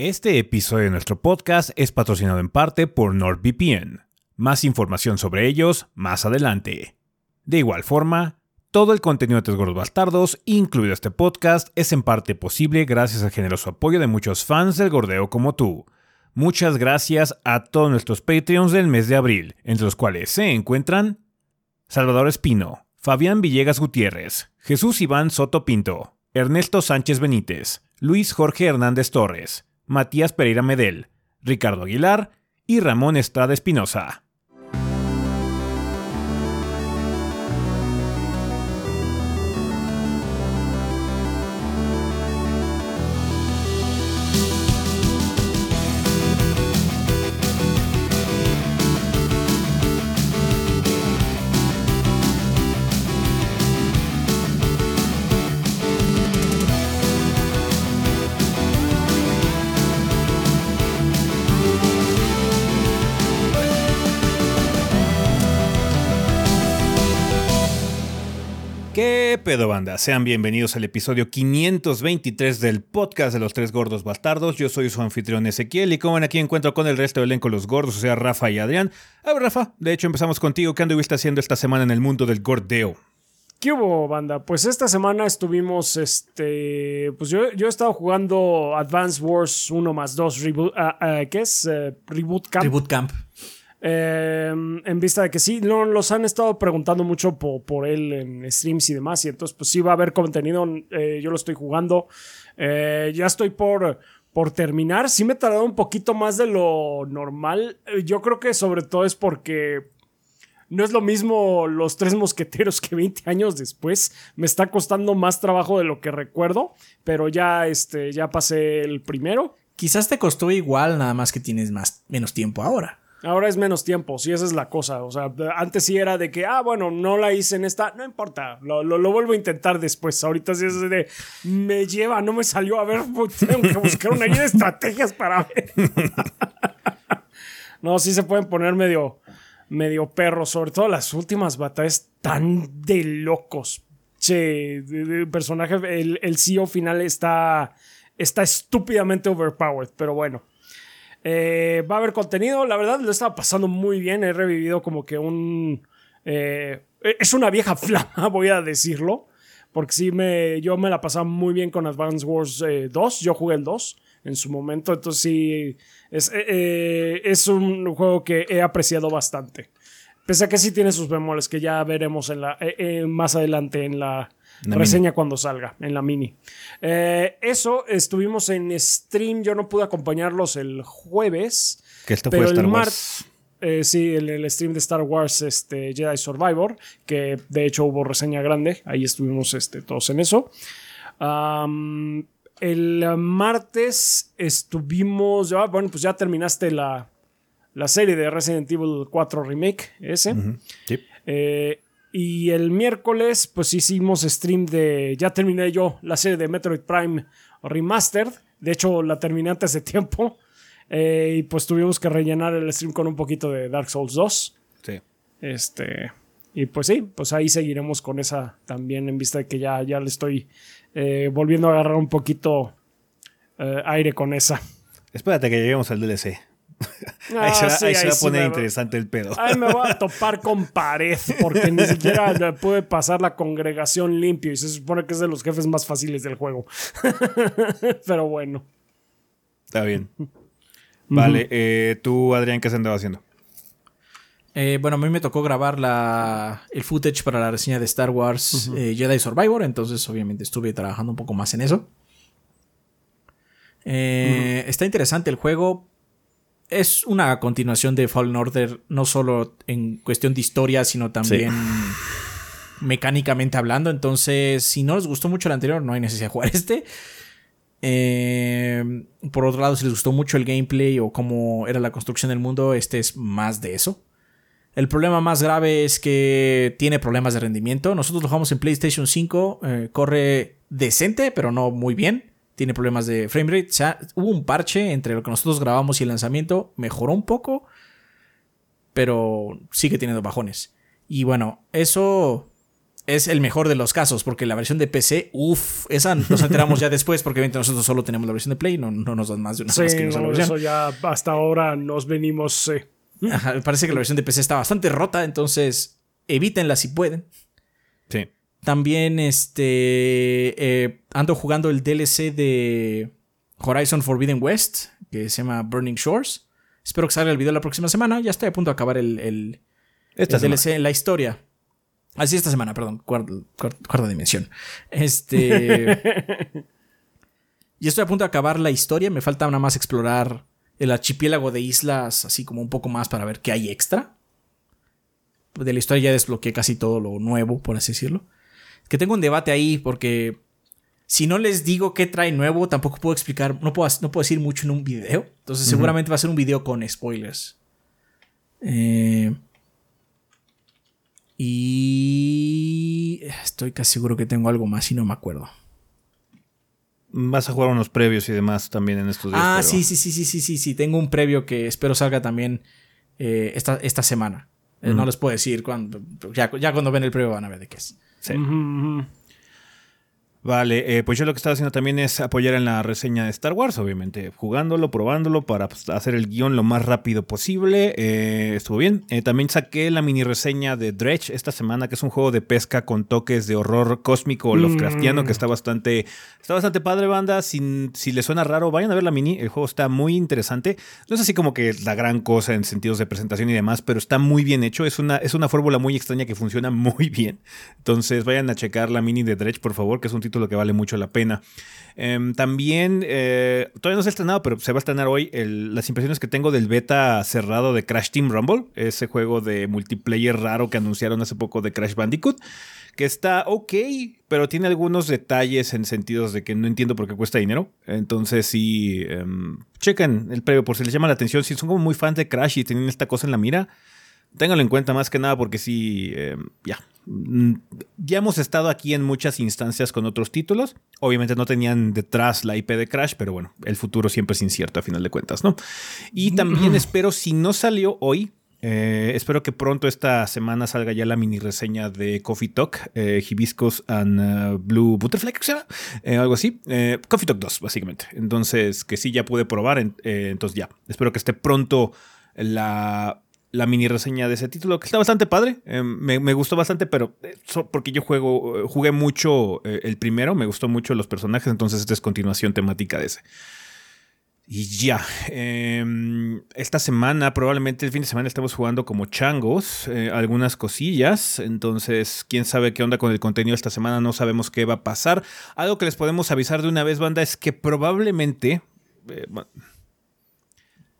Este episodio de nuestro podcast es patrocinado en parte por NordVPN. Más información sobre ellos más adelante. De igual forma, todo el contenido de Tres Gordos Bastardos, incluido este podcast, es en parte posible gracias al generoso apoyo de muchos fans del gordeo como tú. Muchas gracias a todos nuestros Patreons del mes de abril, entre los cuales se encuentran Salvador Espino, Fabián Villegas Gutiérrez, Jesús Iván Soto Pinto, Ernesto Sánchez Benítez, Luis Jorge Hernández Torres, Matías Pereira Medel, Ricardo Aguilar y Ramón Estrada Espinosa. Pedo banda? Sean bienvenidos al episodio 523 del podcast de los tres gordos bastardos. Yo soy su anfitrión Ezequiel y como ven aquí encuentro con el resto del elenco los gordos, o sea Rafa y Adrián. A ver Rafa, de hecho empezamos contigo. ¿Qué anduviste haciendo esta semana en el mundo del gordeo? ¿Qué hubo, banda? Pues esta semana estuvimos, este, pues yo, yo he estado jugando Advance Wars 1 más 2 Reboot, ah, ah, ¿qué es? Eh, Reboot Camp. Reboot Camp. Eh, en vista de que sí, lo- los han estado preguntando mucho po- por, él en streams y demás, y entonces pues sí va a haber contenido, eh, yo lo estoy jugando, Eh, ya estoy por, por terminar, sí me he tardado un poquito más de lo normal, Eh, yo creo que sobre todo es porque no es lo mismo los tres mosqueteros que 20 años después, me está costando más trabajo de lo que recuerdo, pero ya, este, ya pasé el primero. Quizás te costó igual, nada más que tienes más, menos tiempo ahora. Ahora es menos tiempo, sí, esa es la cosa. O sea, antes sí era de que, ah, bueno, no la hice en esta, no importa, lo, lo, vuelvo a intentar después. Ahorita sí es de, me lleva, no me salió, a ver, pues, tengo que buscar una guía de estrategias para ver. no, sí se pueden poner medio, medio perros, sobre todo las últimas batallas tan de locos. Che, de personaje, el, el CEO final está, está estúpidamente overpowered, pero bueno. Eh, va a haber contenido. La verdad, lo estaba pasando muy bien. He revivido como que un. eh, es una vieja flama, voy a decirlo. Porque sí, me, yo me la pasaba muy bien con Advance Wars eh, 2. Yo jugué el 2 en su momento. Entonces sí, es, eh, es un juego que he apreciado bastante. Pese a que sí tiene sus bemoles que ya veremos en la, más adelante en la, la reseña cuando salga, en la mini. Eh, eso, estuvimos en stream. Yo no pude acompañarlos el jueves. Que esto Pero fue Star el Wars. Eh, sí, el, el stream de Star Wars este, Jedi Survivor, que de hecho hubo reseña grande, ahí estuvimos este, todos en eso. El martes estuvimos, ya, bueno, pues ya terminaste la, la serie de Resident Evil 4 Remake, ese. Sí. Eh, y el miércoles, pues hicimos stream de. Ya terminé yo la serie de Metroid Prime Remastered. De hecho, la terminé antes de tiempo. Eh, y pues tuvimos que rellenar el stream con un poquito de Dark Souls 2. sí. Este. Y pues sí, pues ahí seguiremos con esa también, en vista de que ya, ya le estoy eh, volviendo a agarrar un poquito eh, aire con esa. Espérate que lleguemos al DLC. Ahí Ah, se va, sí, ahí se va a sí poner me- interesante el pedo. Ahí me voy a topar con pared porque ni siquiera le puede pasar la congregación limpio y se supone que es de los jefes más fáciles del juego. Pero bueno. Está bien. Vale, eh, tú, Adrián, ¿qué has andado haciendo? Eh, bueno, a mí me tocó grabar la, el footage para la reseña de Star Wars eh, Jedi Survivor, entonces obviamente estuve trabajando un poco más en eso. Eh, Está interesante el juego. Es una continuación de Fallen Order, no solo en cuestión de historia, sino también mecánicamente hablando. Entonces, si no les gustó mucho el anterior, no hay necesidad de jugar este. Eh, por otro lado, si les gustó mucho el gameplay o cómo era la construcción del mundo, este es más de eso. El problema más grave es que tiene problemas de rendimiento. Nosotros lo jugamos en PlayStation 5, eh, corre decente, pero no muy bien. Tiene problemas de framerate. O sea, hubo un parche entre lo que nosotros grabamos y el lanzamiento. Mejoró un poco, pero sigue teniendo bajones. Y bueno, eso es el mejor de los casos, porque la versión de PC, uff, esa nos enteramos ya después, porque obviamente nosotros solo tenemos la versión de Play, no, no nos dan más de una sí, más que no, esa versión. eso ya hasta ahora nos venimos. eh, Ajá, parece que la versión de PC está bastante rota, entonces evítenla si pueden. Sí. También este eh, ando jugando el DLC de Horizon Forbidden West, que se llama Burning Shores. Espero que salga el video la próxima semana. Ya estoy a punto de acabar el, el, Esta el. DLC en la historia. Así esta semana, perdón. Cuarta, cuarta- cuarta dimensión. Este. ya estoy a punto de acabar la historia. Me falta nada más explorar el archipiélago de islas, así como un poco más para ver qué hay extra. De la historia ya desbloqueé casi todo lo nuevo, por así decirlo. Que tengo un debate ahí porque si no les digo qué trae nuevo, tampoco puedo explicar, no puedo, no puedo decir mucho en un video. Entonces seguramente va a ser un video con spoilers. Eh, y estoy casi seguro que tengo algo más y no me acuerdo. Vas a jugar unos previos y demás también en estos días. Ah, pero- sí, sí, sí, sí, sí, sí, sí. Tengo un previo que espero salga también eh, esta, esta semana. Eh, No les puedo decir cuándo. Ya, ya cuando ven el previo van a ver de qué es. Sí. ujú. Vale, eh, pues yo lo que estaba haciendo también es apoyar en la reseña de Star Wars, obviamente, jugándolo, probándolo para pues, hacer el guion lo más rápido posible. Eh, estuvo bien. Eh, también saqué la mini reseña de Dredge esta semana, que es un juego de pesca con toques de horror cósmico Lovecraftiano, que está bastante, está bastante padre, banda. Sin, si les suena raro, vayan a ver la mini. El juego está muy interesante. No es así como que la gran cosa en sentidos de presentación y demás, pero está muy bien hecho. Es una, es una fórmula muy extraña que funciona muy bien. Entonces vayan a checar la mini de Dredge, por favor, que es un título que vale mucho la pena. Em, también, eh, todavía no se ha estrenado, pero se va a estrenar hoy las impresiones que tengo del beta cerrado de Crash Team Rumble, ese juego de multiplayer raro que anunciaron hace poco de Crash Bandicoot, que está ok, pero tiene algunos detalles en sentidos de que no entiendo por qué cuesta dinero. Entonces sí, em, chequen el previo por si les llama la atención, si son como muy fans de Crash y tienen esta cosa en la mira. Ténganlo en cuenta más que nada porque sí, eh, ya. Mm, Ya hemos estado aquí en muchas instancias con otros títulos. Obviamente no tenían detrás la IP de Crash, pero bueno, el futuro siempre es incierto a final de cuentas, ¿no? Y también espero, si no salió hoy, eh, espero que pronto esta semana salga ya la mini reseña de Coffee Talk, eh, Hibiscus and uh, Blue Butterfly, que se llama, Eh, algo así. Eh, Coffee Talk 2, básicamente. Entonces, que sí, ya pude probar, en- eh, entonces ya. Espero que esté pronto la, la mini reseña de ese título, que está bastante padre. Eh, me, gustó bastante, pero eh, porque yo juego, eh, jugué mucho eh, el primero, me gustó mucho los personajes, entonces esta es continuación temática de ese. Y ya, em, esta semana, probablemente el fin de semana estamos jugando como changos, algunas cosillas, entonces quién sabe qué onda con el contenido esta semana, no sabemos qué va a pasar. Algo que les podemos avisar de una vez, banda, es que probablemente...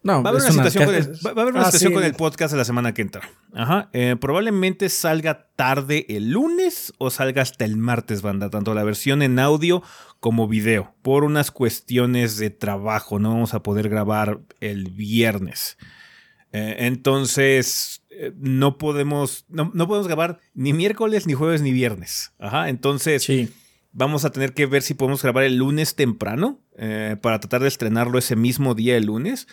No, Va a haber una situación, con el, va a haber una Ah, situación sí. con el podcast de la semana que entra. Ajá. Eh, probablemente salga tarde el lunes o salga hasta el martes, banda. Tanto la versión en audio como video. Por unas cuestiones de trabajo. No vamos a poder grabar el viernes. Eh, entonces, eh, no podemos. No, no podemos grabar ni miércoles, ni jueves, ni viernes. Ajá. Entonces. Sí. Vamos a tener que ver si podemos grabar el lunes temprano para tratar de estrenarlo ese mismo día el lunes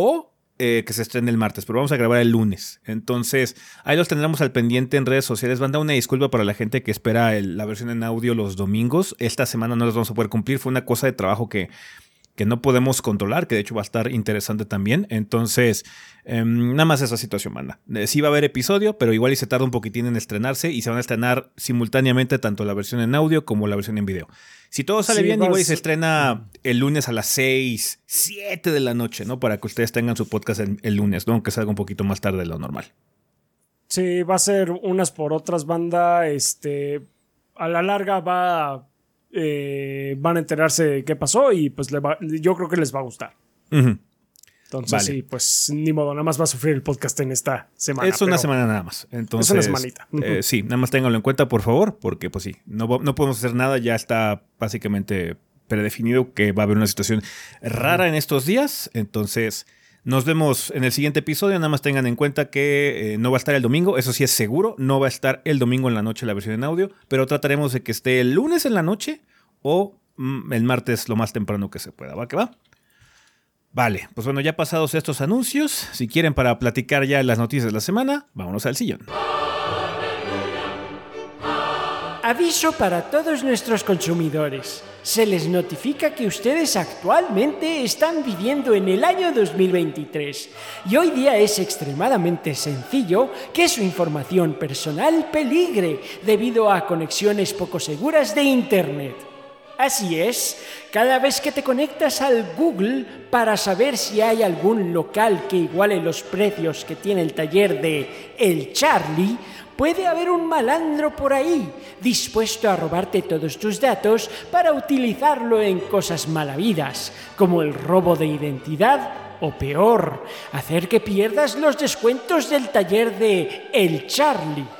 o eh, que se estrene el martes, pero vamos a grabar el lunes. Entonces, ahí los tendremos al pendiente en redes sociales. Van a dar una disculpa para la gente que espera la versión en audio los domingos. Esta semana no los vamos a poder cumplir. Fue una cosa de trabajo que, que no podemos controlar, que de hecho va a estar interesante también. Entonces, em, nada más esa situación, manda. Eh, sí va a haber episodio, pero igual y se tarda un poquitín en estrenarse y se van a estrenar simultáneamente tanto la versión en audio como la versión en video. Si todo sale Sí, bien, vas- igual y se estrena el lunes a las 6, 7 de la noche, ¿no? Para que ustedes tengan su podcast el, el lunes, ¿no? Aunque salga un poquito más tarde de lo normal. Sí, va a ser unas por otras banda. Este, a la larga va, eh, van a enterarse de qué pasó y pues le va- yo creo que les va a gustar. Entonces Vale. sí, pues ni modo, nada más va a sufrir el podcast en esta semana. es una semana nada más. Entonces, Es una semanita. eh, sí, nada más ténganlo en cuenta, por favor, porque pues sí, no, no podemos hacer nada, ya está básicamente predefinido que va a haber una situación rara en estos días. Entonces, nos vemos en el siguiente episodio. Nada más tengan en cuenta que eh, no va a estar el domingo, eso sí es seguro, no va a estar el domingo en la noche la versión en audio, pero trataremos de que esté el lunes en la noche o mm, el martes lo más temprano que se pueda. ¿Va que va? Vale, pues bueno, ya pasados estos anuncios, si quieren para platicar ya las noticias de la semana, vámonos al sillón. Aviso para todos nuestros consumidores. Se les notifica que ustedes actualmente están viviendo en el año 2023 y hoy día es extremadamente sencillo que su información personal peligre debido a conexiones poco seguras de Internet. Así es, cada vez que te conectas al Google para saber si hay algún local que iguale los precios que tiene el taller de El Charlie, puede haber un malandro por ahí dispuesto a robarte todos tus datos para utilizarlo en cosas malavidas, como el robo de identidad o peor, hacer que pierdas los descuentos del taller de El Charlie.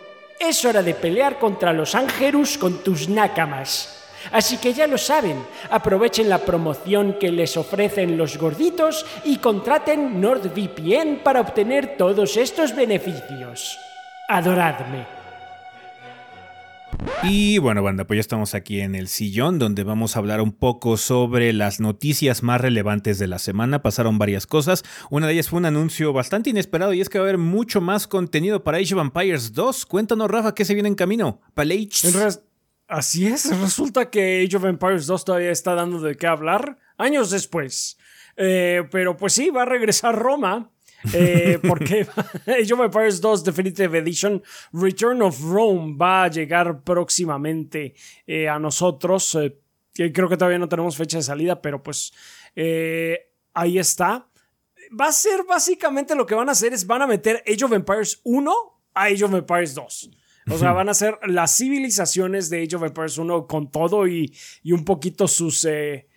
Es hora de pelear contra los ángelus con tus nácamas. Así que ya lo saben, aprovechen la promoción que les ofrecen los gorditos y contraten NordVPN para obtener todos estos beneficios. Adoradme. Y bueno, banda, pues ya estamos aquí en el sillón donde vamos a hablar un poco sobre las noticias más relevantes de la semana. Pasaron varias cosas. Una de ellas fue un anuncio bastante inesperado y es que va a haber mucho más contenido para Age of Empires 2. Cuéntanos, Rafa, qué se viene en camino. Así es, resulta que Age of Empires 2 todavía está dando de qué hablar años después. Eh, pero pues sí, va a regresar Roma. Eh, porque Age of Empires 2 Definitive Edition Return of Rome va a llegar próximamente eh, a nosotros. Eh, creo que todavía no tenemos fecha de salida, pero pues ahí está. Va a ser básicamente lo que van a hacer es van a meter Age of Empires 1 a Age of Empires 2. O sea, van a ser las civilizaciones de Age of Empires 1 con todo y, y un poquito sus eh,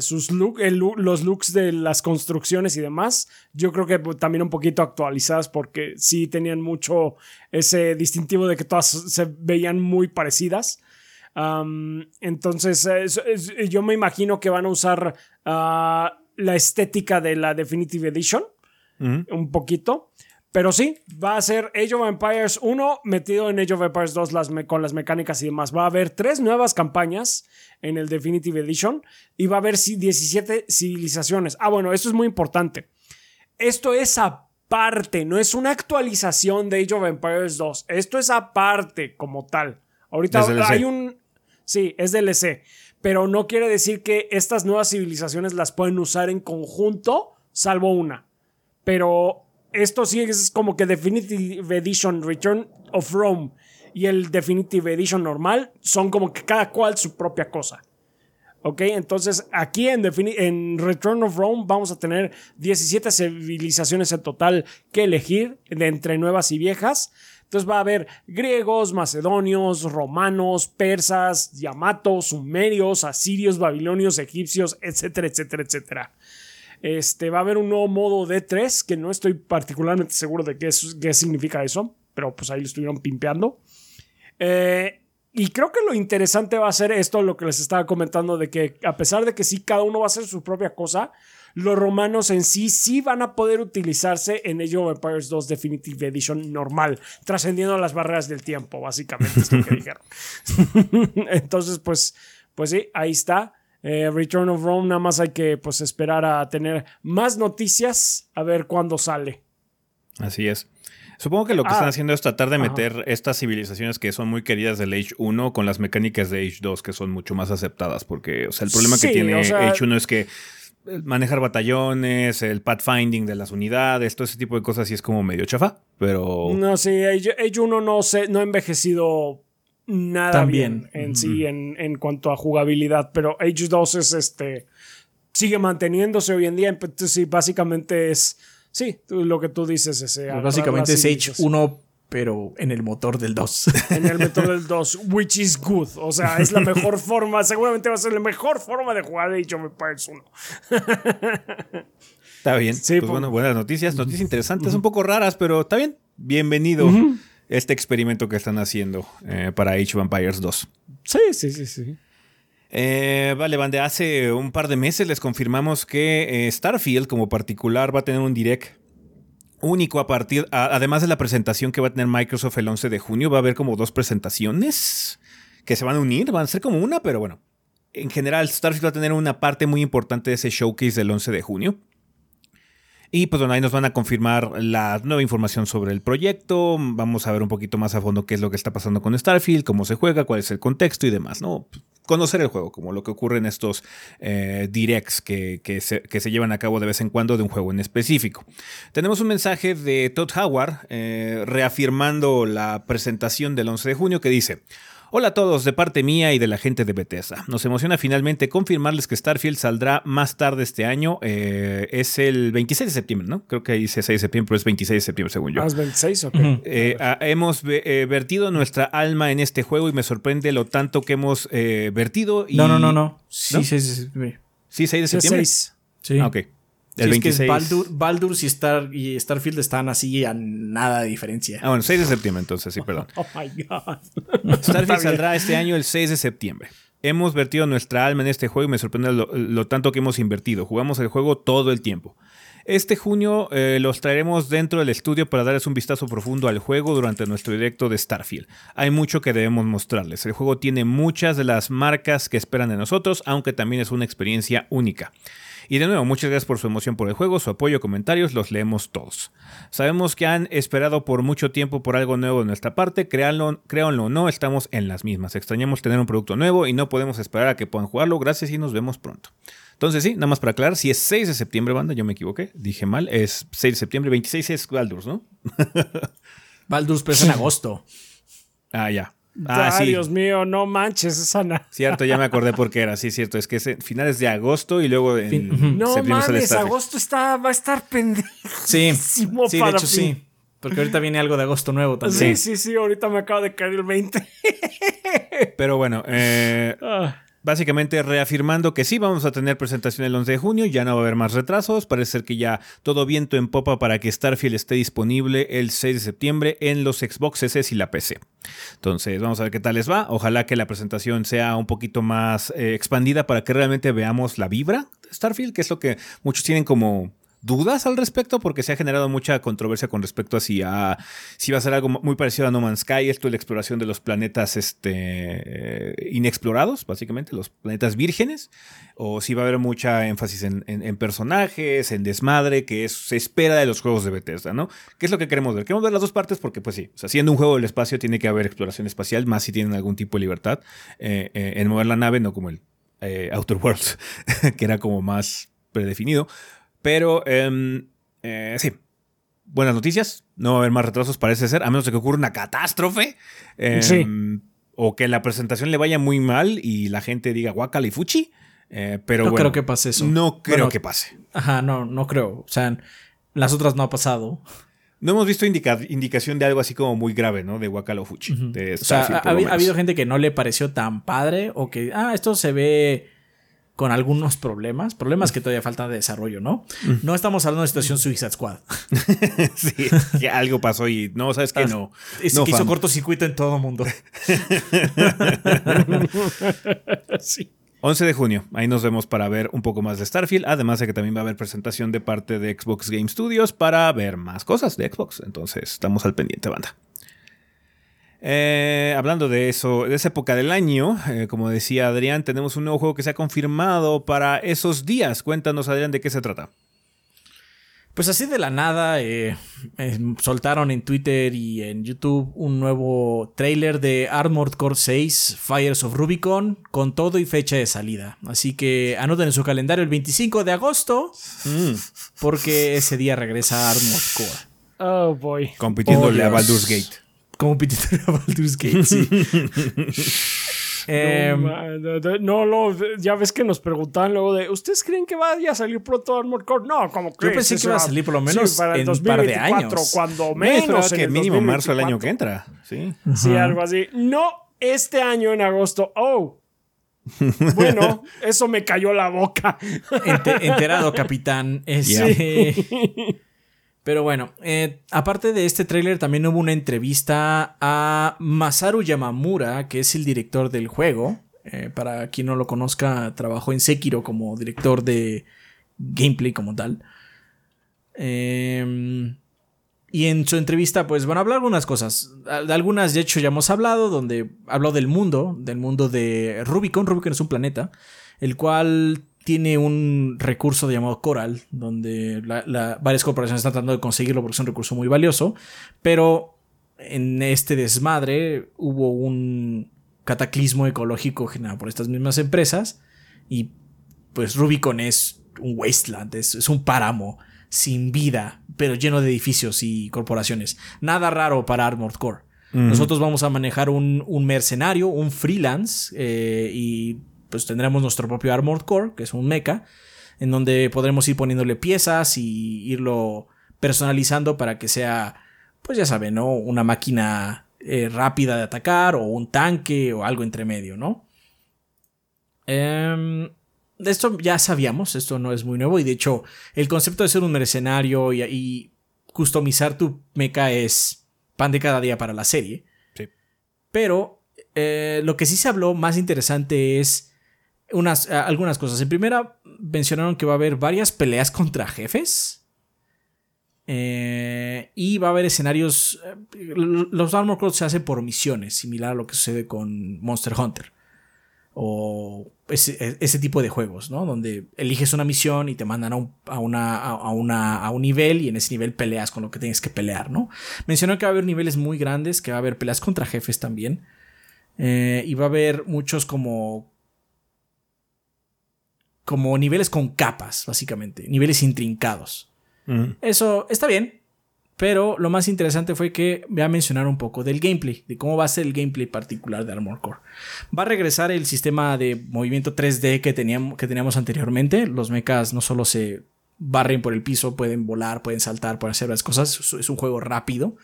sus look, los looks de las construcciones y demás, yo creo que también un poquito actualizadas porque sí tenían mucho ese distintivo de que todas se veían muy parecidas. entonces, yo me imagino que van a usar ah, la estética de la Definitive Edition un poquito. Pero sí, va a ser Age of Empires 1 metido en Age of Empires 2 con las mecánicas y demás. Va a haber tres nuevas campañas en el Definitive Edition y va a haber 17 civilizaciones. Ah, bueno, esto es muy importante. Esto es aparte, no es una actualización de Age of Empires 2. Esto es aparte como tal. Ahorita hay un... Sí, es DLC. Pero no quiere decir que estas nuevas civilizaciones las pueden usar en conjunto, salvo una. Pero esto sí es como que Definitive Edition Return of Rome y el Definitive Edition normal son como que cada cual su propia cosa. Ok, entonces aquí en, en, Return of Rome vamos a tener 17 civilizaciones en total que elegir de entre nuevas y viejas. Entonces va a haber griegos, macedonios, romanos, persas, yamatos, sumerios, asirios, babilonios, egipcios, etcétera, etcétera, etcétera. Este, va a haber un nuevo modo D3, que no estoy particularmente seguro de qué, qué significa eso, pero pues ahí lo estuvieron pimpeando. Eh, y creo que lo interesante va a ser esto, lo que les estaba comentando, de que a pesar de que sí, cada uno va a hacer su propia cosa, los romanos en sí sí van a poder utilizarse en Age of Empires 2 Definitive Edition normal, trascendiendo las barreras del tiempo, básicamente es lo que dijeron. Entonces, pues, pues sí, ahí está. Eh, Return of Rome, nada más hay que pues esperar a tener más noticias, a ver cuándo sale. Así es. Supongo que lo que Ah. están haciendo es tratar de Ajá. meter estas civilizaciones que son muy queridas del Age 1 con las mecánicas de Age 2 que son mucho más aceptadas. Porque, o sea, el problema que tiene o sea- Age 1 es que manejar batallones, el pathfinding de las unidades, todo ese tipo de cosas sí es como medio chafa. Pero No, sí, Age, Age 1 no, se, no ha envejecido nada bien, en sí en, en cuanto a jugabilidad, pero Age 2 es este sigue manteniéndose hoy en día, entonces sí, básicamente es sí, lo que tú dices ese Pues básicamente es Age civilización 1, pero en el motor del 2. en el método del 2, which is good, o sea, es la mejor forma, seguramente va a ser la mejor forma de jugar Age of Empires 1. está bien. Sí, pues por- bueno, buenas noticias, noticias interesantes, un poco raras, pero está bien. Bienvenido este experimento que están haciendo eh, para Age of Empires 2. Sí, sí, sí, sí. Eh, vale, Bande, hace un par de meses les confirmamos que eh, Starfield como particular va a tener un direct único a partir, a- además de la presentación que va a tener Microsoft el 11 de junio, va a haber como dos presentaciones que se van a unir, van a ser como una, pero bueno, en general Starfield va a tener una parte muy importante de ese showcase del 11 de junio. Y pues bueno, ahí nos van a confirmar la nueva información sobre el proyecto. Vamos a ver un poquito más a fondo qué es lo que está pasando con Starfield, cómo se juega, cuál es el contexto y demás, ¿no? Conocer el juego, como lo que ocurre en estos eh, directs que, que se, que se llevan a cabo de vez en cuando de un juego en específico. Tenemos un mensaje de Todd Howard eh, reafirmando la presentación del 11 de junio que dice. Hola a todos, de parte mía y de la gente de Bethesda. Nos emociona finalmente confirmarles que Starfield saldrá más tarde este año. Eh, es el 26 de septiembre, ¿no? Creo que dice 6 de septiembre, pero es 26 de septiembre según yo. ¿Más 26 o qué? Ujú. Eh, ah, hemos ve- eh, vertido nuestra alma en este juego y me sorprende lo tanto que hemos eh, vertido. Y... No, no, no, no. Sí, ¿No? sí, sí, sí. Sí, 6 de Es septiembre. 6. Sí. Ah, ok. Sí, El es que es 26. Baldur, y, Star, y Starfield están así a nada de diferencia. Ah, bueno, 6 de septiembre entonces, sí, perdón. Oh my god. Starfield saldrá este año el 6 de septiembre. Hemos vertido nuestra alma en este juego y me sorprende lo, lo tanto que hemos invertido. Jugamos el juego todo el tiempo. Este junio eh, los traeremos dentro del estudio para darles un vistazo profundo al juego durante nuestro directo de Starfield. Hay mucho que debemos mostrarles. El juego tiene muchas de las marcas que esperan de nosotros, aunque también es una experiencia única. Y de nuevo, muchas gracias por su emoción por el juego, su apoyo, comentarios, los leemos todos. Sabemos que han esperado por mucho tiempo por algo nuevo de nuestra parte, créanlo, créanlo o no, estamos en las mismas. Extrañamos tener un producto nuevo y no podemos esperar a que puedan jugarlo. Gracias y nos vemos pronto. Entonces sí, nada más para aclarar, si es 6 de septiembre, banda, yo me equivoqué, dije mal, es 6 de septiembre, 26 es Baldur's, ¿no? Baldur's pero es en agosto. Ah, ya. Ah, Ay, sí. Dios mío, no manches, esa na- Cierto, ya me acordé por qué era, sí, cierto, es que es en finales de agosto y luego en Fin-. No mames, agosto está, va a estar pendejo. Sí, sí, de para hecho fin. sí. Porque ahorita viene algo de agosto nuevo Sí, también. sí, sí, ahorita me acaba de caer el 20. Pero bueno, eh, Ah, Básicamente reafirmando que sí vamos a tener presentación el 11 de junio, ya no va a haber más retrasos, parece ser que ya todo viento en popa para que Starfield esté disponible el 6 de septiembre en los Xbox S y la PC. Entonces vamos a ver qué tal les va, ojalá que la presentación sea un poquito más eh, expandida para que realmente veamos la vibra de Starfield, que es lo que muchos tienen como dudas al respecto porque se ha generado mucha controversia con respecto a si, a- si va a ser algo muy parecido a No Man's Sky, esto de la exploración de los planetas este, eh, inexplorados, básicamente, los planetas vírgenes, o si va a haber mucha énfasis en, personajes, en desmadre, que es- se espera de los juegos de Bethesda, ¿no? ¿Qué es lo que queremos ver? Queremos ver las dos partes porque, pues sí, o siendo un juego del espacio tiene que haber exploración espacial, más si tienen algún tipo de libertad eh, eh, en mover la nave, no como el eh, Outer Worlds, que era como más predefinido. Pero em, eh, sí, buenas noticias. No va a haber más retrasos, parece ser, a menos de que ocurra una catástrofe. em, Sí. O que la presentación le vaya muy mal y la gente diga guacala y fuchi. eh, pero No bueno, creo que pase eso. No creo Bueno, que pase. Ajá, no, no creo. O sea, las otras no ha pasado. No hemos visto indica- indicación de algo así como muy grave, ¿no? De guacala o fuchi. de O sea, ha, habido gente que no le pareció tan padre o que, ah, esto se ve con algunos problemas, problemas que todavía faltan de desarrollo, ¿no? No estamos hablando de situación Suicide Squad. sí, que algo pasó y no, sabes que no. Es no, que hizo cortocircuito en todo el mundo. sí. 11 de junio, ahí nos vemos para ver un poco más de Starfield, además de que también va a haber presentación de parte de Xbox Game Studios para ver más cosas de Xbox, entonces estamos al pendiente, banda. Eh, hablando de eso, de esa época del año, eh, como decía Adrián, tenemos un nuevo juego que se ha confirmado para esos días. Cuéntanos, Adrián, de qué se trata. Pues así de la nada, eh, eh, soltaron en Twitter y en YouTube un nuevo trailer de Armored Core 6 Fires of Rubicon con todo y fecha de salida. Así que anoten en su calendario el 25 de agosto Mm. porque ese día regresa Armored Core. Oh boy. Compitiéndole Oh, a. Baldur's Gate. Como Peter Baldur's Gate, sí. Em, no, de- no, lo- de- ya ves que nos preguntaban luego de, ¿ustedes creen que vaya a salir pronto Armored Core? No, como Yo pensé que iba a salir por lo menos para el en un par de 2024, años. Cuando menos. en que el mínimo marzo del año 2024. que entra. Sí. Sí, algo así. No, este año en agosto. Oh. Bueno, eso me cayó la boca. Ente- enterado, capitán. Este, Pero bueno, eh, aparte de este tráiler también hubo una entrevista a Masaru Yamamura, que es el director del juego. Eh, para quien no lo conozca, trabajó en Sekiro como director de gameplay como tal. Eh, y en su entrevista, pues van a hablar algunas cosas. De algunas, de hecho, ya hemos hablado, donde habló del mundo, del mundo de Rubicon. Rubicon es un planeta, el cual tiene un recurso llamado Coral, donde la- la- varias corporaciones están tratando de conseguirlo porque es un recurso muy valioso. Pero en este desmadre hubo un cataclismo ecológico generado por estas mismas empresas. Y pues Rubicon es un wasteland, es, es un páramo sin vida, pero lleno de edificios y corporaciones. Nada raro para Armored Core. Nosotros vamos a manejar un, un mercenario, un freelance, eh, y pues tendremos nuestro propio Armored Core, que es un mecha, en donde podremos ir poniéndole piezas y irlo personalizando para que sea, pues ya saben, ¿no? Una máquina eh, rápida de atacar o un tanque o algo entre medio, ¿no? De esto ya sabíamos, esto no es muy nuevo y de hecho el concepto de ser un mercenario y, y customizar tu mecha es pan de cada día para la serie. Sí. Pero eh, lo que sí se habló más interesante es unas, algunas cosas. En primera mencionaron que va a haber varias peleas contra jefes. Eh, y va a haber escenarios. eh, los Armor Core se hacen por misiones, similar a lo que sucede con Monster Hunter. O ese, ese tipo de juegos, ¿no? Donde eliges una misión y te mandan a un, a, una, a una, a un nivel y en ese nivel peleas con lo que tienes que pelear, ¿no? Mencionó que va a haber niveles muy grandes, que va a haber peleas contra jefes también. Eh, y va a haber muchos como. Como niveles con capas, básicamente. Niveles intrincados. Eso está bien. Pero lo más interesante fue que voy a mencionar un poco del gameplay, de cómo va a ser el gameplay particular de Armor Core. Va a regresar el sistema de movimiento 3D que teníamos, que teníamos anteriormente. Los mechas no solo se barren por el piso, pueden volar, pueden saltar, pueden hacer las cosas. Es un juego rápido.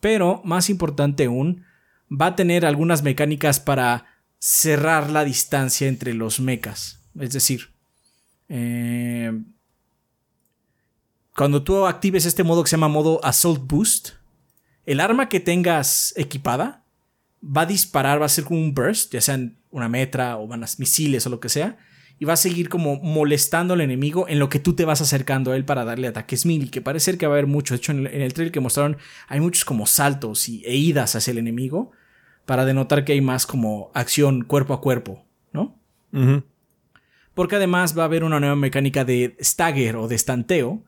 Pero más importante aún, va a tener algunas mecánicas para cerrar la distancia entre los mechas. Es decir, eh, cuando tú actives este modo que se llama modo Assault Boost, el arma que tengas equipada va a disparar, va a ser como un burst, ya sean una metra o van a misiles o lo que sea, y va a seguir como molestando al enemigo en lo que tú te vas acercando a él para darle ataques mil, que parece ser que va a haber mucho. De hecho, en el, en trailer que mostraron hay muchos como saltos y, e idas hacia el enemigo para denotar que hay más como acción cuerpo a cuerpo, ¿no? Ujú. Porque además va a haber una nueva mecánica de stagger o de estanteo.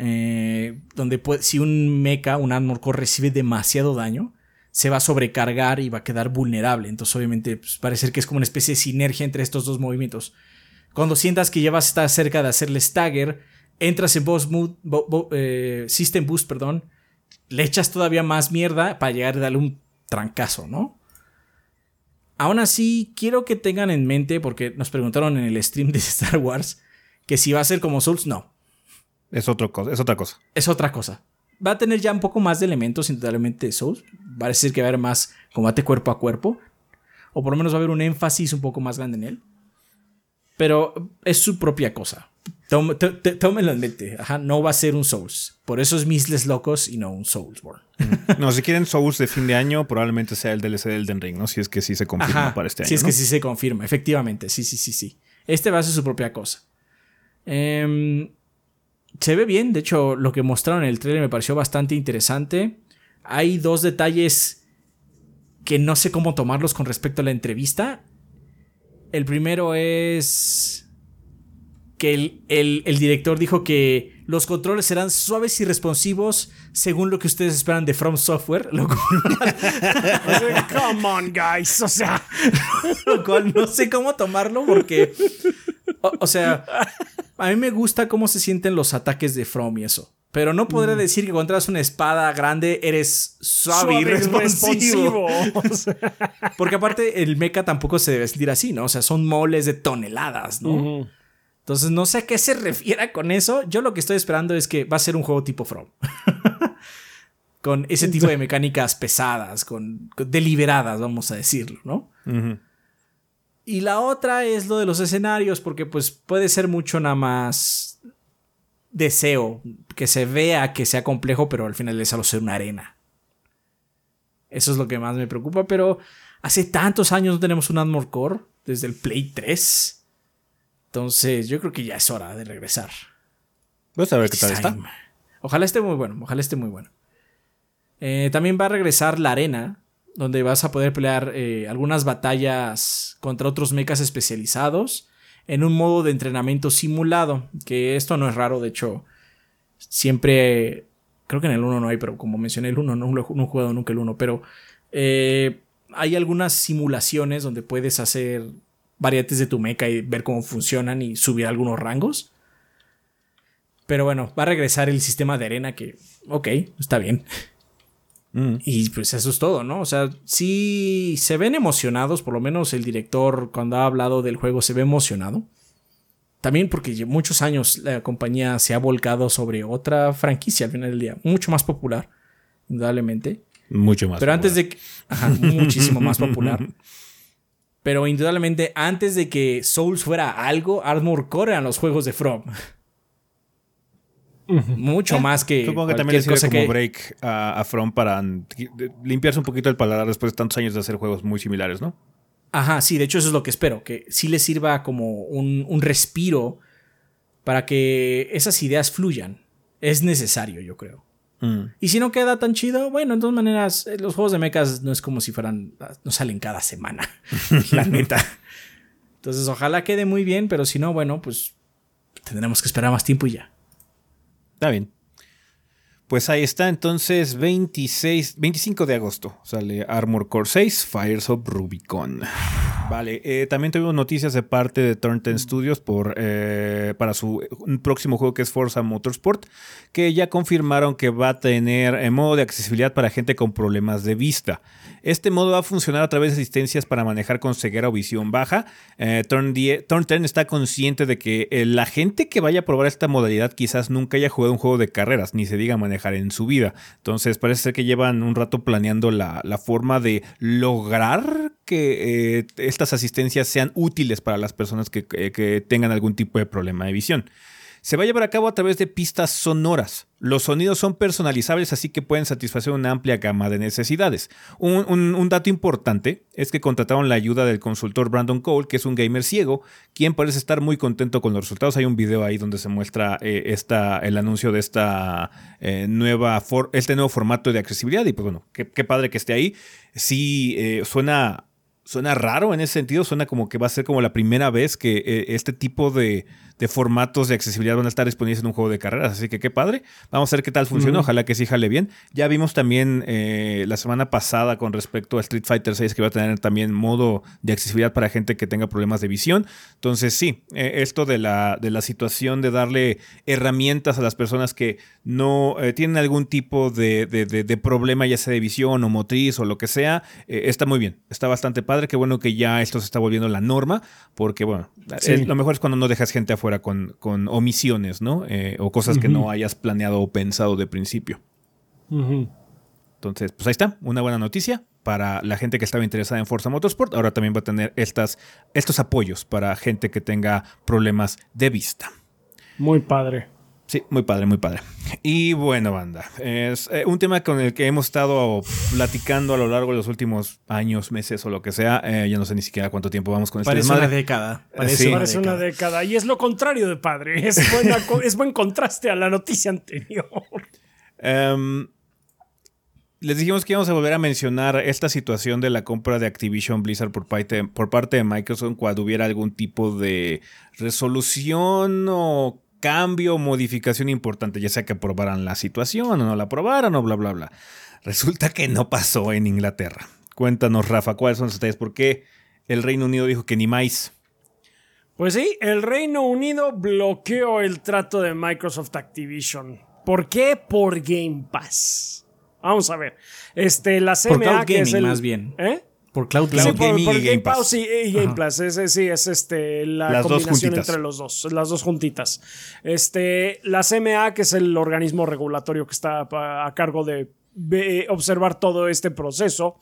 eh, donde si un mecha, un armor core recibe demasiado daño, se va a sobrecargar y va a quedar vulnerable. Entonces, obviamente, pues, parece que es como una especie de sinergia entre estos dos movimientos. Cuando sientas que ya vas a estar cerca de hacerle stagger, entras en boss mood, eh, System Boost, perdón, le echas todavía más mierda para llegar a darle un trancazo, ¿no? Aún así, quiero que tengan en mente, porque nos preguntaron en el stream de Star Wars, que si va a ser como Souls, no. Es, otro cosa, es otra cosa. Es otra cosa. Va a tener ya un poco más de elementos indudablemente de Souls. Va a decir que va a haber más combate cuerpo a cuerpo. O por lo menos va a haber un énfasis un poco más grande en él. Pero es su propia cosa. Tóm- tó- tó- Tómenlo en mente. Ajá, no va a ser un Souls. Por eso es Misles Locos y no un Soulsborne. No, si quieren Souls de fin de año, probablemente sea el DLC del Den Ring, ¿no? Si es que sí se confirma Ajá, para este año. Si es ¿no? que sí se confirma, efectivamente. Sí, sí, sí, sí. Este va a ser su propia cosa. Em, se ve bien. De hecho, lo que mostraron en el trailer me pareció bastante interesante. Hay dos detalles que no sé cómo tomarlos con respecto a la entrevista. El primero es. Que el, el- el director dijo que los controles serán suaves y responsivos según lo que ustedes esperan de From Software, lo cual, come on, guys. O sea, lo cual no sé cómo tomarlo porque, o, o sea, a mí me gusta cómo se sienten los ataques de From y eso. Pero no podré decir que cuando traes una espada grande eres suave, y suave y responsivo. Porque aparte el mecha tampoco se debe sentir así, ¿no? O sea, son moles de toneladas, ¿no? Entonces no sé a qué se refiera con eso. Yo lo que estoy esperando es que va a ser un juego tipo From. con ese tipo de mecánicas pesadas, con, con deliberadas, vamos a decirlo, ¿no? Y la otra es lo de los escenarios, porque pues puede ser mucho nada más deseo, que se vea que sea complejo, pero al final es solo ser una arena. Eso es lo que más me preocupa, pero hace tantos años no tenemos un Armor Core, desde el Play 3. Entonces yo creo que ya es hora de regresar. Vamos a ver qué tal está. Ojalá esté muy bueno, ojalá esté muy bueno. Eh, también va a regresar la arena, donde vas a poder pelear eh, algunas batallas contra otros mechas especializados en un modo de entrenamiento simulado, que esto no es raro, de hecho, siempre, creo que en el 1 no hay, pero como mencioné el 1, no, no he jugado nunca el 1, pero eh, hay algunas simulaciones donde puedes hacer variantes de tu mecha y ver cómo funcionan y subir algunos rangos. Pero bueno, va a regresar el sistema de arena que, ok, está bien. Mm. Y pues eso es todo, ¿no? O sea, sí se ven emocionados, por lo menos el director cuando ha hablado del juego se ve emocionado. También porque muchos años la compañía se ha volcado sobre otra franquicia al final del día, mucho más popular, indudablemente. Mucho más. Pero antes de que... Ajá, muchísimo más popular. Pero indudablemente antes de que Souls fuera algo, Armor Core eran los juegos de From. Mucho más que... Supongo que también le sirve como que- break a, a From para mm, limpiarse un poquito el paladar después de tantos años de hacer juegos muy similares, ¿no? Ajá, sí, de hecho eso es lo que espero, que sí le sirva como un, un respiro para que esas ideas fluyan. Es necesario, yo creo. Mm. Y si no queda tan chido, bueno, de todas maneras, eh, los juegos de mechas no es como si fueran, no salen cada semana, la neta. Entonces, ojalá quede muy bien, pero si no, bueno, pues tendremos que esperar más tiempo y ya. Está bien. Pues ahí está, entonces 26, 25 de agosto sale Armor Core 6, Fires of Rubicon. Vale, eh, también tuvimos noticias de parte de Turn 10 Studios por, eh, para su próximo juego que es Forza Motorsport, que ya confirmaron que va a tener eh, modo de accesibilidad para gente con problemas de vista. Este modo va a funcionar a través de asistencias para manejar con ceguera o visión baja. Eh, Turn, 10 Turn 10 está consciente de que eh, la gente que vaya a probar esta modalidad quizás nunca haya jugado un juego de carreras, ni se diga manejar en su vida. Entonces parece ser que llevan un rato planeando la, la forma de lograr que eh, estas asistencias sean útiles para las personas que, que- que tengan algún tipo de problema de visión. Se va a llevar a cabo a través de pistas sonoras. Los sonidos son personalizables, así que pueden satisfacer una amplia gama de necesidades. Un, un- dato importante es que contrataron la ayuda del consultor Brandon Cole, que es un gamer ciego, quien parece estar muy contento con los resultados. Hay un video ahí donde se muestra eh, esta, el anuncio de esta eh, nueva este nuevo formato de accesibilidad. Y pues bueno, qué, padre que esté ahí. Sí, eh, suena Suena raro en ese sentido, suena como que va a ser como la primera vez que eh, este tipo de, de formatos de accesibilidad van a estar disponibles en un juego de carreras, así que qué padre. Vamos a ver qué tal funciona, ojalá que sí jale bien. Ya vimos también eh, la semana pasada con respecto a Street Fighter 6 que va a tener también modo de accesibilidad para gente que tenga problemas de visión. Entonces sí, eh, esto de la, de la situación de darle herramientas a las personas que no eh, tienen algún tipo de, de- de- de problema, ya sea de visión o motriz o lo que sea, está muy bien, está bastante padre. Qué bueno que ya esto se está volviendo la norma, porque bueno, Sí. lo mejor es cuando no dejas gente afuera con, con omisiones, ¿no? Eh, o cosas que no hayas planeado o pensado de principio. Entonces, pues ahí está, una buena noticia para la gente que estaba interesada en Forza Motorsport. Ahora también va a tener estas, estos apoyos para gente que tenga problemas de vista. Muy padre. Sí, muy padre, muy padre. Y bueno, banda, es eh, un tema con el que hemos estado platicando a lo largo de los últimos años, meses o lo que sea. Eh, ya no sé ni siquiera cuánto tiempo vamos con este Parece una desmadre. década. Parece, Sí. una, Parece década. una década. Y es lo contrario de padre. Es, buena co- es buen contraste a la noticia anterior. Em, les dijimos que íbamos a volver a mencionar esta situación de la compra de Activision Blizzard por parte, por parte de Microsoft cuando hubiera algún tipo de resolución o cambio o modificación importante, ya sea que aprobaran la situación o no la aprobaran o bla, bla, bla. Resulta que no pasó en Inglaterra. Cuéntanos, Rafa, ¿cuáles son los detalles? ¿Por qué el Reino Unido dijo que ni más? Pues sí, el Reino Unido bloqueó el trato de Microsoft Activision. ¿Por qué? Por Game Pass. Vamos a ver. Este, la CMA, Por Cloud que es el. más bien. ¿Eh? Por Cloud Cloud Sí, Gaming. por, por y Game, Pass y Game Pass. Es, sí, es este, la Las combinación entre los dos. Las dos juntitas. Este, la CMA, que es el organismo regulatorio que está a cargo de observar todo este proceso,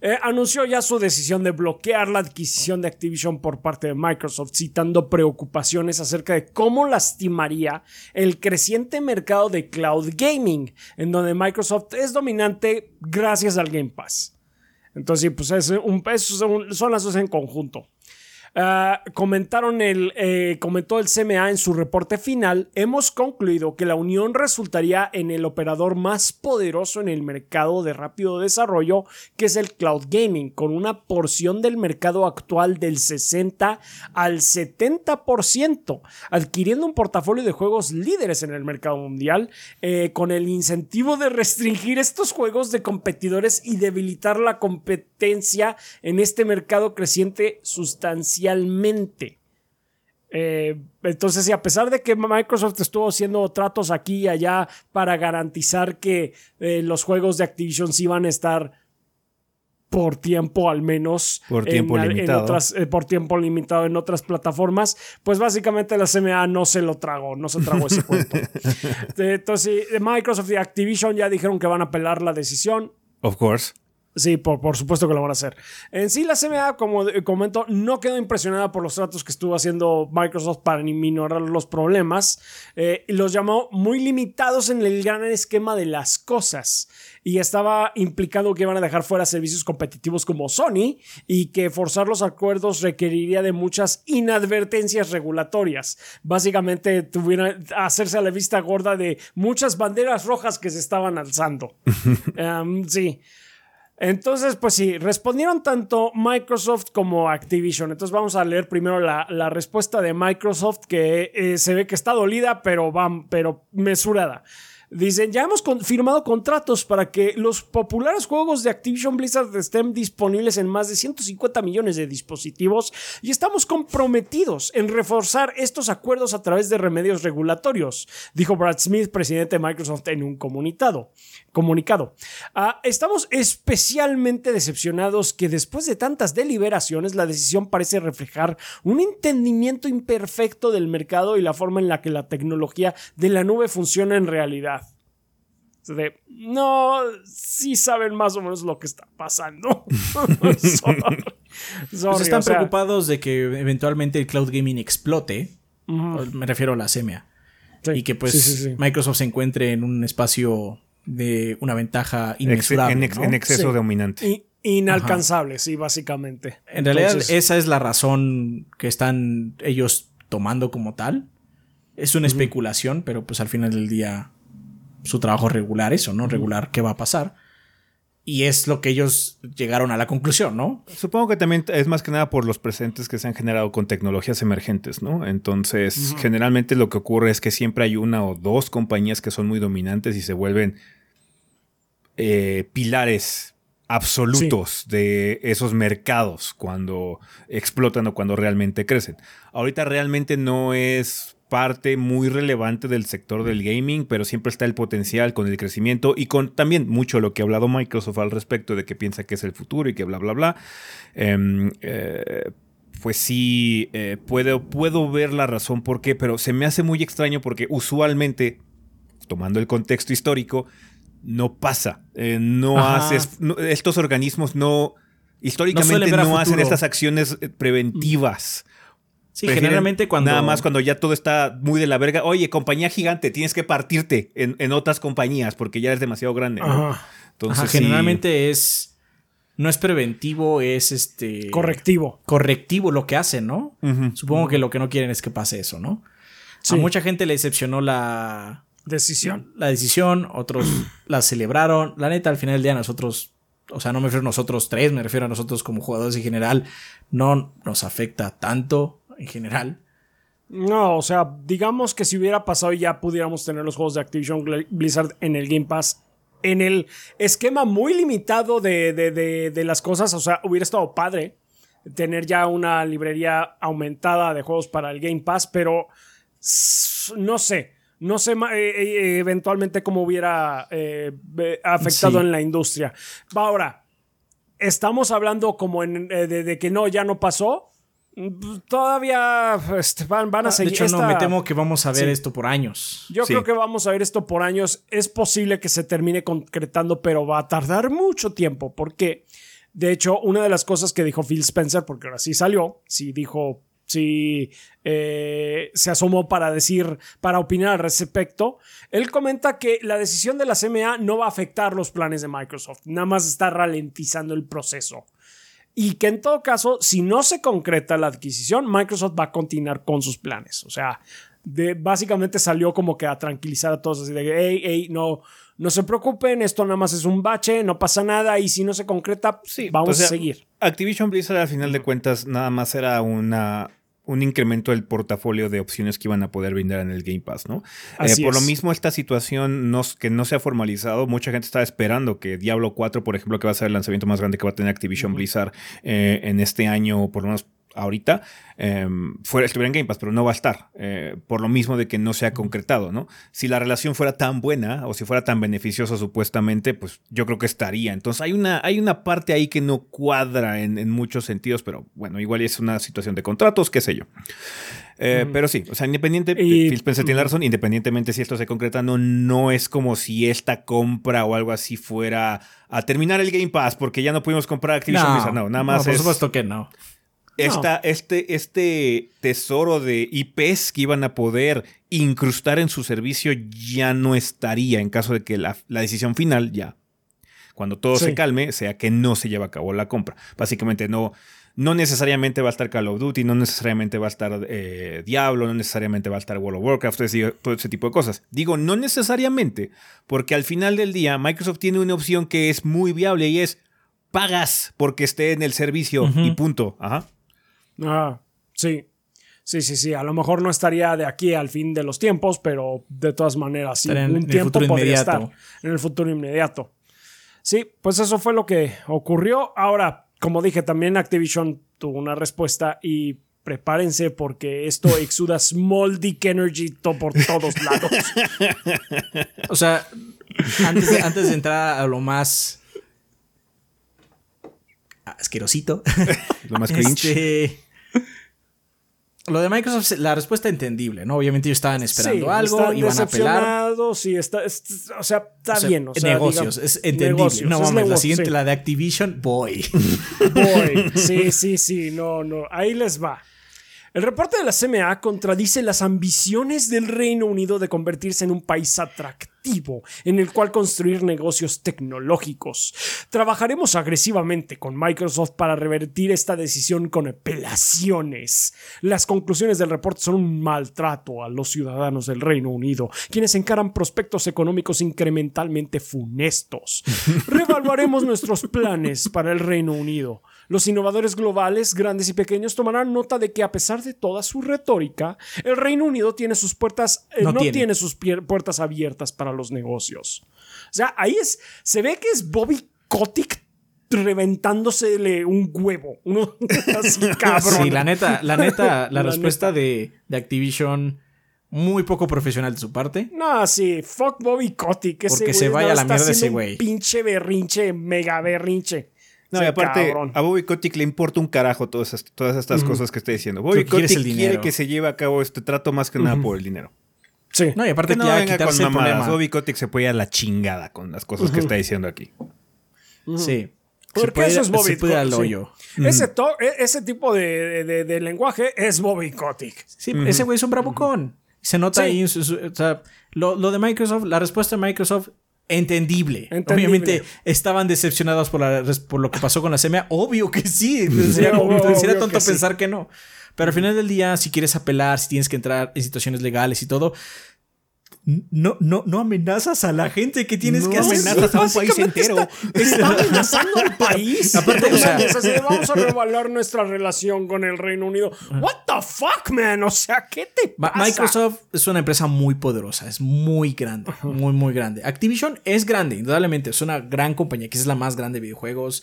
eh, anunció ya su decisión de bloquear la adquisición de Activision por parte de Microsoft, citando preocupaciones acerca de cómo lastimaría el creciente mercado de cloud gaming, en donde Microsoft es dominante gracias al Game Pass. Entonces, pues es un, eso son, son las dos en conjunto. Ah, comentaron el, eh, comentó el CMA en su reporte final, hemos concluido que la unión resultaría en el operador más poderoso en el mercado de rápido desarrollo, que es el cloud gaming, con una porción del mercado actual del 60 al 70%, adquiriendo un portafolio de juegos líderes en el mercado mundial, eh, con el incentivo de restringir estos juegos de competidores y debilitar la competencia en este mercado creciente sustancialmente. Eh, entonces, sí, a pesar de que Microsoft estuvo haciendo tratos aquí y allá para garantizar que eh, los juegos de Activision sí van a estar por tiempo al menos Por tiempo en, en limitado. otras, eh, por tiempo limitado en otras plataformas pues básicamente la CMA no se lo tragó no se tragó ese cuento entonces Microsoft y Activision ya dijeron que van a apelar la decisión Of course. Sí, por, por supuesto que lo van a hacer. En sí, la CMA, como comento, no quedó impresionada por los tratos que estuvo haciendo Microsoft para minorar los problemas eh, los llamó muy limitados en el gran esquema de las cosas. Y estaba implicado que iban a dejar fuera servicios competitivos como Sony y que forzar los acuerdos requeriría de muchas inadvertencias regulatorias. Básicamente, tuvieran hacerse a la vista gorda de muchas banderas rojas que se estaban alzando. Em, sí. Entonces, pues sí, respondieron tanto Microsoft como Activision. Entonces vamos a leer primero la, la respuesta de Microsoft, que eh, se ve que está dolida, pero, van, pero mesurada. Dicen, ya hemos firmado contratos para que los populares juegos de Activision Blizzard estén disponibles en más de 150 millones de dispositivos y estamos comprometidos en reforzar estos acuerdos a través de remedios regulatorios, dijo Brad Smith, presidente de Microsoft, en un comunicado. comunicado. Ah, estamos especialmente decepcionados que después de tantas deliberaciones la decisión parece reflejar un entendimiento imperfecto del mercado y la forma en la que la tecnología de la nube funciona en realidad. De, no, sí saben más o menos lo que está pasando. Sorry. Sorry, Pues están o sea, preocupados de que eventualmente el cloud gaming explote. Me refiero a la sí, y que pues sí, sí, sí. Microsoft se encuentre en un espacio de una ventaja Ex- inmesurable. en, ex- ¿no? en exceso Sí. dominante. Inalcanzable, sí, básicamente. En realidad, Entonces, esa es la razón que están ellos tomando como tal. Es una especulación, pero pues al final del día su trabajo regular eso, ¿no? Regular qué va a pasar. Y es lo que ellos llegaron a la conclusión, ¿no? Supongo que también es más que nada por los presentes que se han generado con tecnologías emergentes, ¿no? Entonces, generalmente lo que ocurre es que siempre hay una o dos compañías que son muy dominantes y se vuelven eh, pilares absolutos de esos mercados cuando explotan o cuando realmente crecen. Ahorita realmente no es parte muy relevante del sector del gaming, pero siempre está el potencial con el crecimiento y con también mucho lo que ha hablado Microsoft al respecto de que piensa que es el futuro y que bla, bla, bla. Em, eh, pues sí, eh, puedo, puedo ver la razón por qué, pero se me hace muy extraño porque usualmente, tomando el contexto histórico, no pasa. Eh, no Ajá. haces. no- estos organismos no. Históricamente no, hacen estas acciones preventivas. Sí, Prefieren generalmente cuando. Nada más cuando ya todo está muy de la verga. Oye, compañía gigante, tienes que partirte en, en otras compañías porque ya eres demasiado grande. ¿no? Ajá. Entonces, Ajá, sí, generalmente es. No es preventivo, es este. Correctivo. Correctivo lo que hacen, ¿no? Supongo que lo que no quieren es que pase eso, ¿no? Sí. A mucha gente le decepcionó la, decisión. La decisión, otros la celebraron. La neta, al final del día nosotros, o sea, no me refiero a nosotros tres, me refiero a nosotros como jugadores en general, no nos afecta tanto en general. No, o sea, digamos que si hubiera pasado y ya pudiéramos tener los juegos de Activision Blizzard en el Game Pass, en el esquema muy limitado de, de, de, las cosas, o sea, hubiera estado padre tener ya una librería aumentada de juegos para el Game Pass, pero no sé. No sé eh, eh, eventualmente cómo hubiera eh, afectado en la industria. Ahora, estamos hablando como en, de, que no, ya no pasó. Todavía este, van, a seguir. De hecho, no, me temo que vamos a ver esto por años. Yo creo que vamos a ver esto por años. Es posible que se termine concretando, pero va a tardar mucho tiempo. Porque, de hecho, una de las cosas que dijo Phil Spencer, porque ahora sí salió, sí dijo si eh, se asomó para decir, para opinar al respecto. Él comenta que la decisión de la CMA no va a afectar los planes de Microsoft, nada más está ralentizando el proceso. Y que en todo caso, si no se concreta la adquisición, Microsoft va a continuar con sus planes. O sea, de, básicamente salió como que a tranquilizar a todos, así de que, hey, hey, no, no se preocupen, esto nada más es un bache, no pasa nada y si no se concreta, sí, vamos a seguir. Activision Blizzard al final de cuentas nada más era una un incremento del portafolio de opciones que iban a poder brindar en el Game Pass, ¿no? Eh, por lo mismo, esta situación no, que no se ha formalizado, mucha gente estaba esperando que Diablo 4, por ejemplo, que va a ser el lanzamiento más grande que va a tener Activision Blizzard eh, en este año, por lo menos ahorita em, fuera, estuviera en Game Pass, pero no va a estar, eh, por lo mismo de que no se ha concretado, ¿no? Si la relación fuera tan buena o si fuera tan beneficiosa supuestamente, pues yo creo que estaría. Entonces hay una, hay una parte ahí que no cuadra en, muchos sentidos, pero bueno, igual es una situación de contratos, qué sé yo. Eh, pero sí, o sea, independiente, Phil Spencer tiene la razón, independientemente si esto se concreta, no, no es como si esta compra o algo así fuera a terminar el Game Pass porque ya no pudimos comprar Activision Blizzard, no, nada más. por supuesto que no este, este tesoro de IPs que iban a poder incrustar en su servicio ya no estaría en caso de que la, decisión final ya, cuando todo se calme, sea que no se lleve a cabo la compra. Básicamente no, no necesariamente va a estar Call of Duty, no necesariamente va a estar eh, Diablo, no necesariamente va a estar World of Warcraft, todo ese tipo de cosas. Digo, no necesariamente, porque al final del día Microsoft tiene una opción que es muy viable y es pagas porque esté en el servicio y punto. Ajá. Ah, sí. Sí, sí, sí. A lo mejor no estaría de aquí al fin de los tiempos, pero de todas maneras, sí. En, un tiempo podría estar en el futuro inmediato. Sí, pues eso fue lo que ocurrió. Ahora, como dije, también Activision tuvo una respuesta y prepárense porque esto exuda Small Dick Energy por todos lados. o sea, antes de, antes de entrar a lo más asquerosito. lo más cringe. Lo de Microsoft, la respuesta entendible, ¿no? Obviamente ellos estaban esperando algo, iban a apelar. Sí, está, o sea, está bien. O sea, negocios, es entendible. no mames, la siguiente, la de Activision, voy. Voy. Sí, sí, sí, no, no. Ahí les va. El reporte de la CMA contradice las ambiciones del Reino Unido de convertirse en un país atractivo en el cual construir negocios tecnológicos. Trabajaremos agresivamente con Microsoft para revertir esta decisión con apelaciones. Las conclusiones del reporte son un maltrato a los ciudadanos del Reino Unido, quienes encaran prospectos económicos incrementalmente funestos. Revaluaremos nuestros planes para el Reino Unido. Los innovadores globales, grandes y pequeños, tomarán nota de que a pesar de toda su retórica, el Reino Unido tiene sus puertas, eh, no, tiene. sus puertas abiertas para los negocios. O sea, ahí es, se ve que es Bobby Kotick reventándosele un huevo. Uno así cabrón. Sí, la neta, la neta, la, respuesta De, de, Activision muy poco profesional de su parte. No, sí, fuck Bobby Kotick. Porque se vaya a la mierda ese güey. Pinche berrinche, mega berrinche. No, y aparte, a Bobby Kotick le importa un carajo todas, todas estas cosas que estoy diciendo. Bobby Kotick quiere que se lleve a cabo este trato más que nada por el dinero. Sí. No, y aparte que, no ya quitarse con el Bobby Kotick se puede ir a la chingada con las cosas que está diciendo aquí. Sí. Porque eso es Bobby Kotick. al hoyo. Ese, e, ese, tipo de, de, lenguaje es Bobby Kotick. Sí, ese güey es un bravucón. Se nota ahí. o sea, lo, lo de Microsoft, la respuesta de Microsoft Entendible. Obviamente estaban decepcionados por, por, lo que pasó con la CMA. Obvio que sí. Sería, tonto pensar que no. Pero al final del día, si quieres apelar, si tienes que entrar en situaciones legales y todo, no, no, no amenazas a la gente que tienes No que hacer. amenazas a un país entero. Está, está amenazando al país. Aparte, o sea- es así de, vamos a revaluar nuestra relación con el Reino Unido. What the fuck, man? O sea, ¿qué te pasa? Microsoft es una empresa muy poderosa, es muy grande, muy, muy grande. Activision es grande, indudablemente, es una gran compañía, que es la más grande de videojuegos,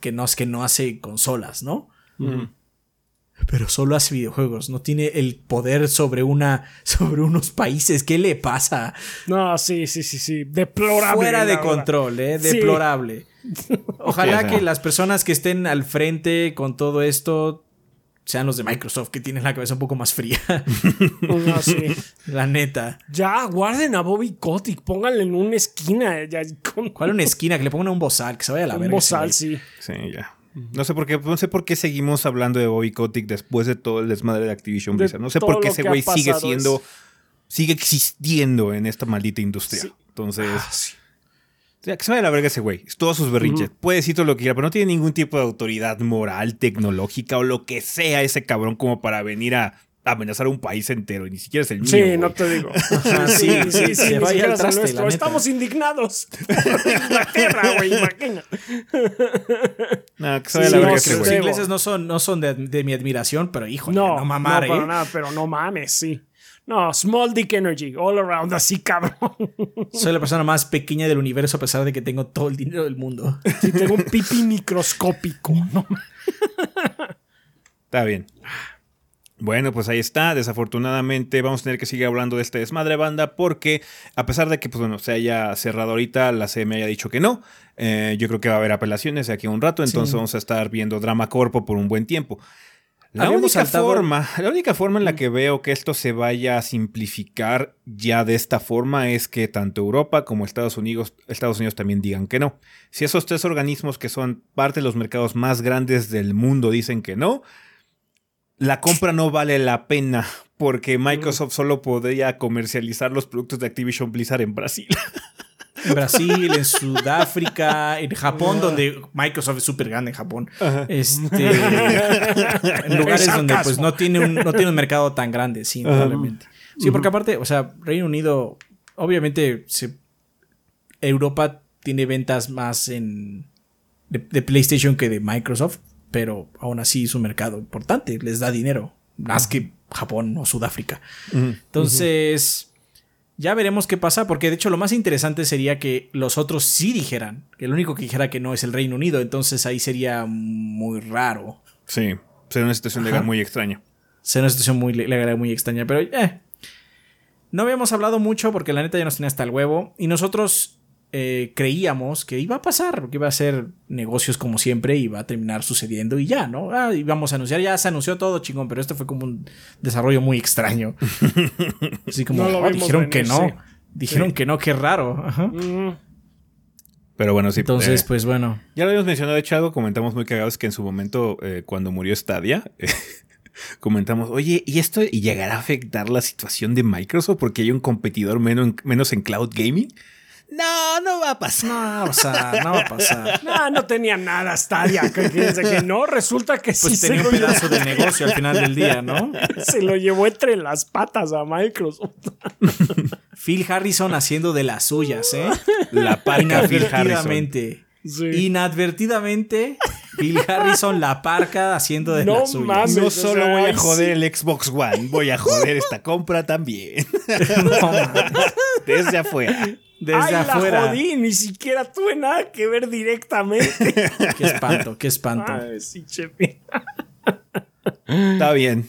que, no, es que no hace consolas, ¿no? Pero solo hace videojuegos, no tiene el poder sobre, una, sobre unos países. ¿Qué le pasa? No, sí, sí, sí, sí. Deplorable. Fuera de control, ¿eh? Sí. Deplorable. Ojalá Sí, o sea. que las personas que estén al frente con todo esto sean los de Microsoft, que tienen la cabeza un poco más fría. No, sí. la neta. Ya, guarden a Bobby Kotick, pónganle en una esquina. Ya, con ¿Cuál una esquina? Que le pongan un bozal, que se vaya a la un verga. bozal, ese güey. sí. Sí, ya. No sé por qué, no sé por qué seguimos hablando de Bobby Kotick después de todo el desmadre de Activision Blizzard. No sé por qué ese güey sigue siendo, es- sigue existiendo en esta maldita industria. Sí. Entonces, Ah, sí. que se vaya la verga ese güey. Todos sus berrinches. Puede decir todo lo que quiera, pero no tiene ningún tipo de autoridad moral, tecnológica o lo que sea ese cabrón como para venir a amenazar a un país entero. Y ni siquiera es el mío. Sí, no te digo. Ajá, sí, sí, sí, sí, vaya al traste, nuestro. Estamos indignados por Inglaterra, güey, imagina. No, que se vaya a Sí, la no, verga sí, ese Los ingleses no son, no son de, de mi admiración, pero híjole, No, no, mamar, no, para ¿eh? nada, pero no mames, sí. No, small dick energy, all around, así cabrón. Soy la persona más pequeña del universo a pesar de que tengo todo el dinero del mundo. Sí, tengo un pipi microscópico, no. Está bien. Bueno, pues ahí está. Desafortunadamente vamos a tener que seguir hablando de este desmadre banda porque a pesar de que pues bueno, se haya cerrado ahorita, la CM haya dicho que no, eh, yo creo que va a haber apelaciones de aquí a un rato, entonces Sí. vamos a estar viendo Drama Corpo por un buen tiempo. La Habíamos única, saltado- forma, la única forma en la que veo que esto se vaya a simplificar ya de esta forma es que tanto Europa como Estados Unidos, Estados Unidos también digan que no. Si esos tres organismos que son parte de los mercados más grandes del mundo dicen que no, la compra no vale la pena porque Microsoft solo podría comercializar los productos de Activision Blizzard en Brasil. En Brasil, en Sudáfrica, en Japón, donde Microsoft es súper grande en Japón. Este, en lugares Es donde pues no tiene, un, no tiene un mercado tan grande, sí, probablemente. Sí, porque aparte, o sea, Reino Unido, obviamente, se- Europa tiene ventas más en de, de PlayStation que de Microsoft, pero aún así es un mercado importante, les da dinero, más que Japón o Sudáfrica. Entonces, ya veremos qué pasa, porque de hecho lo más interesante sería que los otros sí dijeran, que el único que dijera que no es el Reino Unido, entonces ahí sería muy raro. Sí, sería una situación legal muy extraña. Sería una situación muy le- legal, muy extraña, pero eh. No habíamos hablado mucho porque la neta ya nos tenía hasta el huevo. Y nosotros eh, creíamos que iba a pasar, que iba a ser negocios como siempre, iba a terminar sucediendo y ya, ¿no? Ah, íbamos a anunciar, ya se anunció todo chingón, pero esto fue como un desarrollo muy extraño. Así como, No "Oh, dijeron que no. sí. Dijeron que no, qué raro. Ajá. Mm, Pero bueno, sí. Entonces, eh, pues bueno. Ya lo habíamos mencionado, de hecho, algo comentamos muy cagados que en su momento, eh, cuando murió Stadia, comentamos, oye, ¿y esto y llegará a afectar la situación de Microsoft porque hay un competidor menos, menos en cloud gaming? No, no va a pasar. No va a pasar, no va a pasar. No, no tenía nada Stadia. Que, que, que no, resulta que Pues sí tenía se un llevó, pedazo de negocio al final del día, ¿no? se lo llevó entre las patas a Microsoft. Phil Harrison haciendo de las suyas, ¿eh? La parca Phil Harrison. Inadvertidamente. Sí. Inadvertidamente, Phil Harrison la parca haciendo de No las suyas. mames. No o solo sea, voy a joder el Xbox One, voy a joder esta compra también. No. Desde afuera. Desde Ay, la afuera. jodí, ni siquiera tuve nada que ver directamente. Qué espanto, qué espanto. Ay, sí, chefe. Está bien.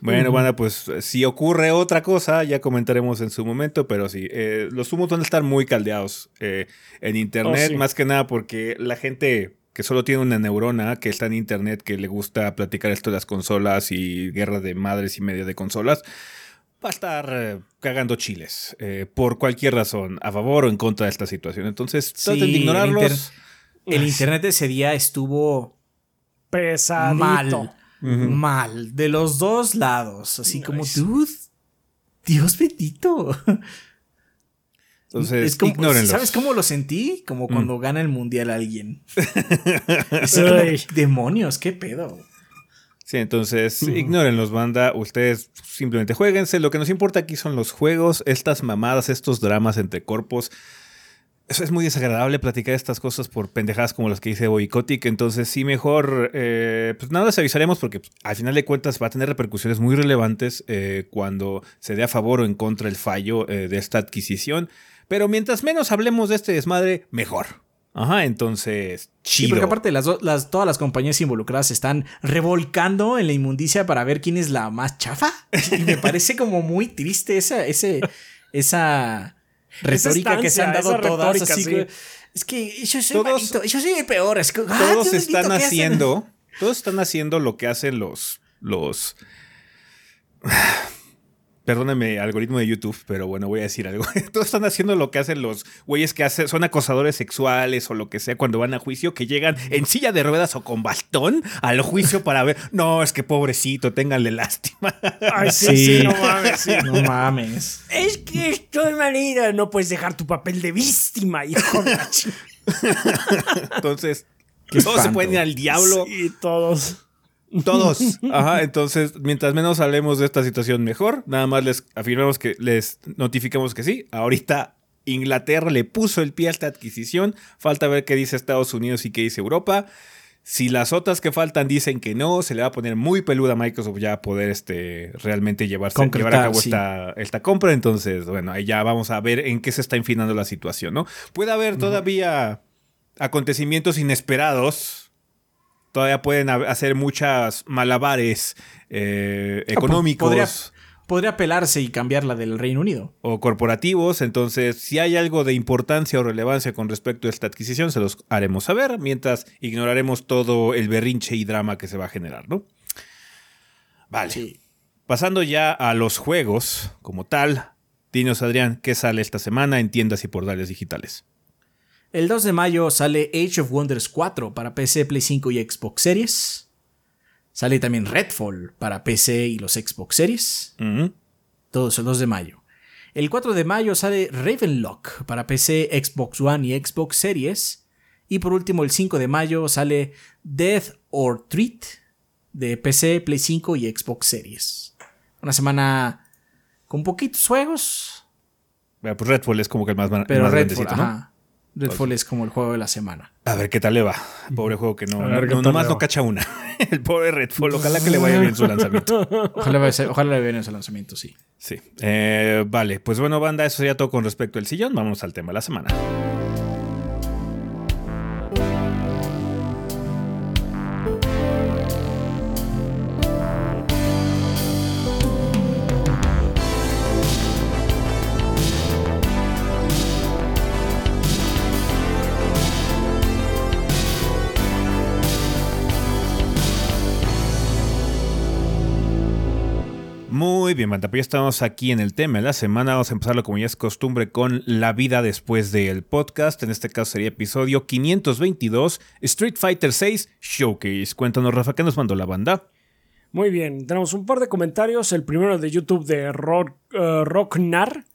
Bueno, bueno, pues si ocurre otra cosa, ya comentaremos en su momento, pero sí, eh, los humos van a estar muy caldeados eh, en Internet, Oh, sí. más que nada porque la gente que solo tiene una neurona, que está en Internet, que le gusta platicar esto de las consolas y guerras de madres y media de consolas, va a estar eh, cagando chiles, eh, por cualquier razón, a favor o en contra de esta situación. Entonces, traten de Sí, el ignorarlos. inter- El internet ese día estuvo Pesadito. mal. Mal. De los dos lados. Así como, dude. Dios bendito. Entonces, Es como- ignórenlos. ¿Sabes cómo lo sentí? Como cuando gana el mundial alguien. Ay. Demonios, qué pedo. Sí, entonces ignórenlos, banda. Ustedes simplemente jueguense. Lo que nos importa aquí son los juegos, estas mamadas, estos dramas entre corpos. Eso es muy desagradable platicar estas cosas por pendejadas como las que dice Boicotic. Entonces, sí, mejor. eh, pues nada, les avisaremos porque pues, al final de cuentas va a tener repercusiones muy relevantes eh, cuando se dé a favor o en contra el fallo eh, de esta adquisición. Pero mientras menos hablemos de este desmadre, mejor. Ajá, entonces, Sí, chido. porque aparte las, las- todas las compañías involucradas se están revolcando en la inmundicia para ver quién es la más chafa. Y me parece como muy triste esa, ese, esa retórica que se han dado todas. retórica, así sí. es que yo soy Todos- malito, yo soy el peor. Es que, ah, todos están haciendo, todos están haciendo lo que hacen los, los, perdónenme, algoritmo de YouTube, pero bueno, voy a decir algo. Todos están haciendo lo que hacen los güeyes que hacen, son acosadores sexuales o lo que sea cuando van a juicio, que llegan en silla de ruedas o con bastón al juicio para ver, no, es que pobrecito, ténganle lástima. Ay, sí, Sí. sí, no mames, sí. No mames. Es que estoy malita. No puedes dejar tu papel de víctima, hijo de Entonces, Qué todos se pueden ir al diablo. Y todos. Todos. Ajá, entonces, mientras menos hablemos de esta situación, mejor. Nada más les afirmamos que les notificamos que sí. Ahorita Inglaterra le puso el pie a esta adquisición. Falta ver qué dice Estados Unidos y qué dice Europa. Si las otras que faltan dicen que no, se le va a poner muy peluda a Microsoft ya a poder este, realmente llevarse, Concretar, llevar a cabo sí. esta, esta compra. Entonces, bueno, ahí ya vamos a ver en qué se está infinando la situación, ¿no? Puede haber todavía acontecimientos inesperados. Todavía pueden ha- hacer muchas malabares eh, económicos Podría, podría pelarse y cambiarla del Reino Unido. o corporativos. Entonces, si hay algo de importancia o relevancia con respecto a esta adquisición, se los haremos saber, mientras ignoraremos todo el berrinche y drama que se va a generar, ¿no? Vale. Pasando ya a los juegos como tal, dinos Adrián, ¿qué sale esta semana en tiendas y portales digitales? El 2 de mayo sale Age of Wonders 4 para PC, Play 5 y Xbox Series. Sale también Redfall para PC y los Xbox Series. Todos el 2 de mayo. El 4 de mayo sale Ravenlock para PC, Xbox One y Xbox Series. Y por último, el 5 de mayo sale Death or Treat de PC, Play 5 y Xbox Series. Una semana con poquitos juegos, Bueno, pues Redfall es como que el más, el pero más Redfall, ajá. Redfall es como el juego de la semana. A ver qué tal le va. Pobre juego que no, ver no- nomás le no cacha una. El pobre Redfall, ojalá que le vaya bien su lanzamiento. Ojalá, vaya a ser- ojalá le vean ese lanzamiento, sí. Sí. Eh, vale, pues bueno, banda, eso sería todo con respecto al sillón. Vamos al tema de la semana. Pues ya estamos aquí en el tema de la semana. Vamos a empezarlo como ya es costumbre con la vida después del podcast. En este caso sería episodio 522, Street Fighter VI Showcase. Cuéntanos, Rafa, ¿qué nos mandó la banda? Muy bien, tenemos un par de comentarios. El primero de YouTube de Ror, eh, Rocknar.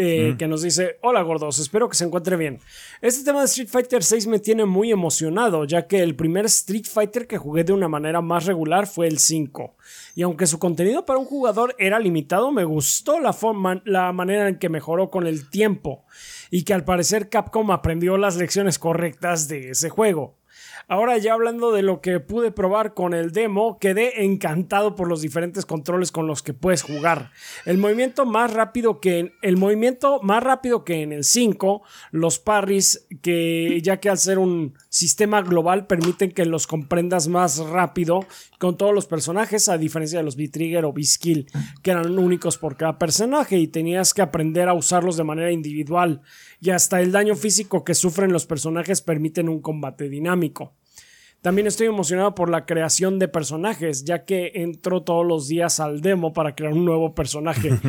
Eh, Que nos dice: Hola gordos, espero que se encuentre bien. Este tema de Street Fighter 6 me tiene muy emocionado, ya que el primer Street Fighter que jugué de una manera más regular fue el 5. Y aunque su contenido para un jugador era limitado, me gustó la, forma, la manera en que mejoró con el tiempo. Y que al parecer Capcom aprendió las lecciones correctas de ese juego. Ahora ya hablando de lo que pude probar con el demo, quedé encantado por los diferentes controles con los que puedes jugar. El movimiento más rápido que en, el movimiento más rápido que en el 5, los parries que ya que al ser un sistema global permiten que los comprendas más rápido con todos los personajes a diferencia de los B-Trigger o B-Skill que eran únicos por cada personaje y tenías que aprender a usarlos de manera individual y hasta el daño físico que sufren los personajes permiten un combate dinámico. También estoy emocionado por la creación de personajes, ya que entro todos los días al demo para crear un nuevo personaje.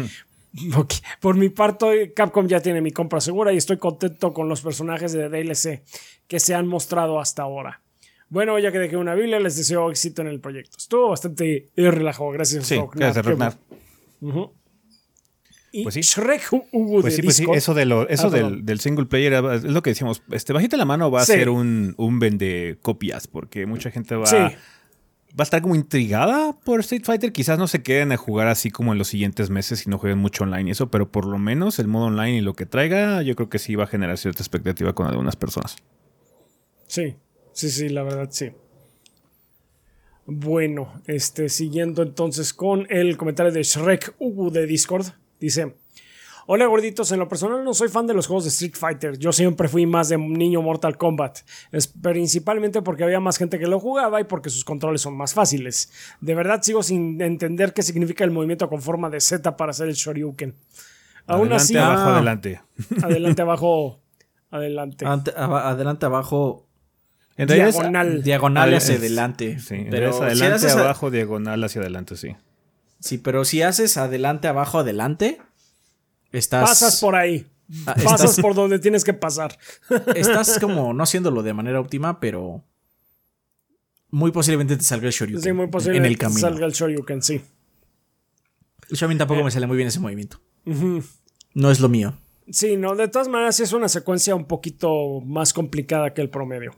Por mi parte, Capcom ya tiene mi compra segura y estoy contento con los personajes de DLC que se han mostrado hasta ahora. Bueno, ya que dejé una Biblia, les deseo éxito en el proyecto. Estuvo bastante relajado, gracias. Sí, gracias. Ujú. Y Pues sí. Shrek Hugo Pues de sí, pues sí, eso, de lo, eso Ah, del, single player eh, es lo que decíamos. Este, bajita la mano va a Sí. ser un, un vende copias, porque mucha gente va Sí. va a estar como intrigada por Street Fighter. Quizás no se queden a jugar así como en los siguientes meses y no jueguen mucho online y eso, pero por lo menos el modo online y lo que traiga, yo creo que sí va a generar cierta expectativa con algunas personas. Sí, sí, sí, la verdad sí. Bueno, este, siguiendo entonces con el comentario de Shrek Ubu de Discord, dice. Hola gorditos, en lo personal no soy fan de los juegos de Street Fighter, yo siempre fui más de niño Mortal Kombat, es principalmente porque había más gente que lo jugaba y porque sus controles son más fáciles. De verdad sigo sin entender qué significa el movimiento con forma de Z para hacer el Shoryuken. Aún adelante, así... Abajo, ah, adelante. Adelante, abajo, adelante. adelante, abajo... En diagonal. diagonal hacia adelante. Sí, pero adelante, abajo, diagonal hacia adelante, sí. Sí, pero si haces adelante, abajo, adelante Pasas por ahí. Ah, pasas por donde tienes que pasar. estás como no haciéndolo de manera óptima, pero muy posiblemente te salga el Shoryuken. Sí, muy posiblemente en el camino. te salga el Shoryuken, sí. a mí tampoco eh. me sale muy bien ese movimiento. No es lo mío. Sí, no, de todas maneras es una secuencia un poquito más complicada que el promedio.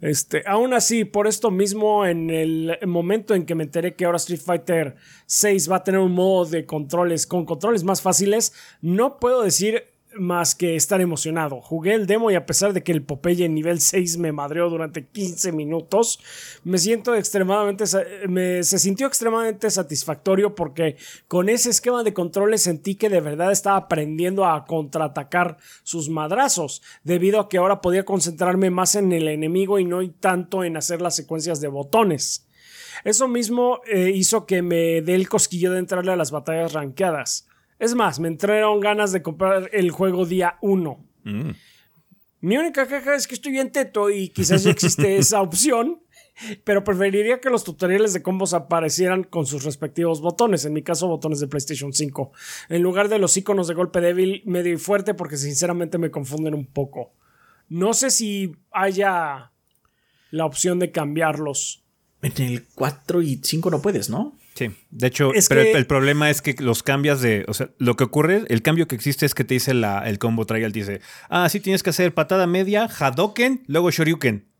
Este, aún así, por esto mismo, en el momento en que me enteré que ahora Street Fighter 6 va a tener un modo de controles con controles más fáciles, no puedo decir más que estar emocionado. Jugué el demo y a pesar de que el Popeye nivel 6 me madreó durante 15 minutos, me siento extremadamente me, se sintió extremadamente satisfactorio porque con ese esquema de controles sentí que de verdad estaba aprendiendo a contraatacar sus madrazos, debido a que ahora podía concentrarme más en el enemigo y no tanto en hacer las secuencias de botones. Eso mismo eh, hizo que me dé el cosquillo de entrarle a las batallas rankeadas. Es más, me entraron ganas de comprar el juego día 1. Mm. Mi única queja es que estoy bien teto y quizás ya existe esa opción, pero preferiría que los tutoriales de combos aparecieran con sus respectivos botones, en mi caso botones de PlayStation 5, en lugar de los iconos de golpe débil, medio y fuerte, porque sinceramente me confunden un poco. No sé si haya la opción de cambiarlos. En el 4 y 5 no puedes, ¿no? Sí, de hecho, pero el, problema es que los cambias de, o sea, lo que ocurre, el cambio que existe es que te dice la, el combo trial, dice, ah, sí tienes que hacer patada media, Hadoken, luego Shoryuken.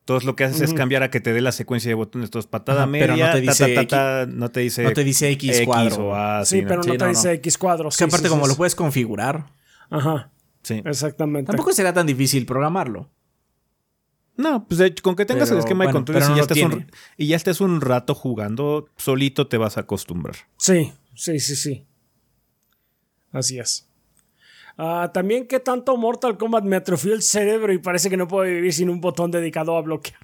Entonces lo que haces es cambiar a que te dé la secuencia de botones. Entonces, patada media, pero no te dice, no te dice, no te dice X, cuadro. sí, pero no, te dice X cuadro. que aparte, como lo puedes configurar. Ajá. Sí. Exactamente. Tampoco será tan difícil programarlo. No, pues de hecho, con que tengas el esquema de controles y, ya estés un, y ya estés un rato jugando, solito te vas a acostumbrar. Sí, sí, sí, sí. Así es. Ah, también que tanto Mortal Kombat me atrofió el cerebro y parece que no puedo vivir sin un botón dedicado a bloquear.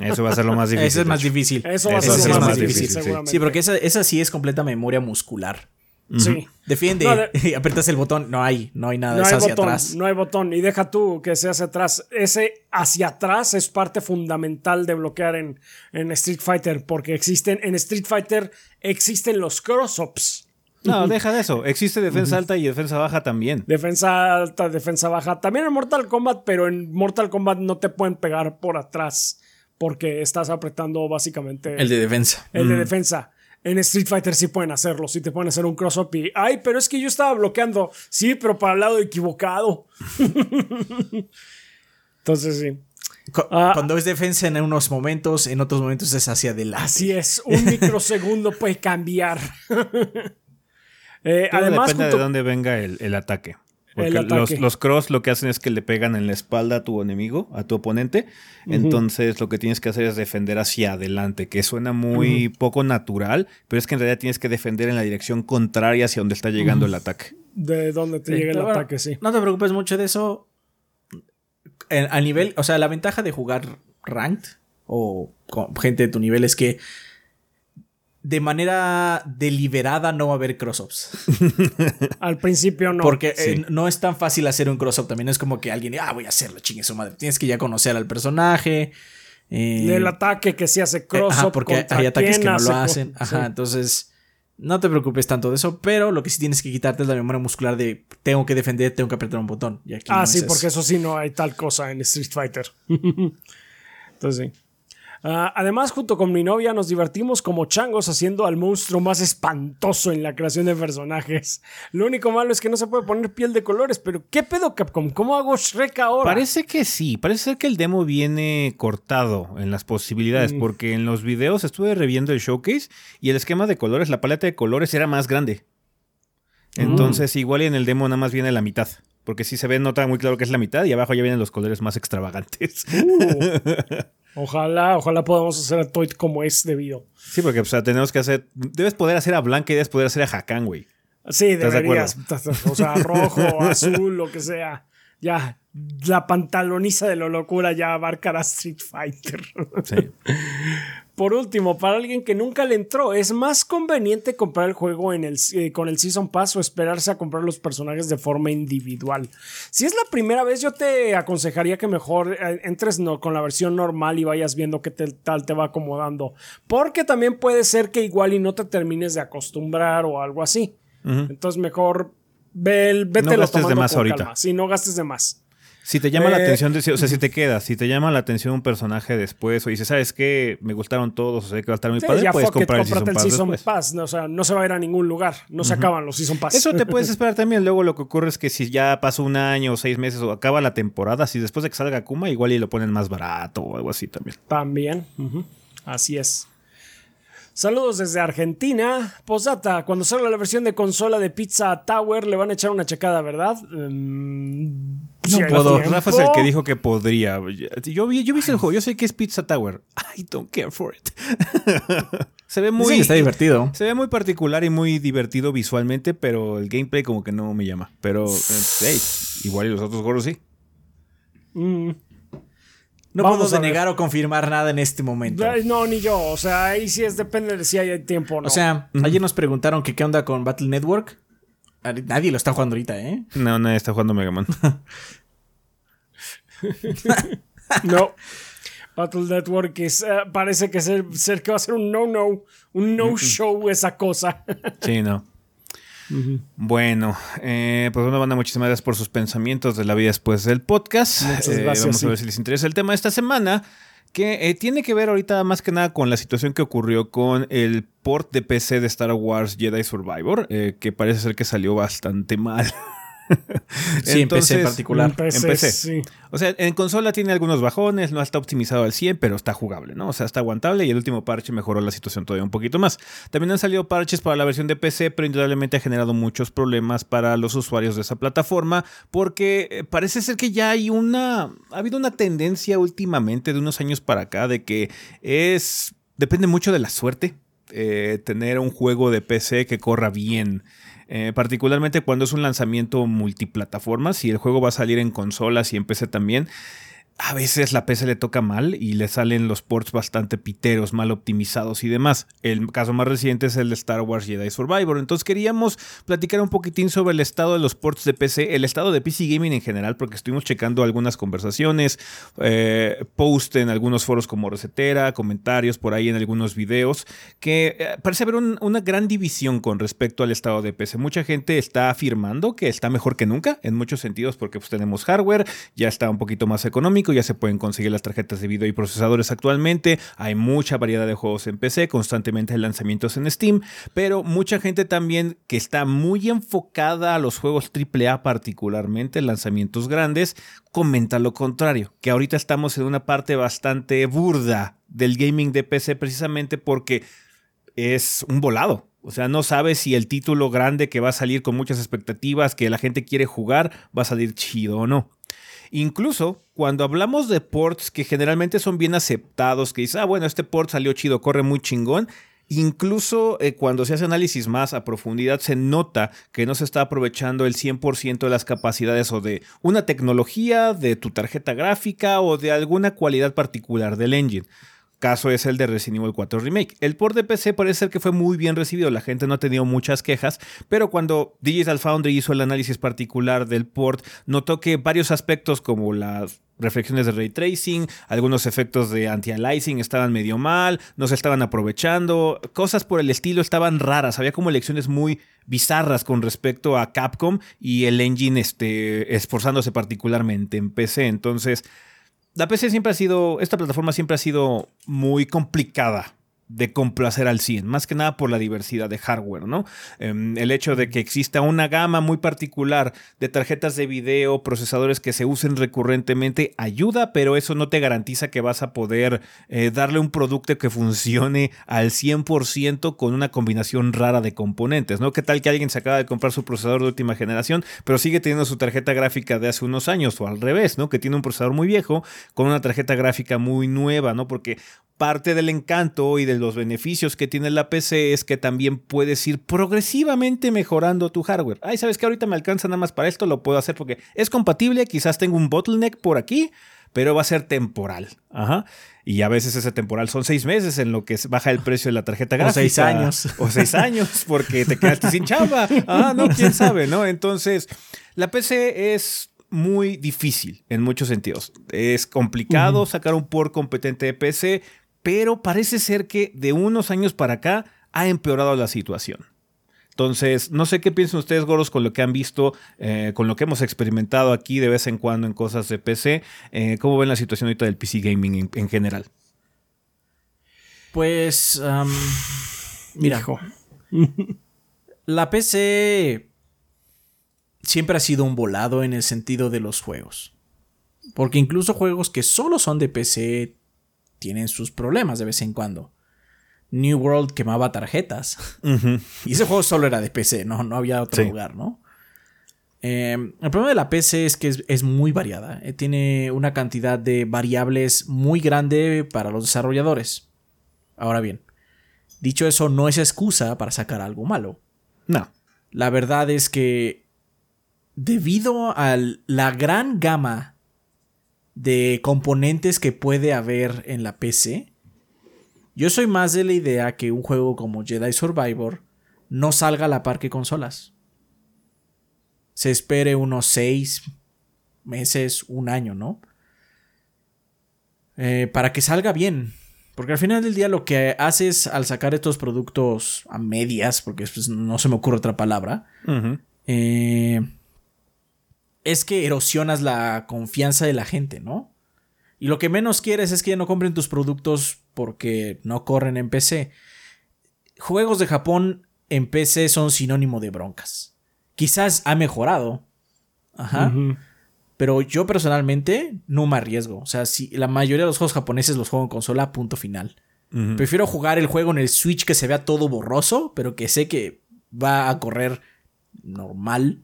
Eso va a ser lo más difícil. Eso es más difícil. Eso va a ser lo más, difícil, seguramente. Sí, porque esa, esa sí es completa memoria muscular. Sí. Defiende y aprietas el botón. No hay, no hay nada. No hay hacia botón, atrás. No hay botón. Y deja tú que sea hacia atrás. Ese hacia atrás es parte fundamental de bloquear en, en Street Fighter. Porque existen, en Street Fighter existen los cross-ups. No, deja de eso. Existe defensa alta y defensa baja también. Defensa alta, defensa baja. También en Mortal Kombat, pero en Mortal Kombat no te pueden pegar por atrás. Porque estás apretando básicamente. El de defensa. El de defensa. En Street Fighter sí pueden hacerlo, sí te pueden hacer un cross-up y, ay, pero es que yo estaba bloqueando, sí, pero para el lado equivocado. Entonces sí. Ah. Cuando es defensa en unos momentos, en otros momentos es hacia adelante. Así es, un microsegundo puede cambiar. eh, además, depende de dónde venga el ataque. Porque los, cross lo que hacen es que le pegan en la espalda a tu enemigo, a tu oponente. Entonces lo que tienes que hacer es defender hacia adelante, que suena muy poco natural, pero es que en realidad tienes que defender en la dirección contraria hacia donde está llegando el ataque. De donde te llega el ataque, sí. No te preocupes mucho de eso. a nivel, o sea, la ventaja de jugar ranked o con gente de tu nivel es que de manera deliberada no va a haber crossops. Al principio no. Porque eh, no es tan fácil hacer un crossops. También es como que alguien, ah, voy a hacerlo, chingue su madre. Tienes que ya conocer al personaje. Eh, el ataque que se hace eh, crossops. porque hay ataques que no lo hacen. Ajá, entonces no te preocupes tanto de eso. Pero lo que sí tienes que quitarte es la memoria muscular de tengo que defender, tengo que apretar un botón. ah, sí, porque eso sí no hay tal cosa en Street Fighter. entonces sí. Ah, además, junto con mi novia nos divertimos como changos haciendo al monstruo más espantoso en la creación de personajes. Lo único malo es que no se puede poner piel de colores, pero ¿qué pedo Capcom? ¿Cómo hago Shrek ahora? Parece que sí, parece ser que el demo viene cortado en las posibilidades, Mm. porque en los videos estuve reviendo el showcase y el esquema de colores, la paleta de colores era más grande. Entonces, igual y en el demo nada más viene la mitad. Porque sí se ve, nota muy claro que es la mitad y abajo ya vienen los colores más extravagantes. Uh, ojalá, ojalá podamos hacer a Toy como es debido. Sí, porque o sea, tenemos que hacer. Debes poder hacer a Blanca y debes poder hacer a Hakan, güey. Sí, ¿Estás de deberías. O sea, rojo, azul, lo que sea. Ya, la pantaloniza de la locura ya abarcará Street Fighter. Sí. Por último, para alguien que nunca le entró, ¿es más conveniente comprar el juego en el, eh, con el Season Pass o esperarse a comprar los personajes de forma individual? Si es la primera vez, yo te aconsejaría que mejor eh, entres no, con la versión normal y vayas viendo qué te- tal te va acomodando. Porque también puede ser que igual y no te termines de acostumbrar o algo así. Entonces mejor ve vete No gastes de más ahorita. Sí, no gastes de más. Si te llama la Eh, atención, de- o sea, si te quedas, si te llama la atención un personaje después, o dices, ¿sabes qué? Me gustaron todos, o sé que va a estar muy Sí, padre, ya puedes fuck it, comprar el Season el Season. Pass. No, o sea, no se va a ir a ningún lugar. No se acaban los Season Pass. Eso te puedes esperar también. Luego lo que ocurre es que si ya pasó un año o seis meses o acaba la temporada, si después de que salga Kuma, igual y lo ponen más barato o algo así también. También. Así es. Saludos desde Argentina. Posdata, cuando salga la versión de consola de Pizza Tower, le van a echar una checada, ¿verdad? Si hay puedo. tiempo. Rafa es el que dijo que podría. Yo vi, yo vi el juego, yo sé que es Pizza Tower. I don't care for it. se ve muy. que está divertido. Se ve muy particular y muy divertido visualmente, pero el gameplay como que no me llama. Pero, eh, hey, igual y los otros gordos sí. Mm, No Vamos puedo denegar o confirmar nada en este momento. no, ni yo. O sea, ahí sí es, depende de si hay tiempo o no. O sea, ayer nos preguntaron que qué onda con Battle Network. Nadie lo está jugando ahorita, ¿eh? No, nadie está jugando Mega Man. no. Battle Network es, eh, parece que ser, ser que va a ser un no-no, un no-show esa cosa. Sí, no. Bueno, eh, pues bueno, banda, muchísimas gracias por sus pensamientos de la vida después del podcast. Muchas Eh, gracias, Vamos sí. a ver si les interesa el tema de esta semana, que eh, tiene que ver ahorita más que nada con la situación que ocurrió con el port de PC de Star Wars Jedi Survivor, eh, que parece ser que salió bastante mal. Sí, en PC en Entonces, particular. En PC, en PC. sí. O sea, en consola tiene algunos bajones, no está optimizado al 100, pero está jugable, ¿no? O sea, está aguantable y el último parche mejoró la situación todavía un poquito más. También han salido parches para la versión de PC, pero indudablemente ha generado muchos problemas para los usuarios de esa plataforma porque eh, parece ser que ya hay una... Ha habido una tendencia últimamente de unos años para acá de que es... Depende mucho de la suerte eh, tener un juego de PC que corra bien. Eh, particularmente cuando es un lanzamiento multiplataforma, si el juego va a salir en consolas y en PC también, a veces la PC le toca mal y le salen los ports bastante piteros, mal optimizados y demás. El caso más reciente es el de Star Wars Jedi Survivor. Entonces queríamos platicar un poquitín sobre el estado de los ports de PC, el estado de PC Gaming en general, porque estuvimos checando algunas conversaciones, eh, post en algunos foros como Recetera, comentarios por ahí en algunos videos, que eh, parece haber un- una gran división con respecto al estado de PC. Mucha gente está afirmando que está mejor que nunca, en muchos sentidos, porque pues, tenemos hardware, ya está un poquito más económico, ya se pueden conseguir las tarjetas de video y procesadores actualmente, hay mucha variedad de juegos en PC, constantemente hay lanzamientos en Steam, pero mucha gente también que está muy enfocada a los juegos AAA particularmente, lanzamientos grandes, comenta lo contrario, que ahorita estamos en una parte bastante burda del gaming de PC precisamente porque es un volado. O sea, no sabes si el título grande que va a salir con muchas expectativas, que la gente quiere jugar, va a salir chido o no. Incluso cuando hablamos de ports que generalmente son bien aceptados, que dices, ah, bueno, este port salió chido, corre muy chingón. Incluso eh, cuando se hace análisis más a profundidad, se nota que no se está aprovechando el 100% de las capacidades o de una tecnología, de tu tarjeta gráfica o de alguna cualidad particular del engine. Caso es el de Resident Evil 4 Remake. El port de PC parece ser que fue muy bien recibido, la gente no ha tenido muchas quejas, pero cuando Digital Foundry hizo el análisis particular del port, notó que varios aspectos como las reflexiones de ray tracing, algunos efectos de anti-aliasing estaban medio mal, no se estaban aprovechando, cosas por el estilo estaban raras, había como lecciones muy bizarras con respecto a Capcom y el engine este, esforzándose particularmente en PC, entonces la PC siempre ha sido, esta plataforma siempre ha sido muy complicada de complacer al 100, más que nada por la diversidad de hardware, ¿no? Em, el hecho de que exista una gama muy particular de tarjetas de video, procesadores que se usen recurrentemente, ayuda, pero eso no te garantiza que vas a poder eh, darle un producto que funcione al 100% con una combinación rara de componentes, ¿no? ¿Qué tal que alguien se acaba de comprar su procesador de última generación, pero sigue teniendo su tarjeta gráfica de hace unos años, o al revés, ¿no? Que tiene un procesador muy viejo con una tarjeta gráfica muy nueva, ¿no? Porque parte del encanto y de los beneficios que tiene la PC es que también puedes ir progresivamente mejorando tu hardware. Ay, sabes que ahorita me alcanza nada más para esto, lo puedo hacer porque es compatible, quizás tengo un bottleneck por aquí, pero va a ser temporal. Ajá. Y a veces ese temporal son seis meses en lo que baja el precio de la tarjeta gráfica. O seis años. O seis años, porque te quedaste sin chamba. Ah, no, quién sabe, ¿no? Entonces, la PC es muy difícil en muchos sentidos. Es complicado sacar un port competente de PC pero parece ser que de unos años para acá ha empeorado la situación. Entonces, no sé qué piensan ustedes, Goros, con lo que han visto, eh, con lo que hemos experimentado aquí de vez en cuando en cosas de PC. Eh, ¿Cómo ven la situación ahorita del PC Gaming en, general? Pues, mira, la PC siempre ha sido un volado en el sentido de los juegos. Porque incluso juegos que solo son de PC tienen sus problemas de vez en cuando. New World quemaba tarjetas. Y ese juego solo era de PC, no, no había otro lugar, ¿no? Em, el problema de la PC es que es, muy variada. Eh, tiene una cantidad de variables muy grande para los desarrolladores. Ahora bien, dicho eso, no es excusa para sacar algo malo. No. La verdad es que debido a la gran gama de componentes que puede haber en la PC, yo soy más de la idea que un juego como Jedi Survivor no salga a la par que consolas. Se espere unos 6 meses, un año, ¿no? Eh, para que salga bien. Porque al final del día lo que haces al sacar estos productos a medias, porque pues, no se me ocurre otra palabra, eh, es que erosionas la confianza de la gente, ¿no? Y lo que menos quieres es que no compren tus productos porque no corren en PC. Juegos de Japón en PC son sinónimo de broncas. Quizás ha mejorado. Ajá. Pero yo personalmente no me arriesgo. O sea, si la mayoría de los juegos japoneses los juego en consola, punto final. Prefiero jugar el juego en el Switch que se vea todo borroso, pero que sé que va a correr normal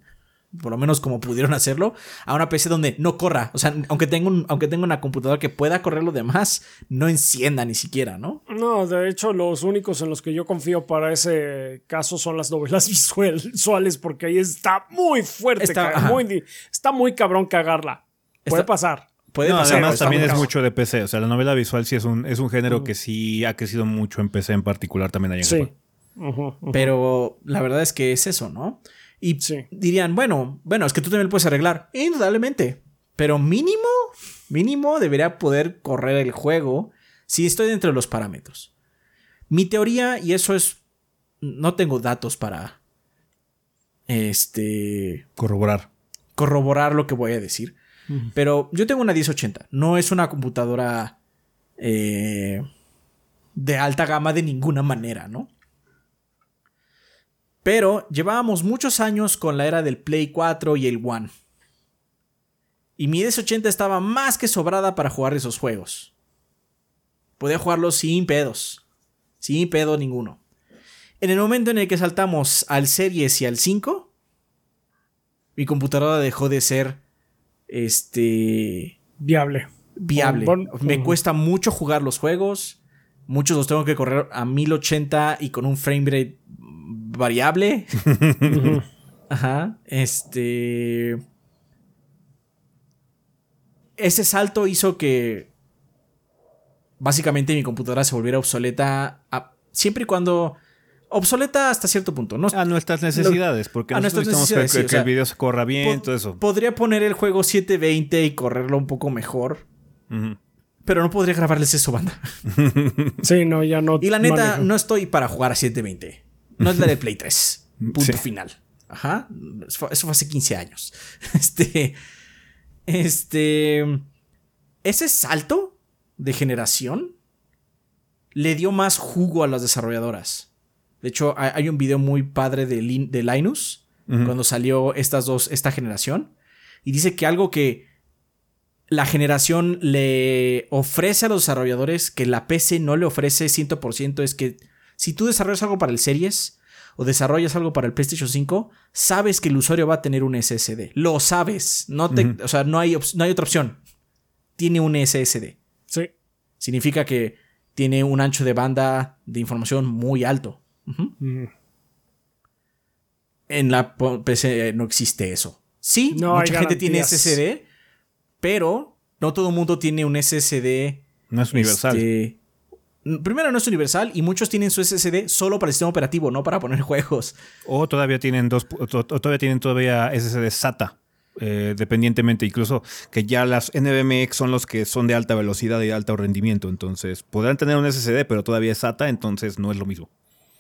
por lo menos como pudieron hacerlo, a una PC donde no corra. O sea, aunque tenga, un, aunque tenga una computadora que pueda correr lo demás, no encienda ni siquiera, ¿no? No, de hecho, los únicos en los que yo confío para ese caso son las novelas visuales, porque ahí está muy fuerte, está, muy, está muy cabrón cagarla. Puede pasar. Puede pasar, además también es mucho de PC. O sea, la novela visual sí es un, es un género que sí ha crecido mucho en PC en particular también allá en Sí. Pero la verdad es que es eso, ¿no? Y dirían, bueno, bueno, es que tú también lo puedes arreglar. Indudablemente. Pero mínimo, mínimo debería poder correr el juego si estoy dentro de los parámetros. Mi teoría, y eso es. No tengo datos para. Este. Corroborar. Corroborar lo que voy a decir. Pero yo tengo una 1080. No es una computadora. Eh, de alta gama de ninguna manera, ¿no? Pero llevábamos muchos años con la era del Play 4 y el One. Y mi DS80 estaba más que sobrada para jugar esos juegos. Podía jugarlos sin pedos. Sin pedo ninguno. En el momento en el que saltamos al Series y al 5, mi computadora dejó de ser este viable. Viable. Me cuesta mucho jugar los juegos. Muchos los tengo que correr a 1080 y con un frame rate variable. Ajá. Este. Ese salto hizo que. Básicamente mi computadora se volviera obsoleta. siempre y cuando. Obsoleta hasta cierto punto. No, a nuestras necesidades. porque a nuestras necesidades, que, el video se corra bien, todo eso. Podría poner el juego 720 y correrlo un poco mejor. Pero no podría grabarles eso, banda. sí, no, ya no. Y la neta, no estoy para jugar a 720. No es la de Play 3. Punto final. Ajá. Eso fue hace 15 años. Este. Este. ese salto de generación le dio más jugo a las desarrolladoras. De hecho, hay un video muy padre de, de Linus cuando salió estas dos, esta generación. Y dice que algo que la generación le ofrece a los desarrolladores que la PC no le ofrece 100% es que si tú desarrollas algo para el Series o desarrollas algo para el PlayStation 5, sabes que el usuario va a tener un SSD. Lo sabes. No te, O sea, no hay, no hay otra opción. Tiene un SSD. Sí. Significa que tiene un ancho de banda de información muy alto. En la PC no existe eso. Sí, mucha gente tiene SSD, pero no todo el mundo tiene un SSD. No es universal. Este, primero no es universal y muchos tienen su SSD solo para el sistema operativo, no para poner juegos. O todavía tienen dos, todavía tienen todavía SSD SATA. Eh, dependientemente, incluso que ya las NVMe son los que son de alta velocidad y alto rendimiento. Entonces, podrán tener un SSD, pero todavía es SATA, entonces no es lo mismo.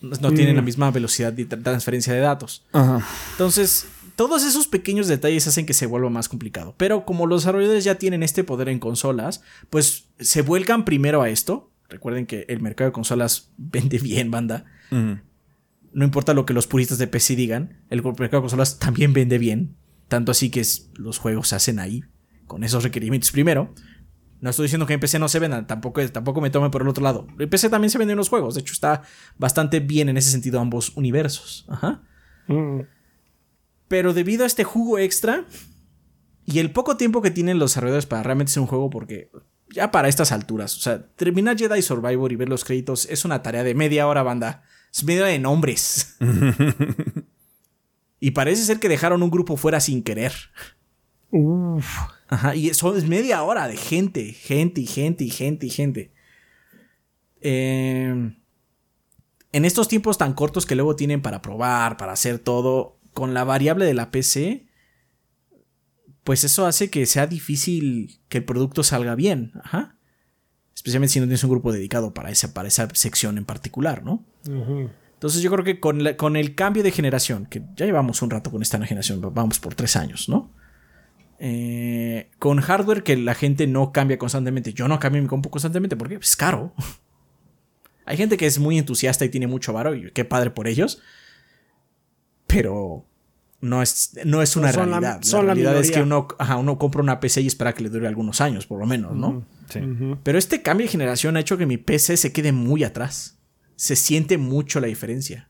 No tienen la mm. misma velocidad de transferencia de datos. Entonces, todos esos pequeños detalles hacen que se vuelva más complicado. Pero como los desarrolladores ya tienen este poder en consolas, pues se vuelcan primero a esto. Recuerden que el mercado de consolas vende bien, banda. No importa lo que los puristas de PC digan, el mercado de consolas también vende bien. Tanto así que los juegos se hacen ahí, con esos requerimientos primero. No estoy diciendo que en PC no se vendan, tampoco, tampoco me tome por el otro lado. En PC también se venden los juegos, de hecho está bastante bien en ese sentido ambos universos. Ajá. Mm. Pero debido a este jugo extra y el poco tiempo que tienen los desarrolladores para realmente hacer un juego, porque ya para estas alturas, o sea, terminar Jedi Survivor y ver los créditos es una tarea de media hora, banda. Es media de nombres. y parece ser que dejaron un grupo fuera sin querer. Uf. Ajá, y eso es media hora de gente, gente y gente y gente y gente. Em, en estos tiempos tan cortos que luego tienen para probar, para hacer todo, con la variable de la PC, pues eso hace que sea difícil que el producto salga bien. Ajá. Especialmente si no tienes un grupo dedicado para esa, para esa sección en particular, ¿no? Entonces yo creo que con, con, el cambio de generación, que ya llevamos un rato con esta generación, vamos por tres años, ¿no? Eh, con hardware que la gente no cambia constantemente. Yo no cambio mi compu constantemente porque es caro. Hay gente que es muy entusiasta y tiene mucho varo y qué padre por ellos pero no es, no es una realidad. La, realidad es que uno, uno compra una PC y espera que le dure algunos años, por lo menos, ¿no? Sí. Pero este cambio de generación ha hecho que mi PC se quede muy atrás. Se siente mucho la diferencia.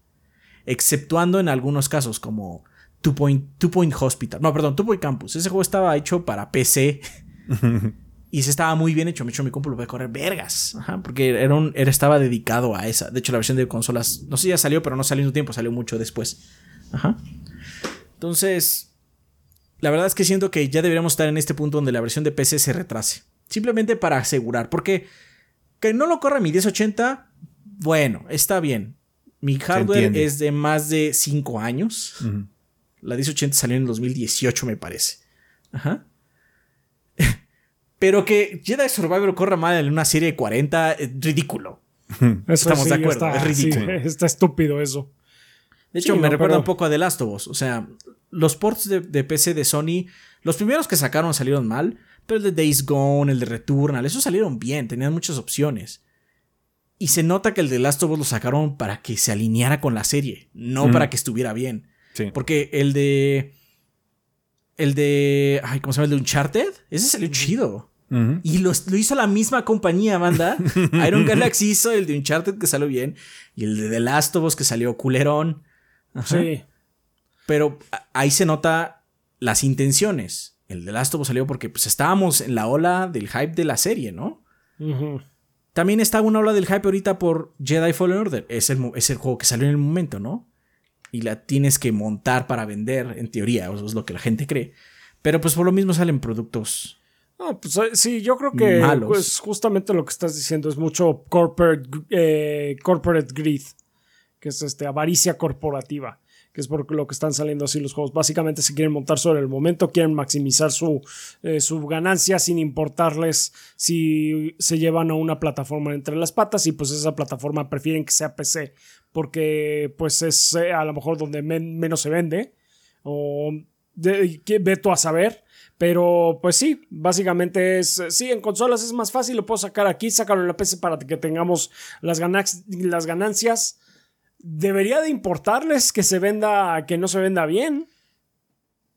Exceptuando en algunos casos como Two Point, Point Hospital. No, perdón, Two Point Campus. Ese juego estaba hecho para PC. y se estaba muy bien hecho. Me hecho mi compu lo puede correr vergas. porque era un, era, estaba dedicado a esa. De hecho, la versión de consolas, no sé si ya salió, pero no salió en un tiempo, salió mucho después. Ajá. Entonces, la verdad es que siento que ya deberíamos estar en este punto donde la versión de PC se retrase. Simplemente para asegurar. Porque que no lo corra mi 1080, bueno, está bien. Mi hardware es de más de 5 años. La 1080 salió en 2018, me parece. Ajá. Pero que Jedi Survivor corra mal en una serie de 40, es ridículo. Estamos de acuerdo, es ridículo. está estúpido eso. De hecho, me recuerda un poco a The Last of Us. O sea, los ports de, PC de Sony, los primeros que sacaron salieron mal, pero el de Days Gone, el de Returnal, esos salieron bien, tenían muchas opciones. Y se nota que el de Last of Us lo sacaron para que se alineara con la serie, no para que estuviera bien. Porque el de. El de. Ay, ¿cómo se llama? El de Uncharted. Ese salió chido. Y lo, hizo la misma compañía, banda. Iron Galaxy hizo el de Uncharted que salió bien. Y el de The Last of Us que salió culerón. Sí. Pero ahí se nota las intenciones. El de Last of Us salió porque pues, estábamos en la ola del hype de la serie, ¿no? También está una ola del hype ahorita por Jedi Fallen Order. Es el, es el juego que salió en el momento, ¿no? Y la tienes que montar para vender, en teoría, eso es lo que la gente cree. Pero pues por lo mismo salen productos. pues eh, sí, yo creo que pues, justamente lo que estás diciendo es mucho corporate, eh, corporate greed que es este, avaricia corporativa, que es por lo que están saliendo así los juegos. Básicamente se quieren montar sobre el momento, quieren maximizar su, eh, su ganancia sin importarles si se llevan a una plataforma entre las patas y pues esa plataforma prefieren que sea PC porque pues es eh, a lo mejor donde menos se vende o de, que veto a saber. Pero pues sí, básicamente es, sí, en consolas es más fácil, lo puedo sacar aquí, sacarlo en la PC para que tengamos las, las ganancias. Debería de importarles que se venda, que no se venda bien.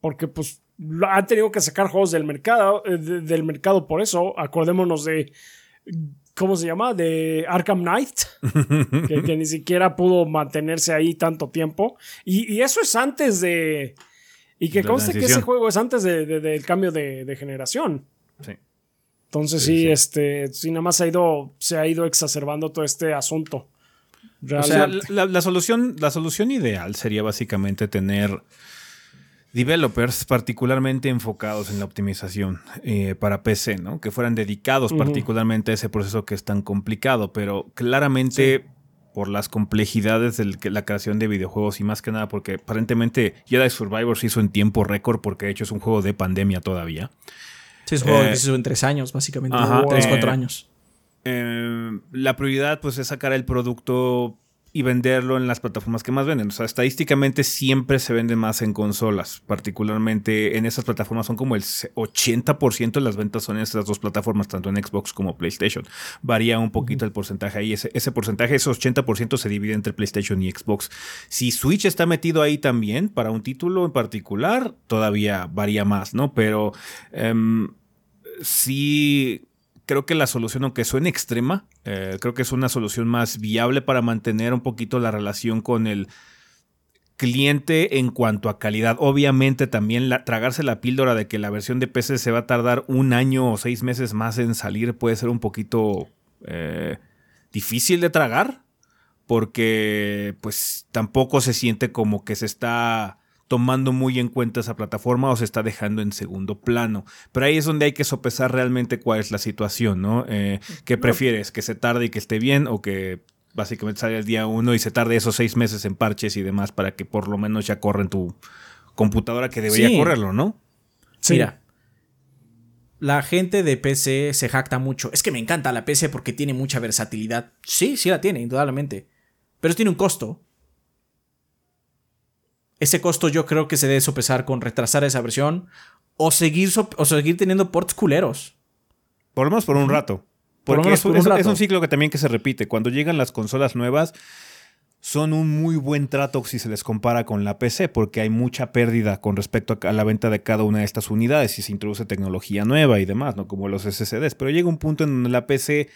Porque pues han tenido que sacar juegos del mercado, eh, del mercado por eso. Acordémonos de ¿cómo se llama? De Arkham Knight, que, ni siquiera pudo mantenerse ahí tanto tiempo. Y, eso es antes de... Y que conste que ese juego es antes del cambio de, generación. Sí. Entonces sí, este, sí, nada más ha ido, se ha ido exacerbando todo este asunto. O sea, la, solución, la solución ideal sería básicamente tener developers particularmente enfocados en la optimización eh, para PC, ¿no? Que fueran dedicados particularmente a ese proceso que es tan complicado, pero claramente por las complejidades de la creación de videojuegos y más que nada porque aparentemente Jedi Survivor se hizo en tiempo récord porque de hecho es un juego de pandemia todavía. Sí, es un juego que eh, se hizo en tres años, básicamente. Ajá, tres, cuatro eh, años. la prioridad pues es sacar el producto y venderlo en las plataformas que más venden. O sea, estadísticamente siempre se vende más en consolas, particularmente en esas plataformas son como el 80% de las ventas son en estas dos plataformas, tanto en Xbox como PlayStation. Varía un poquito el porcentaje ahí. Ese, ese porcentaje, ese 80% se divide entre PlayStation y Xbox. Si Switch está metido ahí también para un título en particular, todavía varía más, ¿no? Pero um, sí creo que la solución, aunque suene extrema, eh, creo que es una solución más viable para mantener un poquito la relación con el cliente en cuanto a calidad. Obviamente también tragarse la píldora de que la versión de PC se va a tardar un año o seis meses más en salir puede ser un poquito eh, difícil de tragar porque pues tampoco se siente como que se está tomando muy en cuenta esa plataforma o se está dejando en segundo plano. Pero ahí es donde hay que sopesar realmente cuál es la situación, ¿no? Eh, ¿Qué prefieres? ¿Que se tarde y que esté bien o que básicamente salga el día uno y se tarde esos seis meses en parches y demás para que por lo menos ya corra en tu computadora que debería correrlo, ¿no? Mira, la gente de PC se jacta mucho. Es que me encanta la PC porque tiene mucha versatilidad. Sí, sí la tiene, indudablemente. Pero tiene un costo ese costo yo creo que se debe sopesar con retrasar esa versión o seguir, o seguir teniendo ports culeros. Por lo menos por un rato. Porque es, un ciclo que también que se repite. Cuando llegan las consolas nuevas, son un muy buen trato si se les compara con la PC, porque hay mucha pérdida con respecto a la venta de cada una de estas unidades y se introduce tecnología nueva y demás, ¿no? Como los SSDs. Pero llega un punto en donde la PC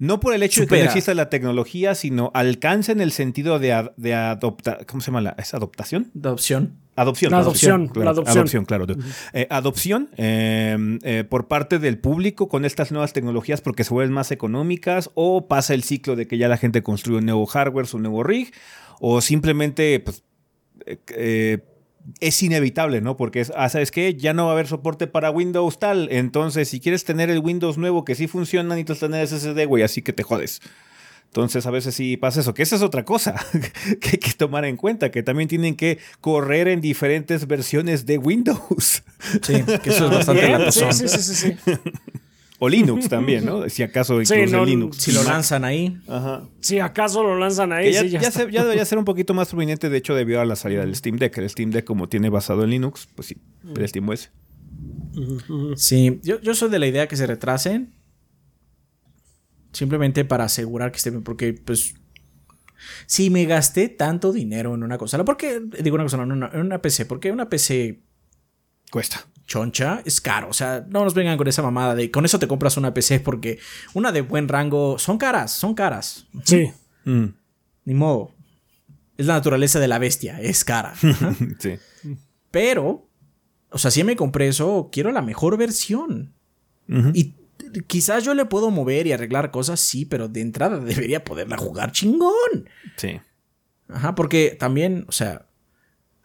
no por el hecho de que no exista la tecnología, sino alcanza en el sentido de, de adoptar. ¿Cómo se llama? La, ¿Es adoptación? Adopción. Adopción. adopción, claro, adopción. claro. Eh, adopción em, eh, por parte del público con estas nuevas tecnologías porque se vuelven más económicas o pasa el ciclo de que ya la gente construye un nuevo hardware, su nuevo rig o simplemente pues, eh, es inevitable, ¿no? Porque es, ah, ¿sabes qué? Ya no va a haber soporte para Windows tal. Entonces, si quieres tener el Windows nuevo que sí funciona, necesitas tener SSD, güey, así que te jodes. Entonces, a veces sí pasa eso, que esa es otra cosa que hay que tomar en cuenta, que también tienen que correr en diferentes versiones de Windows. Sí, que eso es bastante sí, sí, sí, sí, sí. O Linux también, ¿no? Si acaso incluso Linux. Si lo lanzan ahí. Ajá. Si acaso lo lanzan ahí. Ya, ya, debería ser un poquito más prominente, de hecho, debido a la salida del Steam Deck. El Steam Deck, como tiene basado en Linux, pues sí, el SteamOS. Sí, yo, yo soy de la idea que se retrasen. Simplemente para asegurar que esté bien. Porque, pues. Si me gasté tanto dinero en una consola. ¿Por qué? Digo una cosa, no, en una PC. Porque una PC. Cuesta choncha es caro. O sea, no nos vengan con esa mamada de con eso te compras una PC porque una de buen rango son caras, son caras. Sí. Mm. Ni modo. Es la naturaleza de la bestia, es cara. sí. Pero, o sea, si me compré eso, quiero la mejor versión. Y quizás yo le puedo mover y arreglar cosas, sí, pero de entrada debería poderla jugar chingón. Sí. Ajá, porque también, o sea,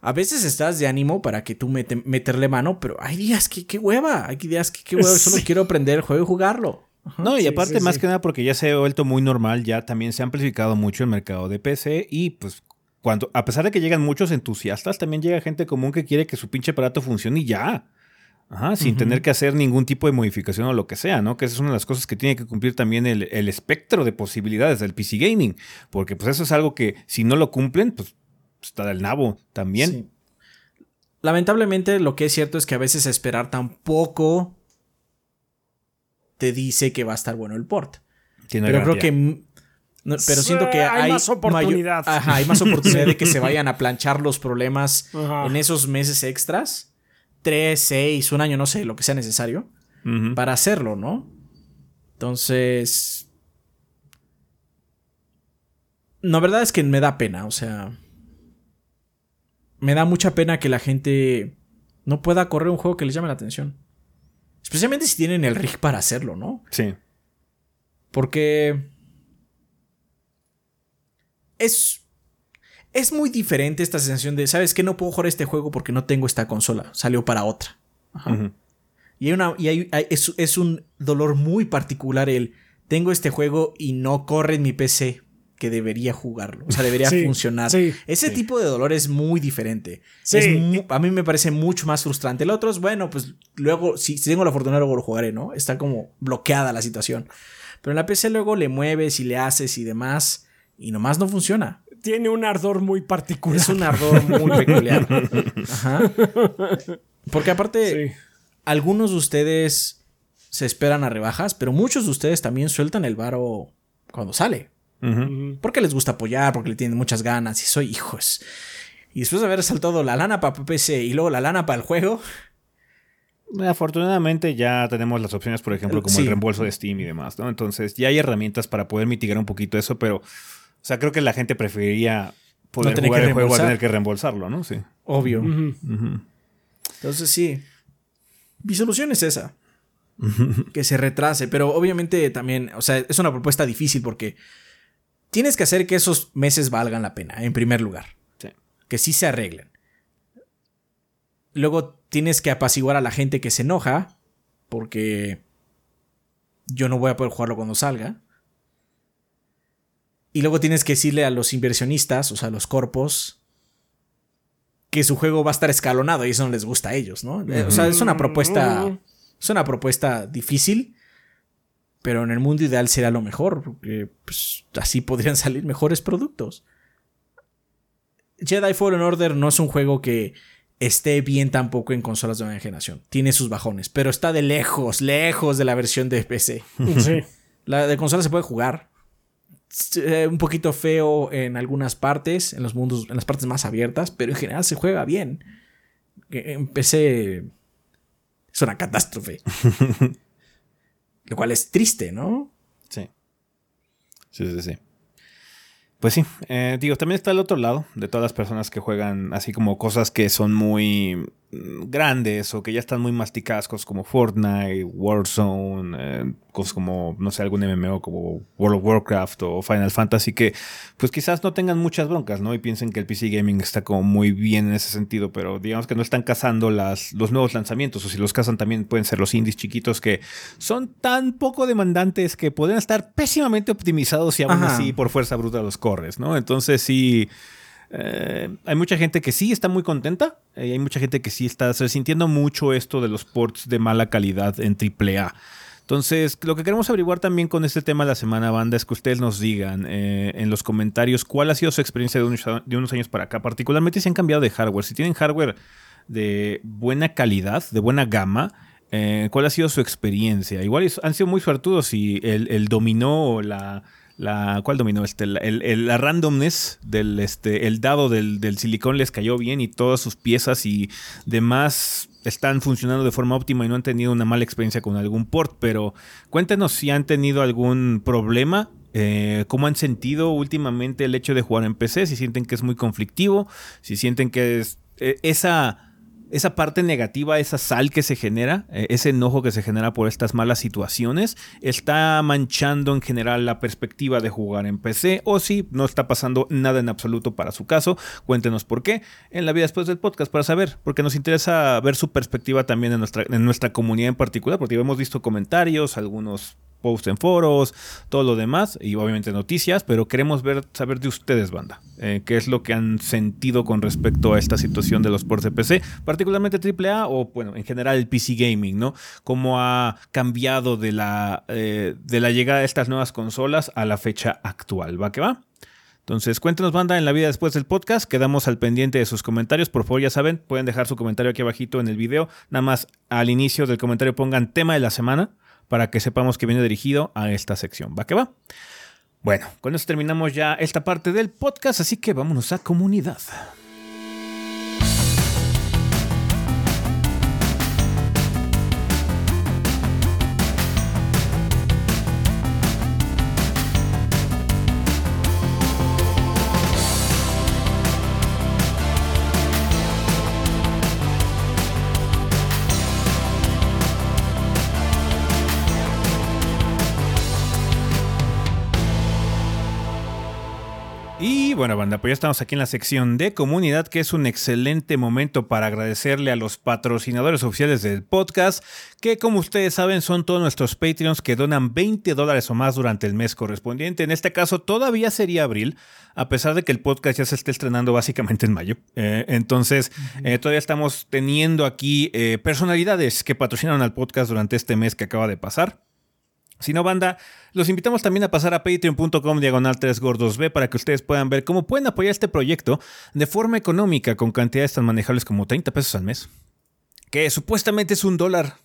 a veces estás de ánimo para que tú meterle mano, pero hay días que qué hueva, hay días que qué hueva, solo quiero aprender el juego y jugarlo. no, y aparte más que nada porque ya se ha vuelto muy normal, ya también se ha amplificado mucho el mercado de PC y pues cuando, a pesar de que llegan muchos entusiastas, también llega gente común que quiere que su pinche aparato funcione y ya. Ajá, sin tener que hacer ningún tipo de modificación o lo que sea, ¿no? Que esa es una de las cosas que tiene que cumplir también el, el espectro de posibilidades del PC Gaming. Porque pues eso es algo que si no lo cumplen, pues está del nabo también. lamentablemente lo que es cierto es que a veces esperar tampoco te dice que va a estar bueno el port. Tiene Pero creo que. no, pero siento que Hay hay, más oportunidad. ajá, hay más oportunidad de que se vayan a planchar los problemas Ajá. en esos meses extras. Tres, seis, un año, no sé, lo que sea necesario. Para hacerlo, ¿no? Entonces. La verdad es que me da pena, o sea. Me da mucha pena que la gente no pueda correr un juego que les llame la atención. Especialmente si tienen el rig para hacerlo, ¿no? Sí. Porque es es muy diferente esta sensación de, ¿sabes qué? No puedo jugar este juego porque no tengo esta consola. Salió para otra. Ajá. Y, hay una, y hay- hay- es, es un dolor muy particular el, tengo este juego y no corre en mi PC que debería jugarlo. O sea, debería Sí, funcionar. sí. Ese tipo de dolor es muy diferente. Sí. Es mu- a mí me parece mucho más frustrante. El otro es, bueno, pues luego, si, si tengo la fortuna, luego lo jugaré, ¿no? Está como bloqueada la situación. Pero en la PC luego le mueves y le haces y demás. Y nomás no funciona. Tiene un ardor muy particular. Es un ardor muy peculiar. Ajá. Porque aparte, Sí. algunos de ustedes se esperan a rebajas, pero muchos de ustedes también sueltan el varo cuando sale. Porque les gusta apoyar, porque le tienen muchas ganas. Y soy hijos. Y después de haber saltado la lana para PC y luego la lana para el juego, Afortunadamente ya tenemos las opciones, por ejemplo, como Sí. el reembolso de Steam y demás, ¿no? Entonces ya hay herramientas para poder mitigar un poquito eso, pero, o sea, creo que la gente preferiría poder tener jugar que el juego a reembolsar. tener que reembolsarlo, ¿no? Sí. obvio. Entonces sí. Mi solución es esa. que se retrase. Pero obviamente también, o sea, es una propuesta difícil porque tienes que hacer que esos meses valgan la pena, en primer lugar. Sí. Que sí se arreglen. Luego tienes que apaciguar a la gente que se enoja porque yo no voy a poder jugarlo cuando salga. Y luego tienes que decirle a los inversionistas, o sea, a los corpos, que su juego va a estar escalonado y eso no les gusta a ellos, ¿no? Eh, O sea, es una propuesta. Es una propuesta difícil. Pero en el mundo ideal será lo mejor. Porque pues, así podrían salir mejores productos. Jedi Fallen Order no es un juego que esté bien tampoco en consolas de nueva generación. Tiene sus bajones. Pero está de lejos, lejos de la versión de PC. Sí. La de consola se puede jugar. Eh, un poquito feo en algunas partes, en los mundos, en las partes más abiertas, pero en general se juega bien. Que En PC es una catástrofe. Lo cual es triste, ¿no? Sí. Sí, sí, sí. Pues sí, eh, digo, también está el otro lado de todas las personas que juegan así como cosas que son muy grandes o que ya están muy masticadas, cosas como Fortnite, Warzone, eh, cosas como, no sé, algún MMO como World of Warcraft o Final Fantasy que pues quizás no tengan muchas broncas, ¿no? Y piensen que el PC Gaming está como muy bien en ese sentido, pero digamos que no están cazando las, los nuevos lanzamientos o si los cazan también pueden ser los indies chiquitos que son tan poco demandantes que pueden estar pésimamente optimizados y aún Ajá. así por fuerza bruta los corres, ¿no? Entonces sí, eh, hay mucha gente que sí está muy contenta eh, hay mucha gente que sí está resintiendo mucho esto de los ports de mala calidad en AAA. Entonces, lo que queremos averiguar también con este tema de la semana, banda, es que ustedes nos digan eh, en los comentarios cuál ha sido su experiencia de unos, años para acá, particularmente si han cambiado de hardware. Si tienen hardware de buena calidad, de buena gama, eh, ¿cuál ha sido su experiencia? Igual han sido muy suertudos y el, el dominó o la, la. ¿Cuál dominó? Este, la, el- el- la randomness del este, el dado del, del silicón les cayó bien y todas sus piezas y demás están funcionando de forma óptima y no han tenido una mala experiencia con algún port. Pero cuéntenos si han tenido algún problema. eh, ¿Cómo han sentido últimamente el hecho de jugar en PC? Si sienten que es muy conflictivo, si sienten que es eh, esa esa parte negativa, esa sal que se genera, eh, ese enojo que se genera por estas malas situaciones, está manchando en general la perspectiva de jugar en PC o si no está pasando nada en absoluto para su caso, cuéntenos por qué en la vida después del podcast para saber, porque nos interesa ver su perspectiva también en nuestra, en nuestra comunidad en particular, porque hemos visto comentarios, algunos posts en foros, todo lo demás y obviamente noticias, pero queremos ver, saber de ustedes, banda, eh, qué es lo que han sentido con respecto a esta situación de los ports de PC, particularmente AAA o bueno, en general el PC Gaming, ¿no? Cómo ha cambiado de la, eh, de la llegada de estas nuevas consolas a la fecha actual, ¿va que va? Entonces, cuéntenos, banda, en la vida después del podcast. Quedamos al pendiente de sus comentarios. Por favor, ya saben, pueden dejar su comentario aquí abajito en el video. Nada más al inicio del comentario pongan tema de la semana para que sepamos que viene dirigido a esta sección. ¿Va que va? Bueno, con eso terminamos ya esta parte del podcast, así que vámonos a comunidad. Bueno, banda, pues ya estamos aquí en la sección de comunidad, que es un excelente momento para agradecerle a los patrocinadores oficiales del podcast, que como ustedes saben son todos nuestros Patreons que donan 20 dólares o más durante el mes correspondiente. En este caso todavía sería abril, a pesar de que el podcast ya se esté estrenando básicamente en mayo. Eh, entonces, eh, todavía estamos teniendo aquí eh, personalidades que patrocinan al podcast durante este mes que acaba de pasar. Si no, banda, los invitamos también a pasar a patreon.com diagonal 3 gordos B para que ustedes puedan ver cómo pueden apoyar este proyecto de forma económica con cantidades tan manejables como 30 pesos al mes. Que supuestamente es un dólar.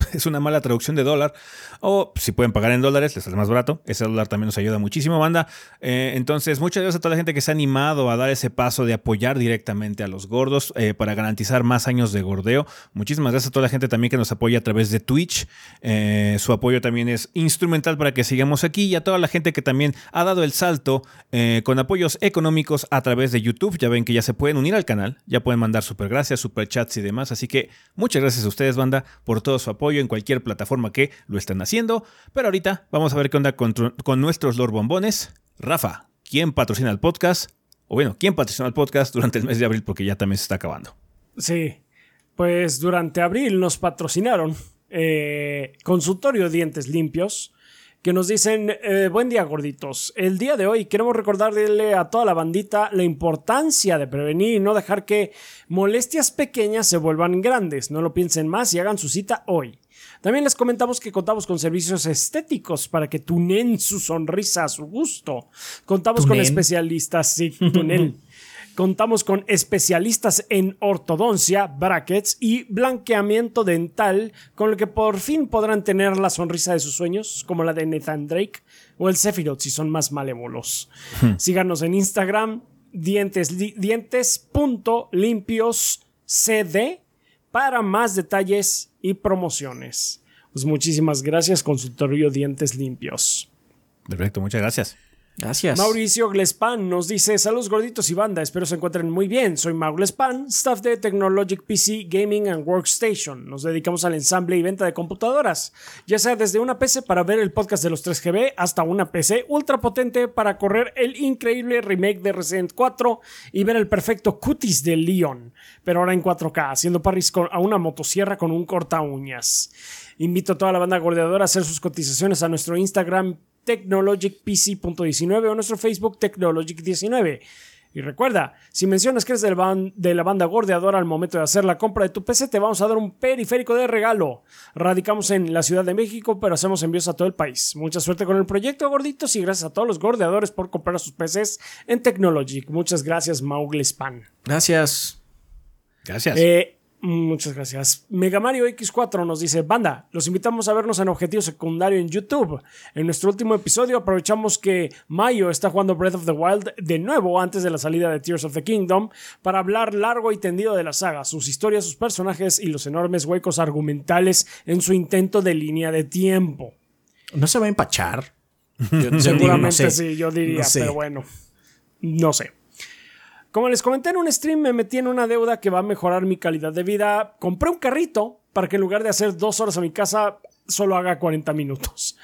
Es una mala traducción de dólar. O si pueden pagar en dólares, les sale más barato. Ese dólar también nos ayuda muchísimo, banda. Eh, entonces, muchas gracias a toda la gente que se ha animado a dar ese paso de apoyar directamente a los gordos eh, para garantizar más años de gordeo. Muchísimas gracias a toda la gente también que nos apoya a través de Twitch. Eh, su apoyo también es instrumental para que sigamos aquí. Y a toda la gente que también ha dado el salto con apoyos económicos a través de YouTube. Ya ven que ya se pueden unir al canal. Ya pueden mandar super gracias, super chats y demás. Así que muchas gracias a ustedes, banda, por todo su apoyo en cualquier plataforma que lo estén haciendo. Pero ahorita vamos a ver qué onda con, con nuestros Lord Bombones. Rafa, ¿quién patrocina el podcast? O bueno, ¿quién patrocina el podcast durante el mes de abril? Porque ya también se está acabando. Sí, pues durante abril nos patrocinaron eh, Consultorio Dientes Limpios, que nos dicen, eh, buen día gorditos, el día de hoy queremos recordarle a toda la bandita la importancia de prevenir y no dejar que molestias pequeñas se vuelvan grandes, no lo piensen más y hagan su cita hoy. También les comentamos que contamos con servicios estéticos para que tunen su sonrisa a su gusto. Contamos con especialistas, sí, tunel. Contamos con especialistas en ortodoncia, brackets y blanqueamiento dental, con lo que por fin podrán tener la sonrisa de sus sueños, como la de Nathan Drake o el Sephiroth si son más malévolos. Síganos en Instagram, dientes, para más detalles y promociones. Pues muchísimas gracias, Consultorio Dientes Limpios. Perfecto, muchas gracias. Gracias. Mauricio Glespan nos dice: Saludos gorditos y banda, espero se encuentren muy bien. Soy Mau Glespan, staff de Technologic PC Gaming and Workstation. Nos dedicamos al ensamble y venta de computadoras, ya sea desde una PC para ver el podcast de los 3GB hasta una PC ultra potente para correr el increíble remake de Resident 4 y ver el perfecto cutis de Leon, pero ahora en 4K, haciendo parries con- a una motosierra con un corta uñas. Invito a toda la banda gordeadora a hacer sus cotizaciones a nuestro Instagram technologicpc.19 o nuestro Facebook technologic19. Y recuerda, si mencionas que eres del ban- de la banda gordeadora al momento de hacer la compra de tu PC, te vamos a dar un periférico de regalo. Radicamos en la Ciudad de México, pero hacemos envíos a todo el país. Mucha suerte con el proyecto, gorditos, y gracias a todos los gordeadores por comprar sus PCs en Technologic. Muchas gracias, Maugle Span. Gracias. Gracias. Eh, muchas gracias. Mega Mario X4 nos dice, banda, los invitamos a vernos en Objetivo Secundario en YouTube. En nuestro último episodio aprovechamos que Mayo está jugando Breath of the Wild de nuevo antes de la salida de Tears of the Kingdom para hablar largo y tendido de la saga, sus historias, sus personajes y los enormes huecos argumentales en su intento de línea de tiempo. ¿No se va a empachar? Yo- yo digo, Seguramente no sé. sí, yo diría, No sé. pero bueno, no sé. Como les comenté en un stream, me metí en una deuda que va a mejorar mi calidad de vida. Compré un carrito para que en lugar de hacer dos horas a mi casa, solo haga 40 minutos.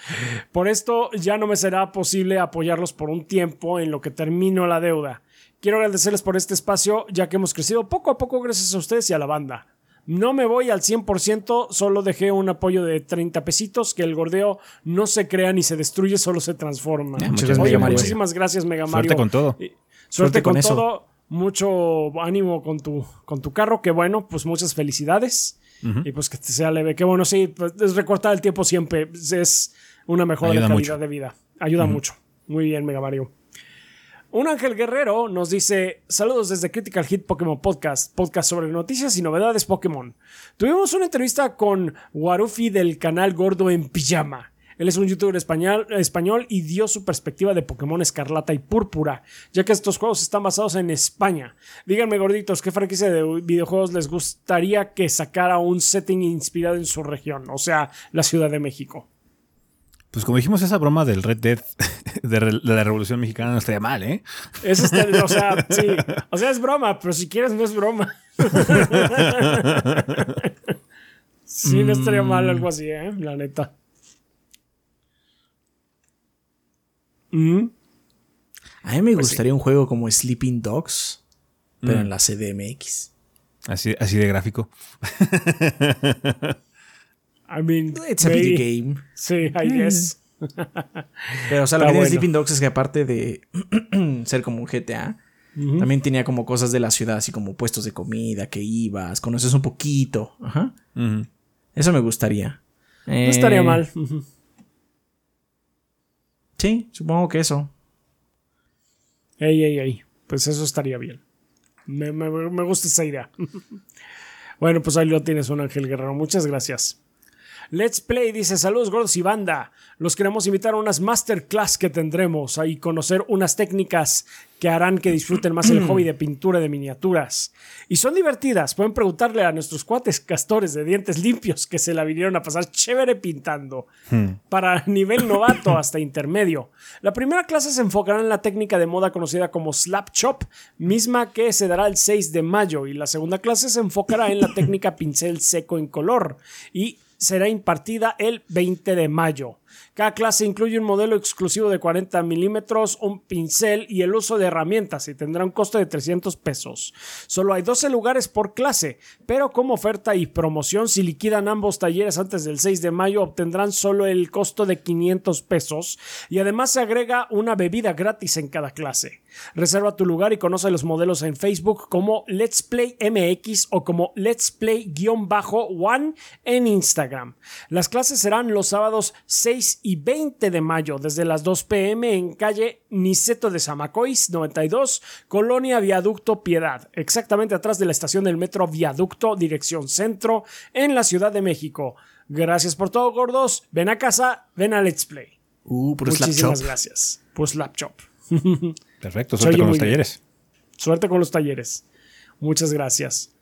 Por esto ya no me será posible apoyarlos por un tiempo en lo que termino la deuda. Quiero agradecerles por este espacio, ya que hemos crecido poco a poco gracias a ustedes y a la banda. No me voy al 100%, solo dejé un apoyo de 30 pesitos, que el gordeo no se crea ni se destruye, solo se transforma. Ya, muchas Oye, gracias, Mario. muchísimas gracias, Mega Mario. Suerte con todo. Suerte, Suerte con, con eso. todo. Mucho ánimo con tu, con tu carro. Que bueno, pues muchas felicidades. Y pues que te sea leve. Que bueno, sí, pues, es recortar el tiempo siempre. Es una mejora Ayuda de calidad mucho. de vida. Ayuda mucho. Muy bien, Mega Mario. Un Ángel Guerrero nos dice: Saludos desde Critical Hit Pokémon Podcast, podcast sobre noticias y novedades Pokémon. Tuvimos una entrevista con Warufi del canal Gordo en Pijama. Él es un youtuber español, español y dio su perspectiva de Pokémon Escarlata y Púrpura, ya que estos juegos están basados en España. Díganme, gorditos, ¿qué franquicia de videojuegos les gustaría que sacara un setting inspirado en su región? O sea, la Ciudad de México. Pues como dijimos, esa broma del Red Dead de, la Revolución Mexicana no estaría mal, ¿eh? Eso está, o sea, sí. O sea, es broma, pero si quieres no es broma. sí, no estaría mal algo así, ¿eh? La neta. A mí me pues gustaría un juego como Sleeping Dogs, pero en la CDMX. Así, así de gráfico. I mean, it's a video game. Sí, I guess. Pero, o sea, lo que tiene Sleeping Dogs es que aparte de ser como un GTA, también tenía como cosas de la ciudad, así como puestos de comida, que ibas, conoces un poquito. Ajá. Eso me gustaría. No estaría eh, mal. Sí, supongo que eso. Ey, ey, ey. Pues eso estaría bien. Me, me gusta esa idea. bueno, pues ahí lo tienes, un Ángel Guerrero. Muchas gracias. Let's Play dice saludos gordos y banda. Los queremos invitar a unas masterclass que tendremos ahí conocer unas técnicas que harán que disfruten más el hobby de pintura de miniaturas. Y son divertidas. Pueden preguntarle a nuestros cuates castores de dientes limpios que se la vinieron a pasar chévere pintando. Hmm. Para nivel novato hasta intermedio. La primera clase se enfocará en la técnica de moda conocida como Slap Chop, misma que se dará el 6 de mayo. Y la segunda clase se enfocará en la técnica pincel seco en color. Y será impartida el 20 de mayo. Cada clase incluye un modelo exclusivo de 40 milímetros, un pincel y el uso de herramientas y tendrá un costo de 300 pesos. Solo hay 12 lugares por clase, pero como oferta y promoción, si liquidan ambos talleres antes del 6 de mayo, obtendrán solo el costo de 500 pesos y además se agrega una bebida gratis en cada clase. Reserva tu lugar y conoce los modelos en Facebook como Let's Play MX o como Let's Play-One en Instagram. Las clases serán los sábados 6 y 20 de mayo desde las 2 pm en calle Niceto de Zamacois 92, Colonia Viaducto Piedad, exactamente atrás de la estación del metro Viaducto, dirección centro, en la Ciudad de México. Gracias por todo, gordos. Ven a casa, ven a Let's Play. Uh, Muchísimas gracias. Pues laptop. Perfecto, suerte con los talleres. Suerte con los talleres. Muchas gracias.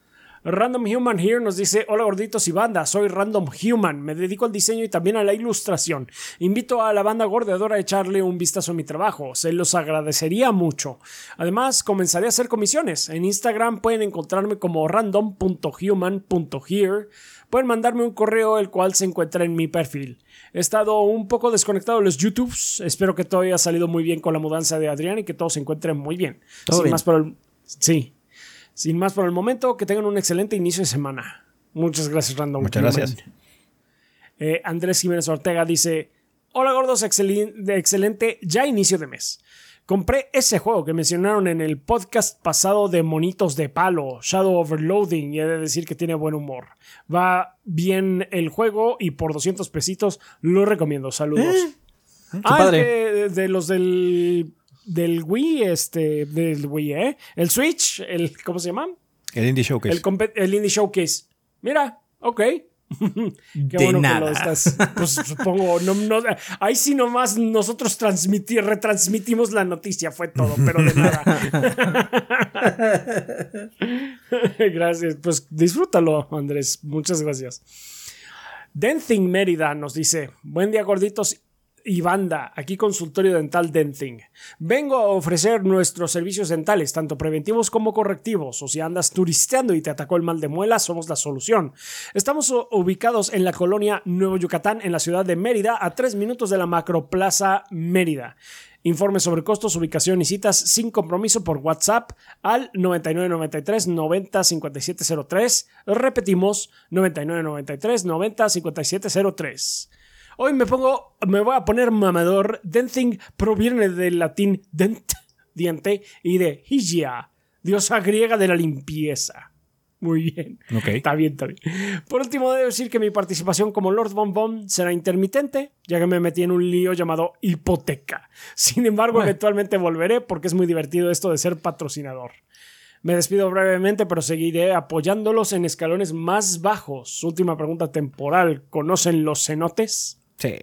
Random Human Here nos dice, hola gorditos y banda, soy Random Human, me dedico al diseño y también a la ilustración. Invito a la banda gordeadora a echarle un vistazo a mi trabajo, se los agradecería mucho. Además, comenzaré a hacer comisiones. En Instagram pueden encontrarme como random.human.here. Pueden mandarme un correo el cual se encuentra en mi perfil. He estado un poco desconectado de los YouTubes. Espero que todo haya salido muy bien con la mudanza de Adrián y que todo se encuentre muy bien. Sin más por el... Sí, sin más por el momento, que tengan un excelente inicio de semana. Muchas gracias, Random. Muchas gracias. Eh, Andrés Jiménez Ortega dice: Hola gordos, excelente ya inicio de mes. Compré ese juego que mencionaron en el podcast pasado de Monitos de Palo, Shadow Overloading, y he de decir que tiene buen humor. Va bien el juego y por 200 pesitos lo recomiendo. Saludos. Eh, ah, de, los del del Wii, este, del Wii, ¿eh? El Switch, el, ¿cómo se llama? El Indie Showcase. El, Indie Showcase. Mira, ok. Qué bueno que lo estás. Pues supongo, no, no, ahí sí nomás nosotros transmitir, retransmitimos la noticia, fue todo, pero de nada. gracias, pues disfrútalo, Andrés. Muchas gracias. Denthing Mérida nos dice: Buen día, gorditos y banda, aquí consultorio dental Denting. Vengo a ofrecer nuestros servicios dentales, tanto preventivos como correctivos, o si andas turisteando y te atacó el mal de muela, somos la solución. Estamos ubicados en la colonia Nuevo Yucatán, en la ciudad de Mérida, a tres minutos de la Macroplaza Mérida. Informes sobre costos, ubicación y citas sin compromiso por WhatsApp al 9993 90 Repetimos, 9993 90 Hoy me pongo, me voy a poner mamador. Denting proviene del latín dent, diente, y de higia, diosa griega de la limpieza. Muy bien. Ok. Está bien, está bien. Por último, debo decir que mi participación como Lord Von será intermitente, ya que me metí en un lío llamado hipoteca. Sin embargo, eventualmente volveré porque es muy divertido esto de ser patrocinador. Me despido brevemente, pero seguiré apoyándolos en escalones más bajos. Última pregunta temporal. ¿Conocen los cenotes? Sí.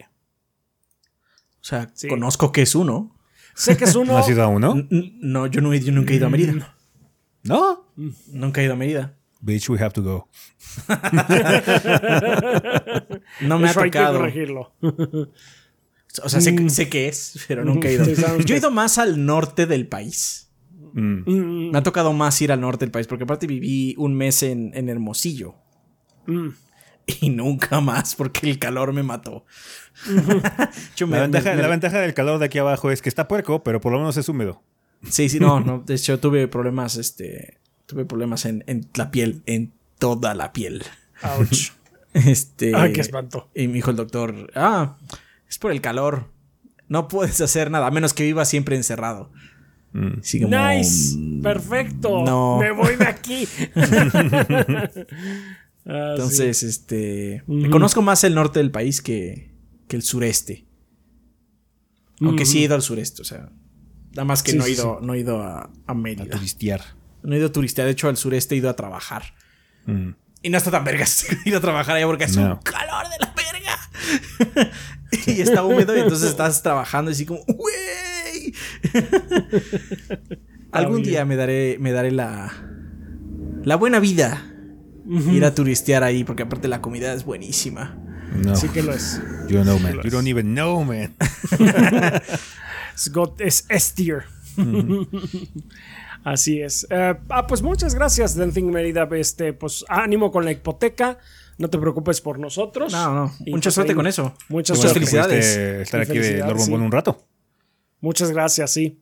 O sea, Sí. conozco que es uno. Sé que es uno. ¿No has ido a uno? N- No, yo, no, he- yo nunca he ido a Mérida. ¿No? Nunca he ido a Mérida. Bitch, we have to go. No me ha Eso hay que tocado. corregirlo. O sea, sé, que- sé que es, pero nunca he ido. Sí, Yo he ido más al norte del país. Mm. Mm, Me ha tocado más ir al norte del país, porque aparte viví un mes en, en Hermosillo. mm. Y nunca más, porque el calor me mató. Yo me- La, ventaja, me- me- la ventaja del calor de aquí abajo es que está puerco, pero por lo menos es húmedo. Sí, sí, no, no. De hecho, tuve problemas, este. Tuve problemas en, en la piel, en toda la piel. Ouch. Este. Ay, qué espanto. Y me dijo el doctor, ah, es por el calor. No puedes hacer nada, a menos que vivas siempre encerrado. Mm. Así como, Nice. mm, Perfecto. no. Me voy de aquí. Ah, Entonces, este. Ujú. Conozco más el norte del país que, que el sureste. Aunque sí he ido al sureste, o sea. Nada más que Sí, no, he sí, ido, no he ido a, a A Mérida. turistear. No he ido a turistear, de hecho al sureste he ido a trabajar. Mm. Y no está tan vergas ir a trabajar allá porque es No. un calor de la verga. y está húmedo y entonces estás trabajando así como, ¡wey! Algún día me daré, me daré la, la buena vida. Ir a turistear ahí porque aparte la comida es buenísima. No. Sí que lo es. You don't know, man. You don't even know, man. Es, S. Así es. Eh, ah, pues muchas gracias, Delfín Mérida. Este, pues ánimo con la hipoteca. No te preocupes por nosotros. No, no. Y, Mucha pues, suerte ahí- con eso. Muchas Muchas felicidades. estar aquí de Bombón sí. un rato. Muchas gracias, sí.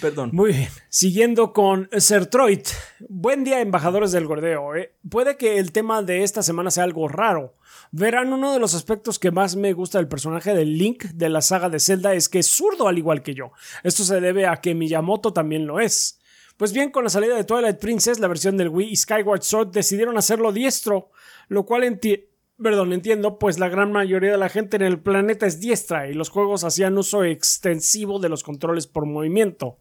Perdón. Muy bien. Siguiendo con Sertroid. Buen día, embajadores del gordeo. ¿eh? Puede que el tema de esta semana sea algo raro. Verán, uno de los aspectos que más me gusta del personaje de Link de la saga de Zelda es que es zurdo al igual que yo. Esto se debe a que Miyamoto también lo es. Pues bien, con la salida de Twilight Princess, la versión del Wii y Skyward Sword decidieron hacerlo diestro, lo cual enti- Perdón, entiendo, pues la gran mayoría de la gente en el planeta es diestra y los juegos hacían uso extensivo de los controles por movimiento.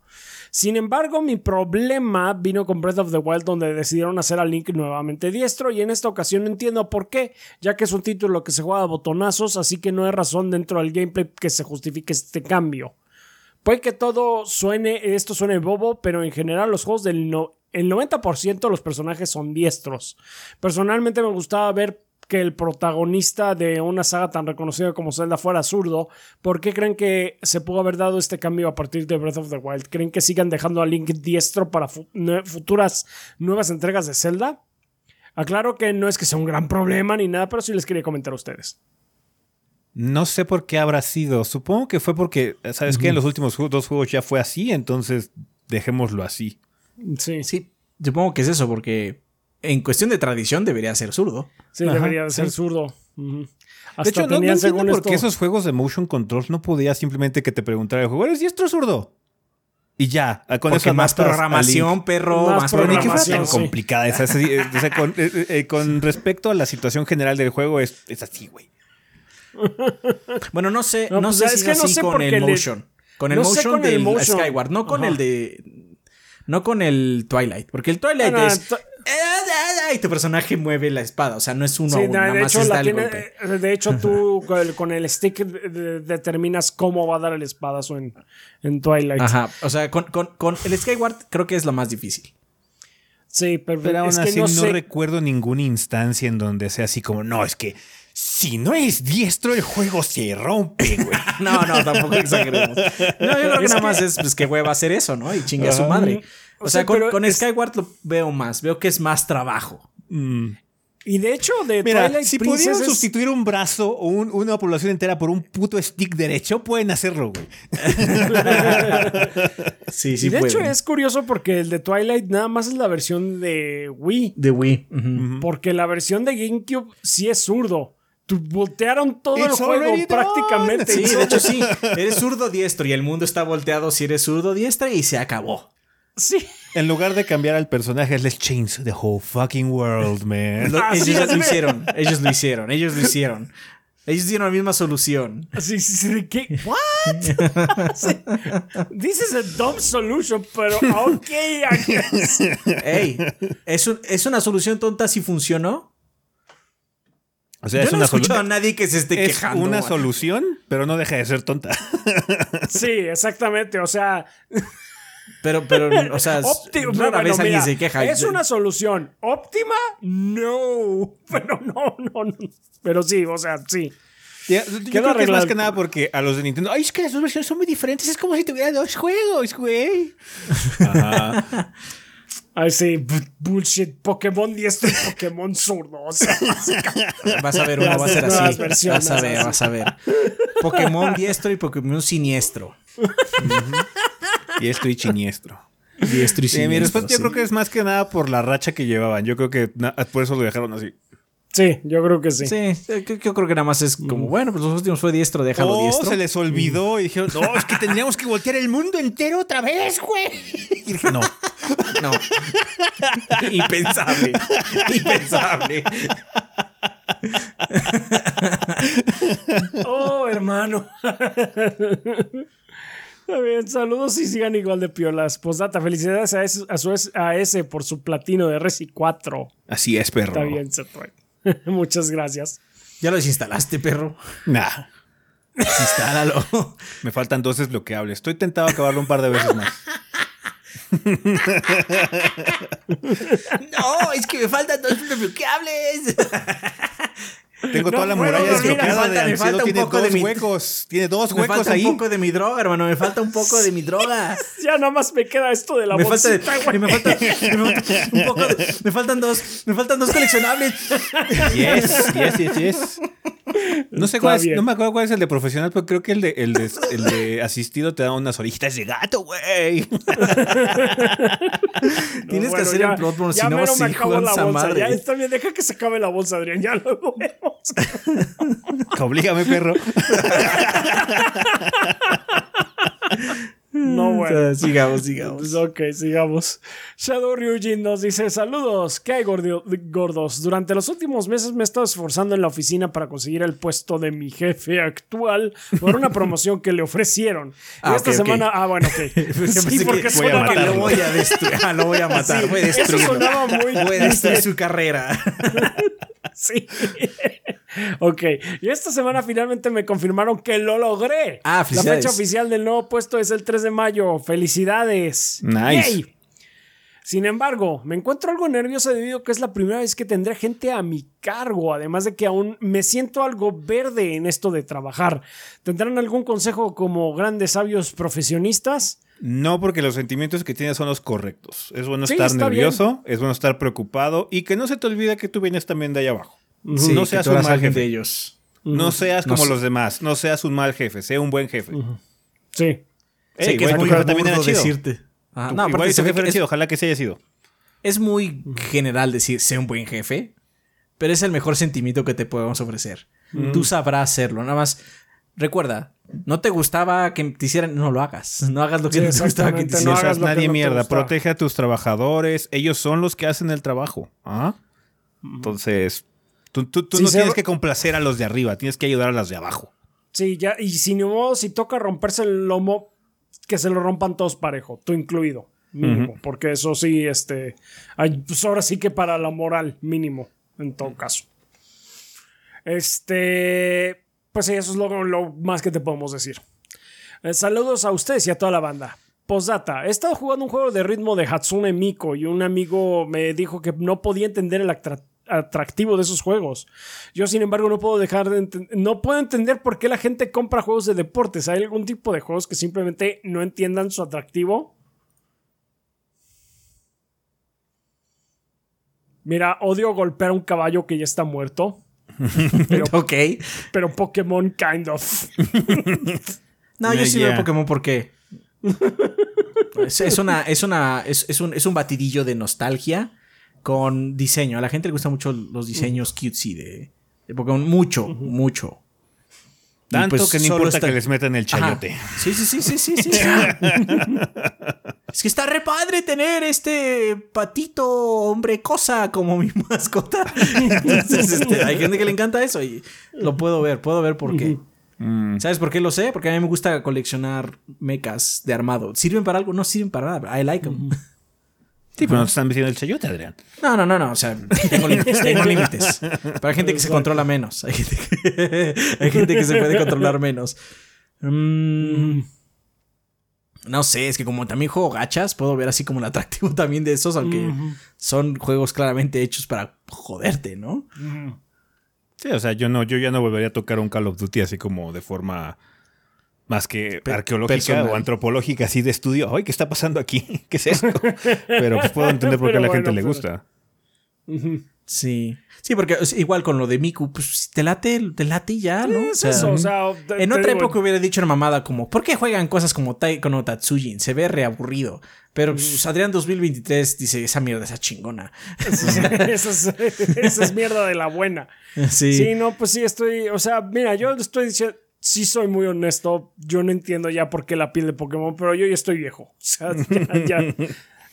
Sin embargo, mi problema vino con Breath of the Wild donde decidieron hacer a Link nuevamente diestro y en esta ocasión entiendo por qué, ya que es un título que se juega a botonazos, así que no hay razón dentro del gameplay que se justifique este cambio. Puede que todo suene, esto suene bobo, pero en general los juegos del no, el 90% de los personajes son diestros. Personalmente me gustaba ver que el protagonista de una saga tan reconocida como Zelda fuera zurdo. ¿Por qué creen que se pudo haber dado este cambio a partir de Breath of the Wild? ¿Creen que sigan dejando a Link diestro para fu- nue- futuras nuevas entregas de Zelda? Aclaro que no es que sea un gran problema ni nada, pero sí les quería comentar a ustedes. No sé por qué habrá sido. Supongo que fue porque, ¿sabes qué? En los últimos dos juegos ya fue así, entonces dejémoslo así. Sí, sí, Sí, supongo que es eso, porque en cuestión de tradición debería ser zurdo. Ajá, debería de ser sí. zurdo. Hasta De hecho, no, no entiendo según por qué esto- esos juegos de motion control no podía simplemente que te preguntara el juego, ¿eres diestro o zurdo? Y ya, con Porque eso más programación, perro, Más más, Pero ni que fuera programación, tan programación. sí. complicada. esa, esa- eh, o sea, con, eh, eh, con respecto a la situación general del juego, es, es así, güey. Bueno, no sé, No, no, pues, sé es si que es no así sé con el le- motion. Con el No motion con el del motion. Skyward, no con Ajá. el de. No con el Twilight. Porque el Twilight no, es. to- "Eh, Y tu personaje mueve la espada. O sea, no es uno Sí, a uno, de, nada más hecho, está la el tiene- golpe. eh, de hecho, tú con el, con el stick de- de- determinas cómo va a dar el espadazo en, en Twilight. Ajá. O sea, con, con- con el Skyward creo que es lo más difícil. Sí, pero, Pero aún es que así no, no, sé. recuerdo ninguna instancia en donde sea así como, no, es que si no es diestro, el juego se rompe, güey. No, no, tampoco exageremos. No, yo creo que Es nada que- más es pues, que hueva hacer eso, ¿no? Y chingue a su madre. O, O sea, sea, con, con es- Skyward lo veo más. Veo que es más trabajo. Mm. Y de hecho, de Mira, Twilight si Princess pudieran es- sustituir un brazo o un- una población entera por un puto stick derecho, pueden hacerlo, güey. Sí, y de hecho, es curioso porque el de Twilight nada más es la versión de Wii. De Wii. Porque la versión de GameCube sí es zurdo. Voltearon todo It's el juego prácticamente. Sí, de hecho sí. Eres zurdo diestro y el mundo está volteado si eres zurdo diestra y se acabó. Sí. En lugar de cambiar al personaje, let's change the whole fucking world, man. Lo- ellos es, lo hicieron, ellos lo hicieron, ellos lo hicieron. Ellos dieron la misma solución. Sí, sí, sí. ¿de ¿Qué? ¿What? Sí. This is a dumb solution, pero ok, I guess. Ey, ¿es, un- es una solución tonta si funcionó? O sea, Yo es no he una, escuchado a nadie que se esté es quejando. una solución, pero no deja de ser tonta. Sí, exactamente. O sea, Pero, pero, o sea, óptimo. rara bueno, vez alguien mira, se queja. ¿Es una solución óptima? No. Pero no, no, no. Pero sí, o sea, sí. Ya, yo creo que es más que nada porque a los de Nintendo, ay, es que las dos versiones son muy diferentes, es como si tuviera dos juegos, güey. Ajá. Ay, sí, bu- bullshit. Pokémon diestro y Pokémon zurdo. O sea, Vas a ver, uno va a ser así. Vas a ver, vas a ver. Pokémon diestro y Pokémon siniestro. Y estoy siniestro. Diestro y Sí, mi siniestro. respuesta yo creo que es más que nada por la racha que llevaban. Yo creo que por eso lo dejaron así. Sí, yo creo que sí. Sí, yo, yo creo que nada más es como, bueno, pues los últimos fue diestro, déjalo Oh, diestro. se les olvidó y dijeron, no, es que tendríamos que voltear el mundo entero otra vez, güey. Y dije, no. No. Impensable. Impensable. Oh, hermano. Está bien, saludos y sigan igual de piolas. Postdata, felicidades a, ese- a, su, a ese por su platino de Resi 4. Así es, perro. Está bien, Setroid. Muchas gracias. Ya lo desinstalaste, perro. Nah. Instálalo. Me faltan dos desbloqueables. Estoy tentado a acabarlo un par de veces más. No, es que me faltan dos desbloqueables. Tengo toda la muralla desbloqueada me falta- de me Ancedo. falta un Tiene dos huecos. Tiene dos Me huecos falta ahí. un poco de mi droga, hermano. Me falta un poco de mi droga. Ya nada más me queda esto de la Me falta, bolsita, güey. me falta, me falta un poco de- me faltan dos, me faltan dos coleccionables. Yes, yes, yes, yes. No sé Está cuál es, bien. no me acuerdo cuál es el de profesional, pero creo que el de, el de, el de asistido te da unas orejitas de gato, güey. Tienes que Bueno, hacer ya- el Bloodborne, si no jugar la bolsa. Ya está bien, deja que se acabe la bolsa, Adrián. Ya luego vemos. Oblígame, perro. No, bueno. Sigamos, sigamos. Ok, sigamos. Shadow Ryujin nos dice: Saludos, ¿qué hay gordos? Durante los últimos meses me he estado esforzando en la oficina para conseguir el puesto de mi jefe actual por una promoción que le ofrecieron. Y Ah, esta ok, ok. semana. Ah, bueno, ok. Sí, que porque voy a. Lo voy a destruir. Ah, lo voy a matar. Sí, voy a eso sonaba muy. Voy a destruir su carrera. Sí. ok. Y esta semana finalmente me confirmaron que lo logré. Ah, La fecha oficial del nuevo puesto es el 3 de mayo. Felicidades. Nice. Yay. Sin embargo, me encuentro algo nervioso debido a que es la primera vez que tendré gente a mi cargo, además de que aún me siento algo verde en esto de trabajar. ¿Tendrán algún consejo como grandes sabios profesionistas? No, porque los sentimientos que tienes son los correctos. Es bueno Sí, estar nervioso, es bueno estar preocupado y que no se te olvide que tú vienes también de allá abajo. Sí, no seas un mal jefe. de ellos. No seas No como sé. los demás. No seas un mal jefe. Sea un buen jefe. Sí. Ey, sé que es muy también era chido. decirte. Tu- no, aparte y tu se ve jefe que era es, chido. Ojalá que se haya sido. es muy general decir sé un buen jefe, pero es el mejor sentimiento que te podemos ofrecer. Tú sabrás hacerlo. Nada más, recuerda, no te gustaba que te hicieran, no lo hagas. No hagas lo que Sí, no te gustaba que te exactamente, No no hicieran. hagas nadie no mierda. Protege a tus trabajadores. Ellos son los que hacen el trabajo. ¿Ah? Entonces, tú, tú- tú Sí, no tienes que complacer a los de arriba. Tienes que ayudar a los de abajo. Sí, ya, y sin modo, si toca romperse el lomo, que se lo rompan todos parejo, tú incluido, mínimo, porque eso sí, este, hay, pues ahora sí que para la moral, mínimo, en todo caso. Este, pues sí, eso es lo, lo más que te podemos decir. Eh, saludos a ustedes y a toda la banda. Postdata, he estado jugando un juego de ritmo de Hatsune Miku y un amigo me dijo que no podía entender el atractivo de esos juegos. Yo, sin embargo, no puedo dejar de enten- no puedo entender por qué la gente compra juegos de deportes. ¿Hay algún tipo de juegos que simplemente no entiendan su atractivo? Mira, odio golpear a un caballo que ya está muerto, Ok. pero Pokémon kind of. No, yo sí veo ya. Pokémon porque. es, es una, es una, es, es un, es un batidillo de nostalgia con diseño. A la gente le gustan mucho los diseños cutesy de, de Pokémon. Mucho, mucho. Y Tanto pues que no solo importa está- que les metan el Ajá. chayote. Sí, sí, sí, sí, sí, sí. Es que está re padre tener este patito hombre cosa como mi mascota. Entonces, este, hay gente que le encanta eso y lo puedo ver, puedo ver por qué. Mm. ¿Sabes por qué lo sé? Porque a mí me gusta coleccionar mechas de armado. ¿Sirven para algo? No sirven para nada. I like them. Sí, pero no te están metiendo el chayote, Adrián. No, no, no, no. O sea, tengo límites. Tengo límites. Para gente que se controla menos. Hay gente que, hay gente que se puede controlar menos. Mm, no sé, es que como también juego gachas, puedo ver así como el atractivo también de esos, aunque son juegos claramente hechos para joderte, ¿no? Sí, o sea, yo no, yo ya no volvería a tocar un Call of Duty así como de forma más que Pe- arqueológica personal. o antropológica, así de estudio. Ay, ¿qué está pasando aquí? ¿Qué es esto? Pero pues puedo entender por qué a la gente le pero- gusta. Sí. Sí, porque o sea, igual con lo de Miku, pues te late, te late y ya, ¿no? O Es sea, eso, o sea, te- En te otra digo, época hubiera dicho una mamada como, ¿por qué juegan cosas como Taiko Tatsujin? Se ve reaburrido. Pero pues, Adrián 2023 dice, esa mierda esa chingona. Esa es, esa es mierda de la buena. Sí. Sí, no, pues sí, estoy. O sea, mira, yo estoy diciendo. Sí, soy muy honesto. Yo no entiendo ya por qué la piel de Pokémon, pero yo ya estoy viejo. O sea, ya. ya.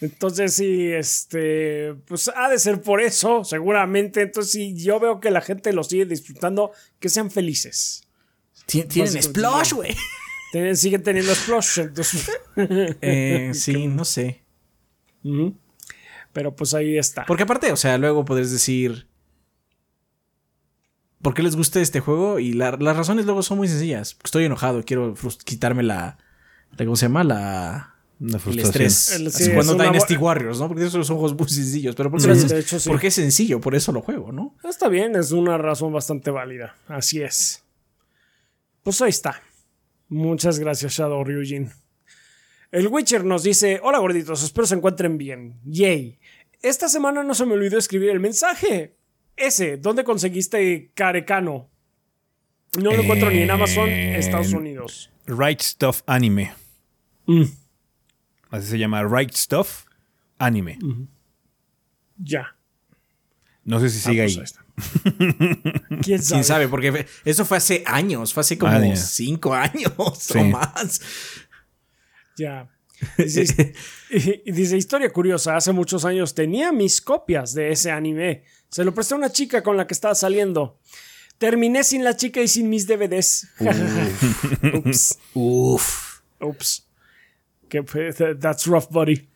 Entonces, sí, este. Pues ha de ser por eso, seguramente. Entonces, sí, yo veo que la gente lo sigue disfrutando, que sean felices. Tien- Tienen sí. güey. Siguen teniendo Splosh. Entonces, Eh, sí, no sé. Pero pues ahí está. Porque aparte, o sea, luego podrías decir. ¿Por qué les gusta este juego? Y la- las razones luego son muy sencillas. Estoy enojado, quiero quitarme la. la- ¿Cómo se llama? La. El estrés. El- sí, cuando es Dynasty Warriors, ¿no? Porque esos son juegos muy sencillos. Pero ¿por qué, Sí, hecho, sí. Porque es sencillo, por eso lo juego, ¿no? Está bien, es una razón bastante válida. Así es. Pues ahí está. Muchas gracias, Shadow Ryujin. El Witcher nos dice: Hola gorditos, espero se encuentren bien. Yay. Esta semana no se me olvidó escribir el mensaje. Ese, ¿dónde conseguiste Carecano? No lo encuentro ni en Amazon, Estados Unidos. Right Stuff Anime. Mm, Así se llama Right Stuff Anime. ya. No sé si Ah, sigue pues ahí. ¿Quién sabe? Quién sabe, porque eso fue hace años, fue hace como cinco años Sí. o más. Ya. Dice, dice, historia curiosa, hace muchos años tenía mis copias de ese anime. Se lo presté a una chica con la que estaba saliendo. Terminé sin la chica y sin mis DVDs. Ups. Uf. Ups. Que That's rough, buddy.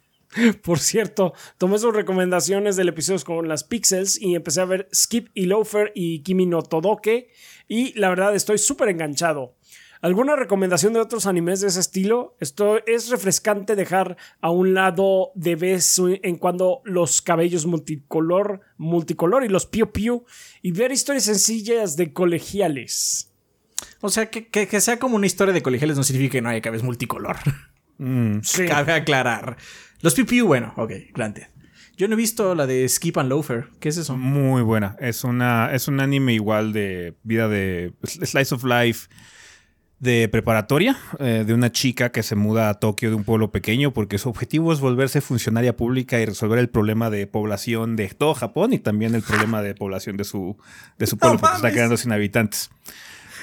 Por cierto, tomé sus recomendaciones del episodio con las pixels y empecé a ver Skip y Loafer y Kimi no Todoke. Y la verdad, estoy súper enganchado. ¿Alguna recomendación de otros animes de ese estilo? Esto es refrescante dejar a un lado de vez en cuando los cabellos multicolor, multicolor y los piu piu y ver historias sencillas de colegiales. O sea, que, que- que sea como una historia de colegiales no significa que no haya cabezas multicolor. Mm. Sí. Cabe aclarar. Los PPU, bueno, ok, granted. Yo no he visto la de Skip and Loafer. ¿Qué es eso? Muy buena. Es una es un anime igual de vida de slice of life de preparatoria eh, de una chica que se muda a Tokio de un pueblo pequeño porque su objetivo es volverse funcionaria pública y resolver el problema de población de todo Japón y también el problema de población de su de su pueblo porque se está quedando sin habitantes.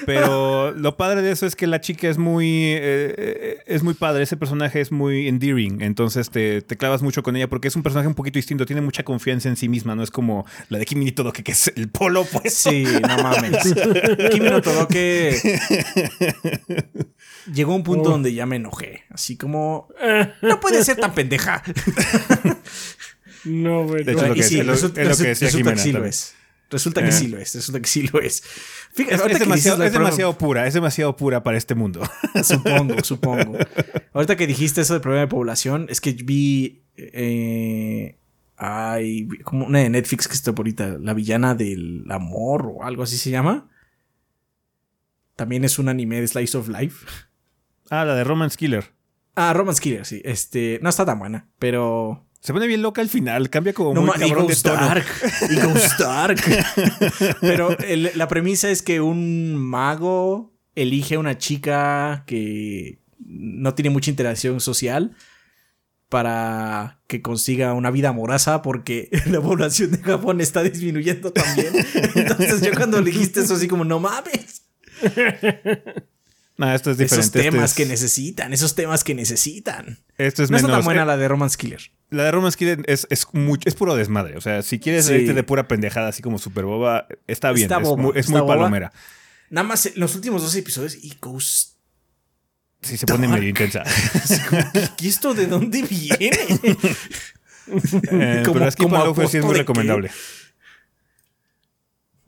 Pero lo padre de eso es que la chica es muy eh, eh, es muy padre, ese personaje es muy endearing, entonces te, te clavas mucho con ella porque es un personaje un poquito distinto, tiene mucha confianza en sí misma, no es como la de Kimi ni todo que, es el polo pues. Sí, no mames. Kimi no Todoke llegó a un punto donde ya me enojé. Así como, no puede ser tan pendeja. No, güey. De hecho, no. es lo que sí, decía- es lo- resulta, es lo que decía Jimena Resulta que Eh. sí lo es. Resulta que sí lo es. Fíjate, Es, demasiado pura, es demasiado pura para este mundo. Supongo, supongo. Ahorita que dijiste eso del problema de población, es que vi. Eh, hay como una de Netflix que está por ahorita, La Villana del Amor o algo así se llama. También es un anime de Slice of Life. Ah, la de Romance Killer. Ah, Romance Killer, sí. Este, no está tan buena, pero. Se pone bien loca al final, cambia como No muy ma- y cabrón de Ghost tono. Dark. Y Ghost Dark. Pero el- la premisa es que un mago elige a una chica que no tiene mucha interacción social para que consiga una vida amorosa porque la población de Japón está disminuyendo también. Entonces yo cuando dijiste eso así como, no mames. No, esto es diferente. Esos temas este que es, necesitan, esos temas que necesitan. esto es No está menos. tan buena eh, la de Romance Killer. La de Romance Killer es, es, mucho, es puro desmadre. O sea, si quieres Sí. reírte de pura pendejada, así como super boba, está bien. Está es boba, muy, es está muy palomera. Nada más los últimos dos episodios y Ghost. Sí, se pone medio intensa. ¿Y esto de dónde viene? Eh, pero Skip como and Loafer sí es muy recomendable.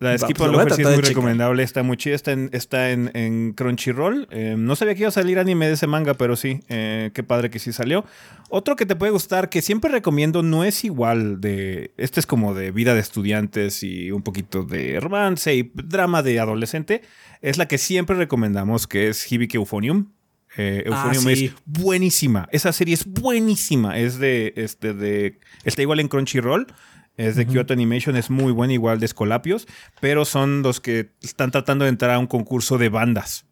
La de Skip pues and lo voy a Loafer sí es muy recomendable, está muy chida, está en, está en, en Crunchyroll. Eh, no sabía que iba a salir anime de ese manga, pero sí, eh, qué padre que sí salió. Otro que te puede gustar, que siempre recomiendo, no es igual de... Este es como de vida de estudiantes y un poquito de romance y drama de adolescente. Es la que siempre recomendamos, que es Hibike Euphonium. Eh, Ah, Euphonium sí. es buenísima. Esa serie es buenísima. Es de, este, de, está igual en Crunchyroll. Es de Kyoto Animation, es muy buena, igual de Escolapios, pero son los que están tratando de entrar a un concurso de bandas.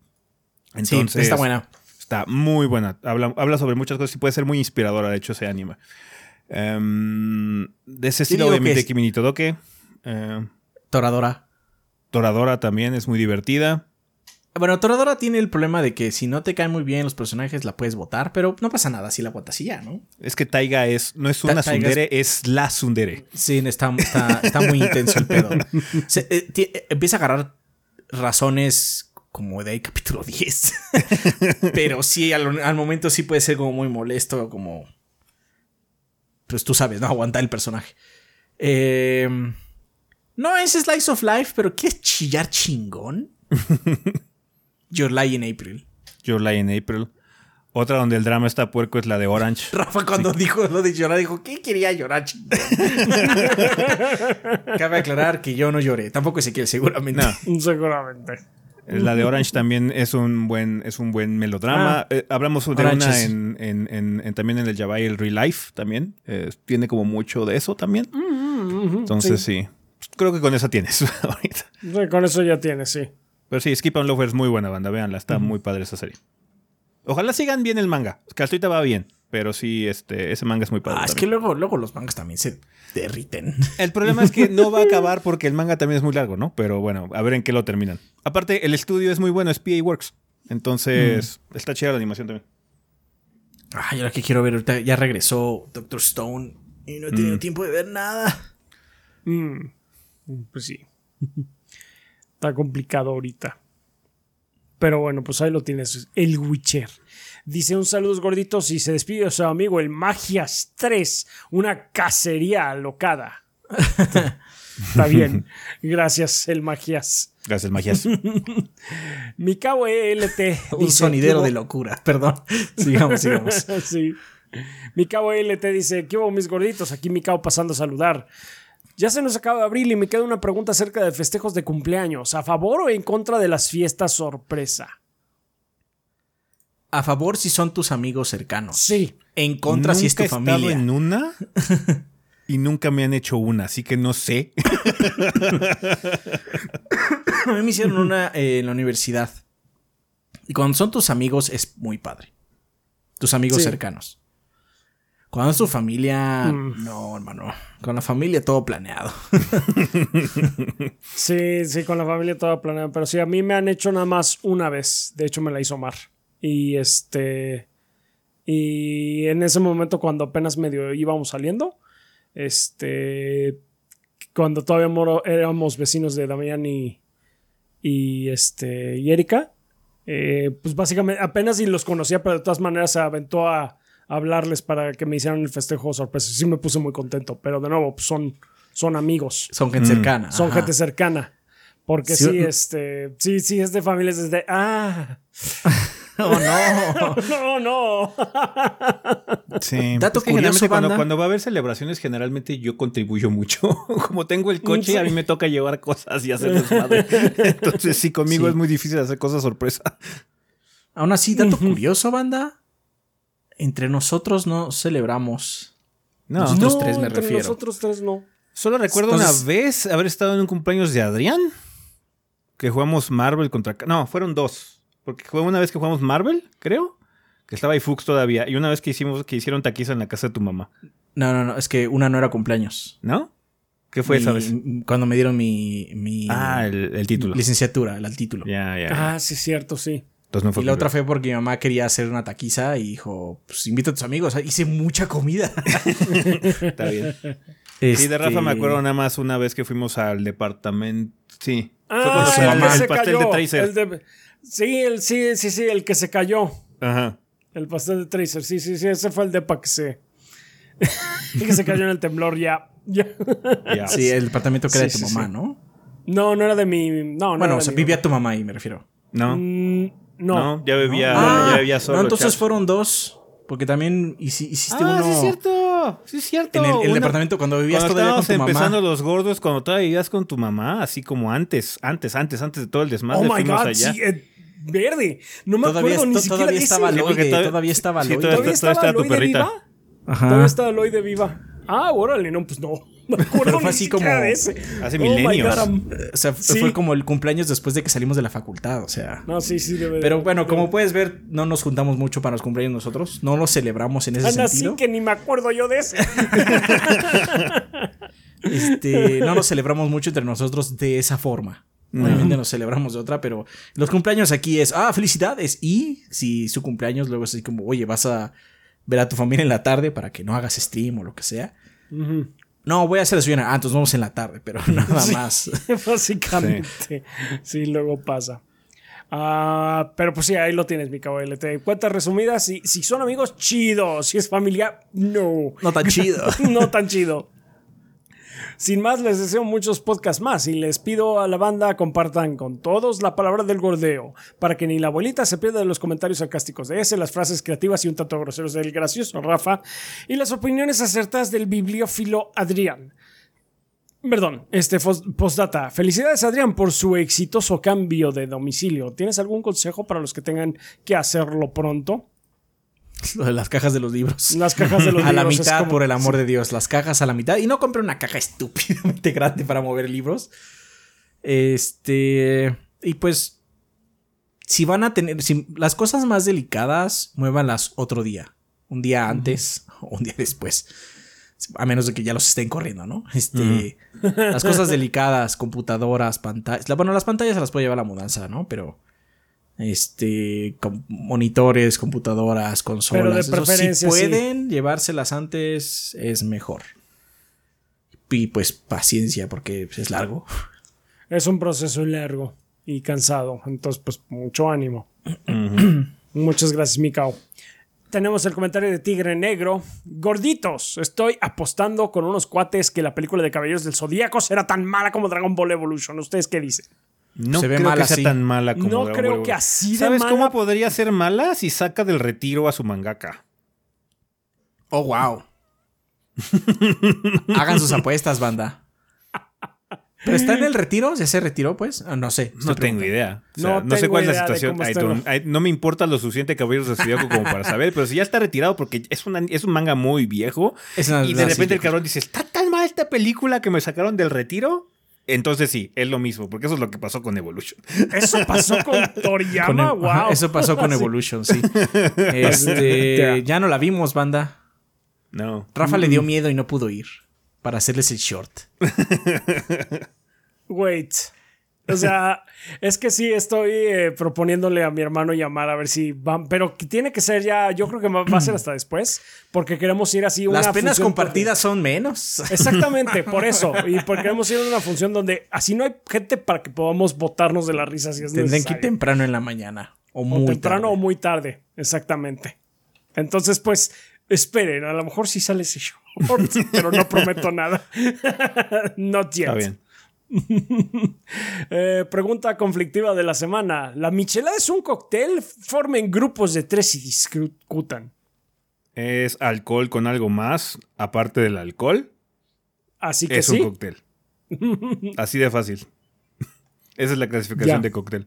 Entonces, sí, está buena. Está muy buena. Habla, habla sobre muchas cosas y puede ser muy inspiradora, de hecho, ese anime. Em, de ese estilo, obviamente, es- Kimi ni Todoke. Eh, Toradora. Toradora también es muy divertida. Bueno, Toradora tiene el problema de que si no te caen muy bien los personajes, la puedes votar, pero no pasa nada si la votas y ya, ¿no? Es que Taiga es, no es Ta- una Taiga es- la tsundere. Sí, está, está, está muy intenso el pedo. Se- eh, eh, empieza a agarrar razones como de ahí capítulo 10. Pero sí, al, al momento sí puede ser como muy molesto, como... Pues tú sabes, ¿no? Aguantar el personaje. Eh, no es Slice of Life, pero ¿quieres chillar chingón? Your Lie in April. Your Lie in April. Otra donde el drama está puerco es la de Orange. Rafa cuando dijo lo de llorar, dijo, ¿qué quería llorar? chingón?" Cabe aclarar que yo no lloré. Tampoco Ezequiel, seguramente. No. Seguramente. La de Orange también es un buen, es un buen melodrama. Ah. Eh, hablamos de Orange una en, en- en- en- también en el Yabai, el Real Life también. Eh, tiene como mucho de eso también. Entonces sí. Creo que con esa tienes ahorita. Sí, Con eso ya tienes, sí. Pero sí, Skip and Loafer es muy buena banda, véanla, está muy padre esa serie. Ojalá sigan bien el manga, que hasta ahorita va bien, pero sí, este, ese manga es muy padre. Ah, es que luego, luego los mangas también se derriten. El problema es que no va a acabar porque el manga también es muy largo, ¿no? Pero bueno, a ver en qué lo terminan. Aparte, el estudio es muy bueno, es PA Works. Entonces, está chida la animación también. Ay, ahora que quiero ver, ahorita ya regresó Doctor Stone y no he tenido Mm. tiempo de ver nada. Mm, Pues sí. Está complicado ahorita. Pero bueno, pues ahí lo tienes. El Witcher. Dice un saludos gorditos y se despide de su amigo el Magias 3. Una cacería alocada. Está bien. Gracias, el Magias. Gracias, Magias. Mikao ELT. Un sonidero "¿Qué de hubo?". locura. Perdón. Sigamos, sigamos. sí. Mikao LT dice, ¿qué hubo mis gorditos? Aquí Mikao pasando a saludar. Ya se nos acaba abril y me queda una pregunta acerca de festejos de cumpleaños. ¿A favor o en contra de las fiestas sorpresa? A favor si son tus amigos cercanos. Sí. En contra si es tu Nunca he estado familia. en una y nunca me han hecho una, así que no sé. A mí me hicieron una eh, en la universidad. Y cuando son tus amigos es muy padre. Tus amigos Sí. cercanos. Cuando es tu familia, Mm. no, hermano. Con la familia todo planeado. Sí, sí, con la familia toda planeada. Pero sí, a mí me han hecho nada más una vez. De hecho, me la hizo Mar. Y este. Y en ese momento, cuando apenas medio íbamos saliendo, este. Cuando todavía moro- éramos vecinos de Damián y. Y este. Y Erika. eh, pues básicamente apenas si los conocía, pero de todas maneras se aventó a hablarles para que me hicieran el festejo sorpresa. Sí me puse muy contento, pero de nuevo, pues son, son amigos. Son gente cercana. Son ajá. gente cercana. Porque Sí, este. Sí, sí, es de familias desde. ¡Ah! Oh, no. No, no. Sí. Dato que curioso, generalmente cuando, banda. cuando va a haber celebraciones, generalmente yo contribuyo mucho. Como tengo el coche, Sí. a mí me toca llevar cosas y hacer desmadre. Entonces, sí, conmigo Sí. es muy difícil hacer cosas sorpresa. Aún así, dato curioso, banda. Entre nosotros no celebramos. No. Nosotros No, tres me entre refiero. Nosotros tres no. Solo recuerdo Entonces- una vez haber estado en un cumpleaños de Adrián. Que jugamos Marvel contra. No, fueron dos. Porque fue una vez que jugamos Marvel, creo. Que estaba ahí Fux todavía. Y una vez que hicimos, que hicieron taquiza en la casa de tu mamá. No, no, no. Es que una no era cumpleaños. ¿No? ¿Qué fue esa vez? Cuando me dieron mi, mi Ah, el, el título. licenciatura, el, el título. Ya, ya. Ah, sí, cierto, sí. Entonces no fue y la otra fue porque mi mamá quería hacer una taquiza y dijo, pues invita a tus amigos. Hice mucha comida. Está bien. Sí, de Rafa me Este, acuerdo nada más una vez que fuimos al departamento. Sí. Ah, su mamá. el, el, pastel cayó, de Tracer. el de- sí, el, sí, sí, sí, el que se cayó. Ajá. El pastel de Tracer. Sí, sí, sí, ese fue el depa que se. que se cayó en el temblor ya. ya. Sí, el departamento que era de tu sí, mamá, sí. ¿no? No, no era de mi. No, no. Bueno, era o de sea, vivía mamá. tu mamá ahí, me refiero. No. Mm, no. No, ya bebía, Ah, ya bebía solo. no, entonces fueron dos. Porque también hici- hiciste Ah, uno sí es cierto. Sí es cierto. en el, el Una- departamento cuando vivías Cuando todavía con empezando los gordos, cuando todavía vivías con tu mamá, así como antes, antes, antes, antes de todo el desmadre, Oh my god, allá. sí, eh, verde. No me Todavía, acuerdo ni siquiera todavía de estaba ese. Sí, porque Loide, todavía- todavía estaba sí, Loide. todavía ¿Todavía está- estaba está tu perrita. viva? Ajá. Todavía estaba Loide viva. Ah, órale, no, pues no. Me acuerdo Pero fue así como de ese. hace Oh milenios. O sea, Sí. fue como el cumpleaños después de que salimos de la facultad, o sea. No, sí, sí, de- Pero bueno, como puedes ver, no nos juntamos mucho para los cumpleaños nosotros. No los celebramos en ese Anda, sí sentido. que ni me acuerdo yo de ese. Este, no nos celebramos mucho entre nosotros de esa forma. Obviamente nos celebramos de otra, pero los cumpleaños aquí es, ah, felicidades. Y si su cumpleaños luego es así como, oye, vas a ver a tu familia en la tarde para que no hagas stream o lo que sea. Ujú. No, voy a hacer desayuno. Ah, entonces vamos en la tarde, pero nada Sí. más. Básicamente. Sí. luego pasa. Ah, pero pues sí, ahí lo tienes, mi caballo. Te cuentas resumidas. Si, si son amigos, chido. Si es familia, no. No tan chido. no tan chido. Sin más, les deseo muchos podcasts más y les pido a la banda compartan con todos la palabra del gordeo para que ni la abuelita se pierda de los comentarios sarcásticos de ese, las frases creativas y un tanto groseros del gracioso Rafa y las opiniones acertadas del bibliófilo Adrián. Perdón, este postdata. Felicidades Adrián por su exitoso cambio de domicilio. ¿Tienes algún consejo para los que tengan que hacerlo pronto? Lo de las cajas de los libros. Las cajas de los a la libros mitad, como- por el amor de Dios. Las cajas a la mitad. Y no compre una caja estúpidamente grande para mover libros. Este. Y pues. Si van a tener. Si las cosas más delicadas, muévanlas otro día. Un día antes o un día después. A menos de que ya los estén corriendo, ¿no? Este. Las cosas delicadas, computadoras, pantallas. la- Bueno, las pantallas se las puede llevar la mudanza, ¿no? Pero. Este. monitores, computadoras, consolas. Pero de eso, preferencia, si sí. pueden llevárselas antes, es mejor. Y pues paciencia, porque es largo. Es un proceso largo y cansado. Entonces, pues, mucho ánimo. Muchas gracias, Mikao. Tenemos el comentario de Tigre Negro. Gorditos, estoy apostando con unos cuates que la película de Caballeros del Zodíaco será tan mala como Dragon Ball Evolution. ¿Ustedes qué dicen? No Se ve creo que sea así. tan mala como No Dragon creo Ball que así de ¿Sabes mala- cómo podría ser mala si saca del retiro a su mangaka? Oh, wow. Hagan sus apuestas, banda. ¿Pero está en el retiro? ¿Ya se retiró, pues? Ah, No sé. estoy No tengo preguntando. idea. O sea, No no, sé tengo cuál es la idea de situación. cómo I está. don't- I- no me importa lo suficiente Caballeros del Zodíaco como para saber, pero si ya está retirado porque es, una- es un manga muy viejo Es una- y de repente el cabrón dice, ¿está tan mal esta película que me sacaron del retiro? Entonces sí, es lo mismo, porque eso es lo que pasó con Evolution. Eso pasó con Con Toriyama, Ev- wow. Eso pasó con. Evolution, sí. Este, ya no la vimos, banda. No. Rafa le dio miedo y no pudo ir para hacerles el short. Wait. O sea, es que sí estoy eh, proponiéndole a mi hermano llamar a ver si van, pero que tiene que ser ya, yo creo que va, a ser hasta después, porque queremos ir así una Las penas compartidas son menos. Exactamente, por eso. Y porque queremos ir a una función donde así no hay gente para que podamos botarnos de la risa si es Tendrán que ir temprano en la mañana. O O muy temprano tarde. o muy tarde. Exactamente. Entonces, pues, esperen. A lo mejor sí sale ese short, pero no prometo nada. Not yet. Está bien. Eh, pregunta conflictiva de la semana. ¿La michelada es un cóctel? Formen grupos de tres y discutan. Es alcohol con algo más, aparte del alcohol, Así que es sí. un cóctel. Así de fácil. Esa es la clasificación Ya. de cóctel.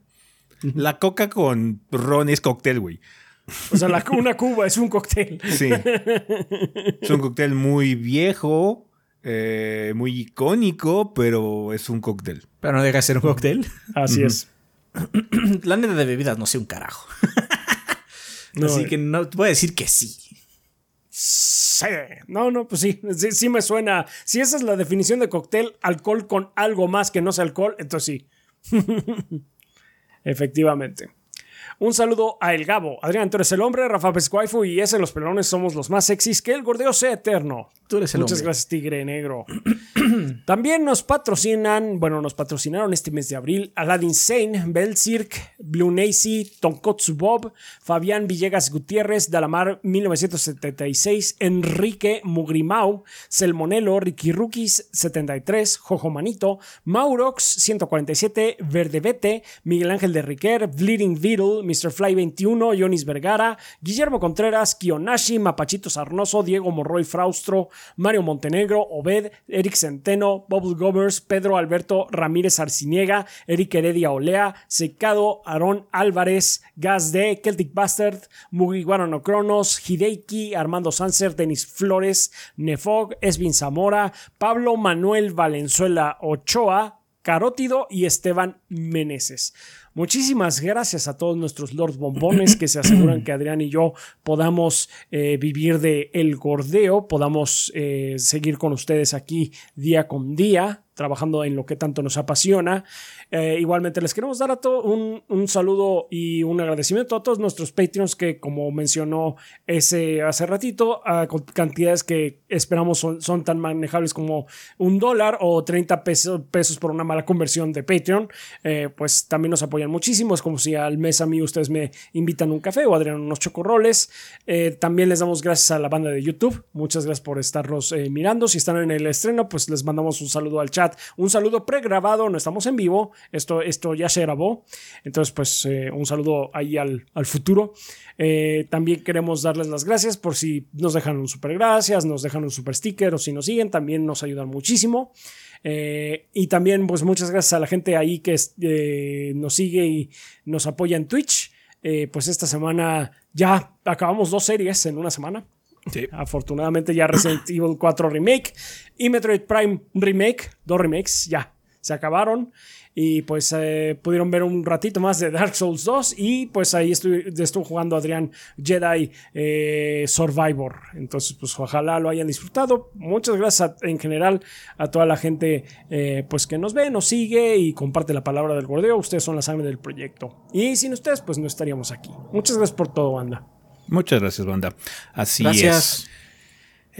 La coca con ron es cóctel, güey. O sea, la- una cuba es un cóctel. Sí. es un cóctel muy viejo, eh, muy icónico, pero es un cóctel. Pero no deja de ser un cóctel. Así es. La neta de bebidas no sé un carajo. No, Así eh. que no voy a decir que sí. Sí. No, no, pues sí, sí. sí me suena. Si esa es la definición de cóctel, alcohol con algo más que no sea alcohol, entonces sí. Efectivamente. Un saludo a El Gabo. Adrián, tú eres el hombre, Rafa Pescuaifu y ese los pelones somos los más sexys. Que el gordeo sea eterno. Tú eres el Muchas hombre. gracias, Tigre Negro. También nos patrocinan, bueno, nos patrocinaron este mes de abril Aladdin Sane, Belzirk, Blue Nacy, Tonkotsu Bob, Fabián Villegas Gutiérrez, Dalamar 1976, Enrique Mugrimau, Selmonelo, Ricky Rookies 73, Jojo Manito, Maurox 147, Verdebete, Miguel Ángel de Riquer, Bleeding Beetle, Mr. Fly 21, Yonis Vergara, Guillermo Contreras, Kionashi, Mapachito Sarnoso, Diego Morroy Fraustro, Mario Montenegro, Obed, Eric Centeno, Bubble Govers, Pedro Alberto Ramírez Arciniega, Eric Heredia Olea, Secado, Aarón Álvarez, Gas D, Celtic Bastard, Mugiwara no Cronos, Hideiki, Armando Sanser, Denis Flores, Nefog, Esvin Zamora, Pablo Manuel Valenzuela Ochoa, Carótido y Esteban Meneses. Muchísimas gracias a todos nuestros Lords Bombones que se aseguran que Adrián y yo podamos eh, vivir de el gordeo, podamos eh, seguir con ustedes aquí día con día, trabajando en lo que tanto nos apasiona. Eh, igualmente les queremos dar a todos un, saludo y un agradecimiento a todos nuestros Patreons que como mencionó ese hace ratito, a cantidades que esperamos son, son, tan manejables como un dólar o 30 pesos, pesos por una mala conversión de Patreon, eh, pues también nos apoyan muchísimo. Es como si al mes a mí ustedes me invitan un café o Adrián unos chocorroles. Eh, también les damos gracias a la banda de YouTube. Muchas gracias por estarnos mirando. Si están en el estreno, pues les mandamos un saludo al chat. Un saludo pregrabado, no estamos en vivo. Esto, esto ya se grabó. Entonces, pues eh, un saludo ahí al, futuro. Eh, también queremos darles las gracias por si nos dejan un super gracias, nos dejan un super sticker o si nos siguen, también nos ayudan muchísimo. Eh, y también, pues muchas gracias a la gente ahí que nos sigue y nos apoya en Twitch. Pues esta semana ya acabamos dos series en una semana. Sí. Afortunadamente ya Resident Evil 4 Remake y Metroid Prime Remake, dos remakes ya se acabaron y pues eh, pudieron ver un ratito más de Dark Souls 2 y pues ahí estuve, estuvo jugando Adrián Jedi eh, Survivor. Entonces pues ojalá lo hayan disfrutado. Muchas gracias a, en general a toda la gente eh, pues que nos ve, nos sigue y comparte la palabra del gordeo. Ustedes son la sangre del proyecto. Y sin ustedes pues no estaríamos aquí. Muchas gracias por todo, banda. Muchas gracias, banda. Así Gracias. es.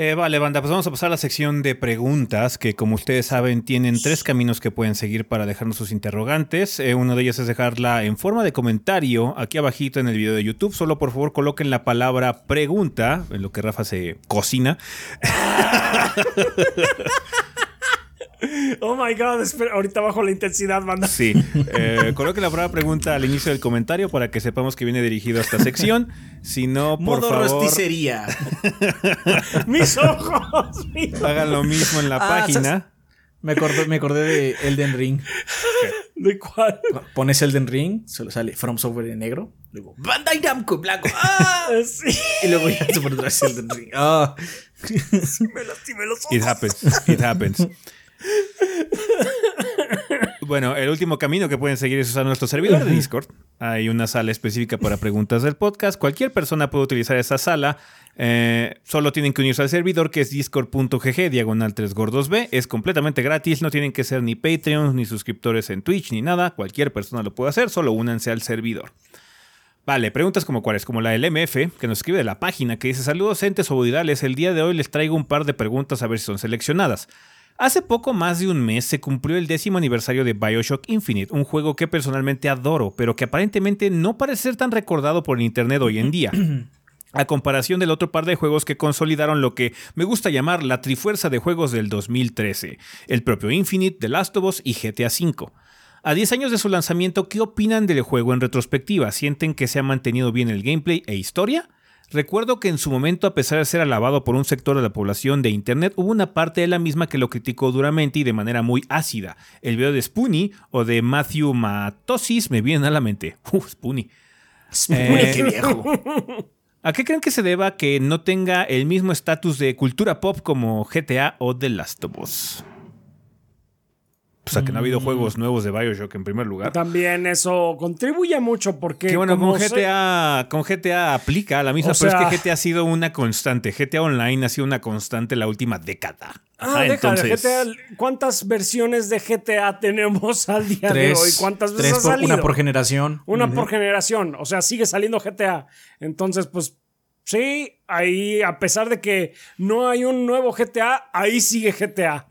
Eh, vale, banda, pues vamos a pasar a la sección de preguntas, que como ustedes saben tienen tres caminos que pueden seguir para dejarnos sus interrogantes. Eh, uno de ellos es dejarla en forma de comentario aquí abajito en el video de YouTube. Solo por favor coloquen la palabra pregunta, en lo que Rafa se cocina. Oh my god, espera, ahorita bajo la intensidad, banda. Sí, eh, coloquen la palabra pregunta al inicio del comentario para que sepamos que viene dirigido a esta sección. Si no, por Modo favor, rosticería. Mis ojos. mis- hagan lo mismo en la Ah, página. Me acordé, me acordé de Elden Ring. ¿De cuál? Pones Elden Ring, solo sale From Software en negro. Luego Bandai Namco en blanco. ¡Ah! Sí. Y luego ya se pone Elden Ring. ¡Ah! Me lastimé los ojos. It happens. It happens. Bueno, el último camino que pueden seguir es usar nuestro servidor de Discord. Hay una sala específica para preguntas del podcast. Cualquier persona puede utilizar esa sala. Eh, solo tienen que unirse al servidor que es discord.gg diagonal 3 gordos B. Es completamente gratis. No tienen que ser ni Patreon, ni suscriptores en Twitch, ni nada. Cualquier persona lo puede hacer. Solo únanse al servidor. Vale, preguntas como cuáles, como la del MF, que nos escribe de la página, que dice saludos entes obodidales, el día de hoy les traigo un par de preguntas a ver si son seleccionadas. Hace poco más de un mes se cumplió el décimo aniversario de Bioshock Infinite, un juego que personalmente adoro, pero que aparentemente no parece ser tan recordado por el internet hoy en día. A comparación del otro par de juegos que consolidaron lo que me gusta llamar la trifuerza de juegos del 2013, el propio Infinite, The Last of Us y GTA V. A 10 años de su lanzamiento, ¿qué opinan del juego en retrospectiva? ¿Sienten que se ha mantenido bien el gameplay e historia? Recuerdo que en su momento, a pesar de ser alabado por un sector de la población de Internet, hubo una parte de la misma que lo criticó duramente y de manera muy ácida. El video de Spoonie o de Matthew Matosis me vienen a la mente. Uh, Spoonie. Eh, ¡Qué viejo! ¿A qué creen que se deba que no tenga el mismo estatus de cultura pop como GTA o The Last of Us? Pues, a que no ha habido juegos nuevos de Bioshock en primer lugar. También eso contribuye mucho porque. Que bueno, como con se- GTA, con GTA aplica la misma, O pero sea- es que GTA ha sido una constante. GTA Online ha sido una constante la última década. Ah, déjale, entonces- GTA, ¿cuántas versiones de GTA tenemos al día de hoy? ¿Cuántas veces tres ha por- salido? una por generación. Una por generación. O sea, sigue saliendo GTA. Entonces, pues, sí, ahí, a pesar de que no hay un nuevo GTA, ahí sigue GTA.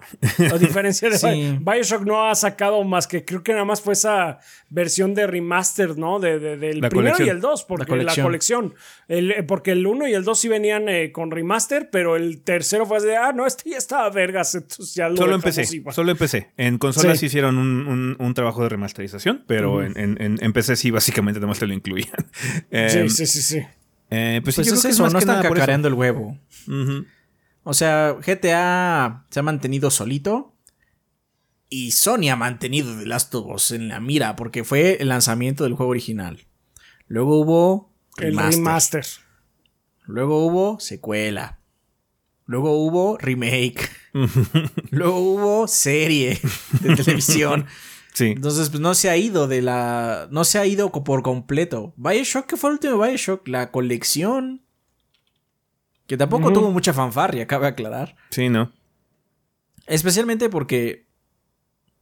A diferencia de Sí. Bi- Bioshock no ha sacado más que creo que nada más fue esa versión de remaster, ¿no? De, de- del La primero colección. y el 2, porque la colección. colección. El- eh, porque el 1 y el 2 sí venían eh, con remaster, pero el tercero fue de, ah, no, este ya estaba vergas, entonces ya lo Solo empecé, solo empecé. En consolas Sí. hicieron un, un- un trabajo de remasterización, pero en, en, en- en PC sí, básicamente nada más te lo incluían. Eh, Sí, sí, sí, sí. Eh, pues sí, Pues yo es creo que eso, más no que están nada eso. cacareando el huevo. O sea, GTA se ha mantenido solito. Y Sony ha mantenido The Last of Us en la mira porque fue el lanzamiento del juego original. Luego hubo El remaster. Luego hubo secuela. Luego hubo remake. Luego hubo serie de televisión. Sí. Entonces, pues no se ha ido de la. No se ha ido por completo. Bioshock, ¿qué fue el último Bioshock? La colección. Que tampoco tuvo mucha fanfarria, cabe aclarar. Sí, ¿no? Especialmente porque.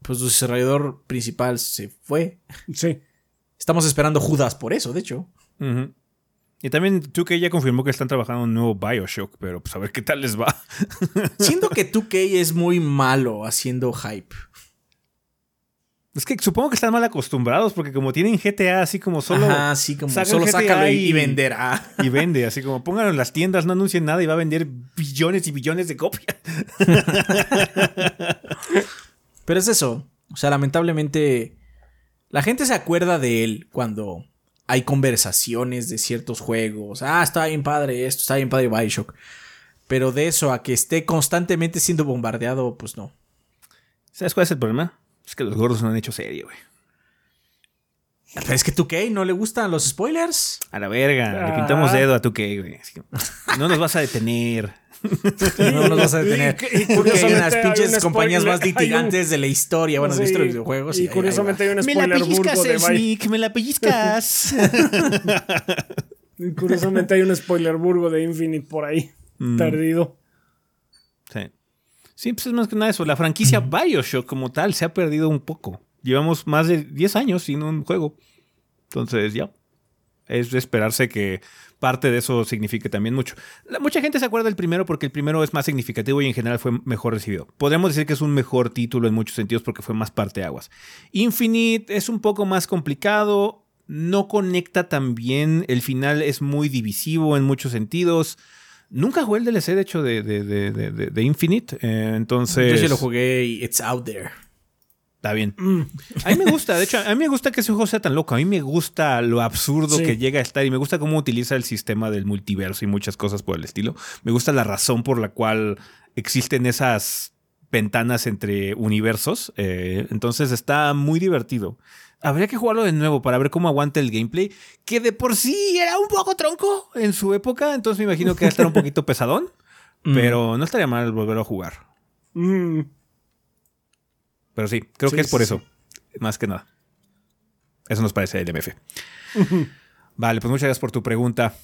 Pues su desarrollador principal se fue. Sí. Estamos esperando Judas por eso, de hecho. Y también 2K ya confirmó que están trabajando en un nuevo Bioshock, pero pues a ver qué tal les va. Siento que 2K es muy malo haciendo hype. Es que supongo que están mal acostumbrados porque como tienen GTA así como solo Ajá, sí, como solo sácalo y, y- y venderá. y vende, así como pónganlo en las tiendas, no anuncien nada y va a vender billones y billones de copias. Pero es eso. O sea, lamentablemente. La gente se acuerda de él cuando hay conversaciones de ciertos juegos. Ah, está bien padre esto, está bien padre Bioshock. Pero de eso a que esté constantemente siendo bombardeado, pues no. ¿Sabes cuál es el problema? Es que los gordos no han hecho serie, güey. Pero es que 2K no le gustan los spoilers. A la verga, le Ah. pintamos dedo a 2K, güey. Así que, no nos vas a detener. No nos vas a detener. Y- y Porque hay unas hay pinches un compañías spoiler- más un- litigantes de la historia. Bueno, de la Sí, historia de videojuegos. Y, curiosamente hay un Me la spoiler pellizcas, burgo de Sneak, me la pellizcas. y Curiosamente hay un spoiler burgo de Infinite por ahí. Mm. Perdido. Sí. Pues es más que nada eso. La franquicia Bioshock como tal se ha perdido un poco. Llevamos más de 10 años sin un juego. Entonces, ya. Es de esperarse que parte de eso signifique también mucho. La- mucha gente se acuerda del primero porque el primero es más significativo y en general fue mejor recibido. Podríamos decir que es un mejor título en muchos sentidos porque fue más parteaguas. Infinite es un poco más complicado, no conecta tan bien, el final es muy divisivo en muchos sentidos. Nunca jugué el DLC, de hecho, de, de, de, de- Infinite. eh, entonces. Yo sí lo jugué y it's out there. Está bien. Mm. A mí me gusta, de hecho, a mí me gusta que ese juego sea tan loco. A mí me gusta lo absurdo Sí. que llega a estar y me gusta cómo utiliza el sistema del multiverso y muchas cosas por el estilo. Me gusta la razón por la cual existen esas ventanas entre universos. eh, entonces está muy divertido. Habría que jugarlo de nuevo para ver cómo aguanta el gameplay, que de por sí era un poco tronco en su época. Entonces me imagino que va a estar un poquito pesadón, pero no estaría mal volverlo a jugar. Mm. Pero sí, creo Sí, que es por sí, eso. Más que nada. Eso nos parece el MF. vale, pues muchas gracias por tu pregunta.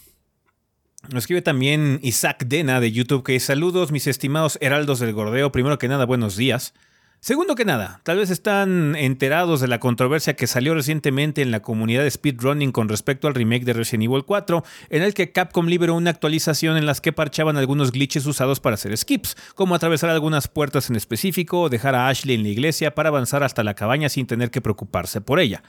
Nos escribe también Isaac Dena de YouTube que saludos mis estimados heraldos del gordeo. Primero que nada, buenos días. Segundo que nada, tal vez están enterados de la controversia que salió recientemente en la comunidad de speedrunning con respecto al remake de Resident Evil 4, en el que Capcom liberó una actualización en las que parchaban algunos glitches usados para hacer skips, como atravesar algunas puertas en específico o dejar a Ashley en la iglesia para avanzar hasta la cabaña sin tener que preocuparse por ella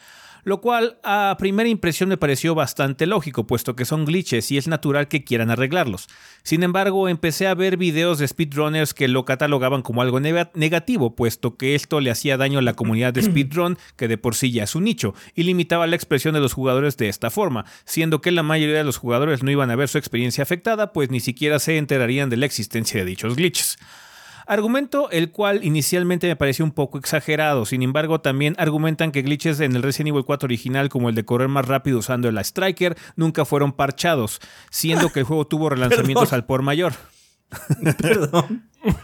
lo cual a primera impresión me pareció bastante lógico, puesto que son glitches y es natural que quieran arreglarlos. Sin embargo, empecé a ver videos de speedrunners que lo catalogaban como algo nega- negativo, puesto que esto le hacía daño a la comunidad de speedrun, que de por sí ya es un nicho, y limitaba la expresión de los jugadores de esta forma, siendo que la mayoría de los jugadores no iban a ver su experiencia afectada, pues ni siquiera se enterarían de la existencia de dichos glitches. Argumento el cual inicialmente me pareció un poco exagerado, sin embargo también argumentan que glitches en el Resident Evil 4 original como el de correr más rápido usando el Striker nunca fueron parchados, siendo que el juego tuvo relanzamientos Perdón. al por mayor. Perdón.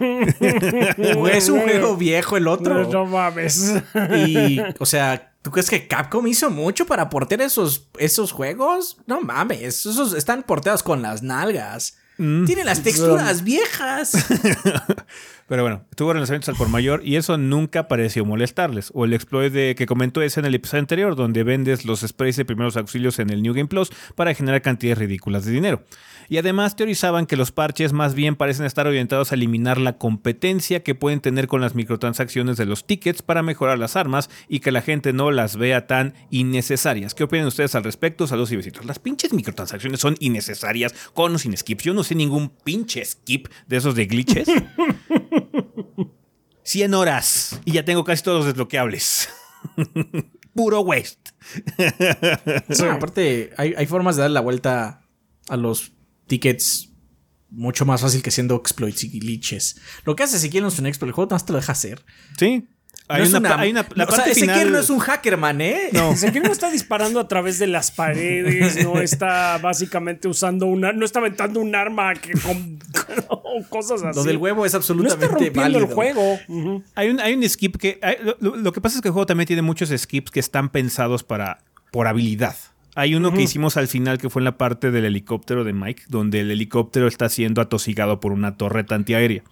es un juego viejo el otro. No, no mames. Y, o sea, ¿tú crees que Capcom hizo mucho para portear esos, esos juegos? No mames, esos están porteados con las nalgas. Tienen las texturas viejas. Pero bueno, tuvo relanzamientos al por mayor y eso nunca pareció molestarles. O el exploit de, que comentó ese en el episodio anterior, donde vendes los sprays de primeros auxilios en el New Game Plus para generar cantidades ridículas de dinero. Y además teorizaban que los parches más bien parecen estar orientados a eliminar la competencia que pueden tener con las microtransacciones de los tickets para mejorar las armas y que la gente no las vea tan innecesarias. ¿Qué opinan ustedes al respecto? Saludos y besitos. Las pinches microtransacciones son innecesarias con o sin skips. Yo no sé ningún pinche skip de esos de glitches. 100 horas y ya tengo casi todos los desbloqueables. Puro waste. aparte, hay, hay, formas de dar la vuelta a los tickets mucho más fácil que siendo exploits y glitches. Lo que hace Ezequiel no es un exploit, el juego más te lo deja hacer. Sí. Hay, una, hay una, la o sea, Ezequiel no es un hackerman, ¿eh? No. Ezequiel no está disparando a través de las paredes, no está básicamente usando una. No está aventando un arma que con, cosas así. Lo del huevo es absolutamente no está válido. el juego. hay, un, hay un skip que. lo, lo, que pasa es que el juego también tiene muchos skips que están pensados para. por habilidad. Hay uno que hicimos al final que fue en la parte del helicóptero de Mike, donde el helicóptero está siendo atosigado por una torreta antiaérea.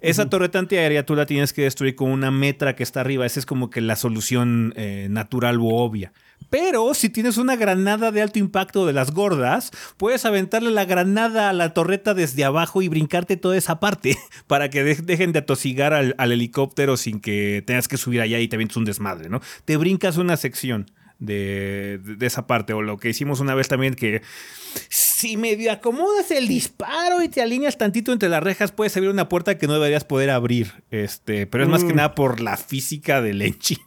Esa torreta antiaérea tú la tienes que destruir con una metra que está arriba. Esa es como que la solución eh, natural o obvia. Pero si tienes una granada de alto impacto de las gordas, puedes aventarle la granada a la torreta desde abajo y brincarte toda esa parte para que dejen de atosigar al, helicóptero sin que tengas que subir allá y te avientes un desmadre, ¿no? Te brincas una sección de, esa parte. O lo que hicimos una vez también, que si medio acomodas el disparo y te alineas tantito entre las rejas, puedes abrir una puerta que no deberías poder abrir. Este, pero es más que mm. nada por la física del engine.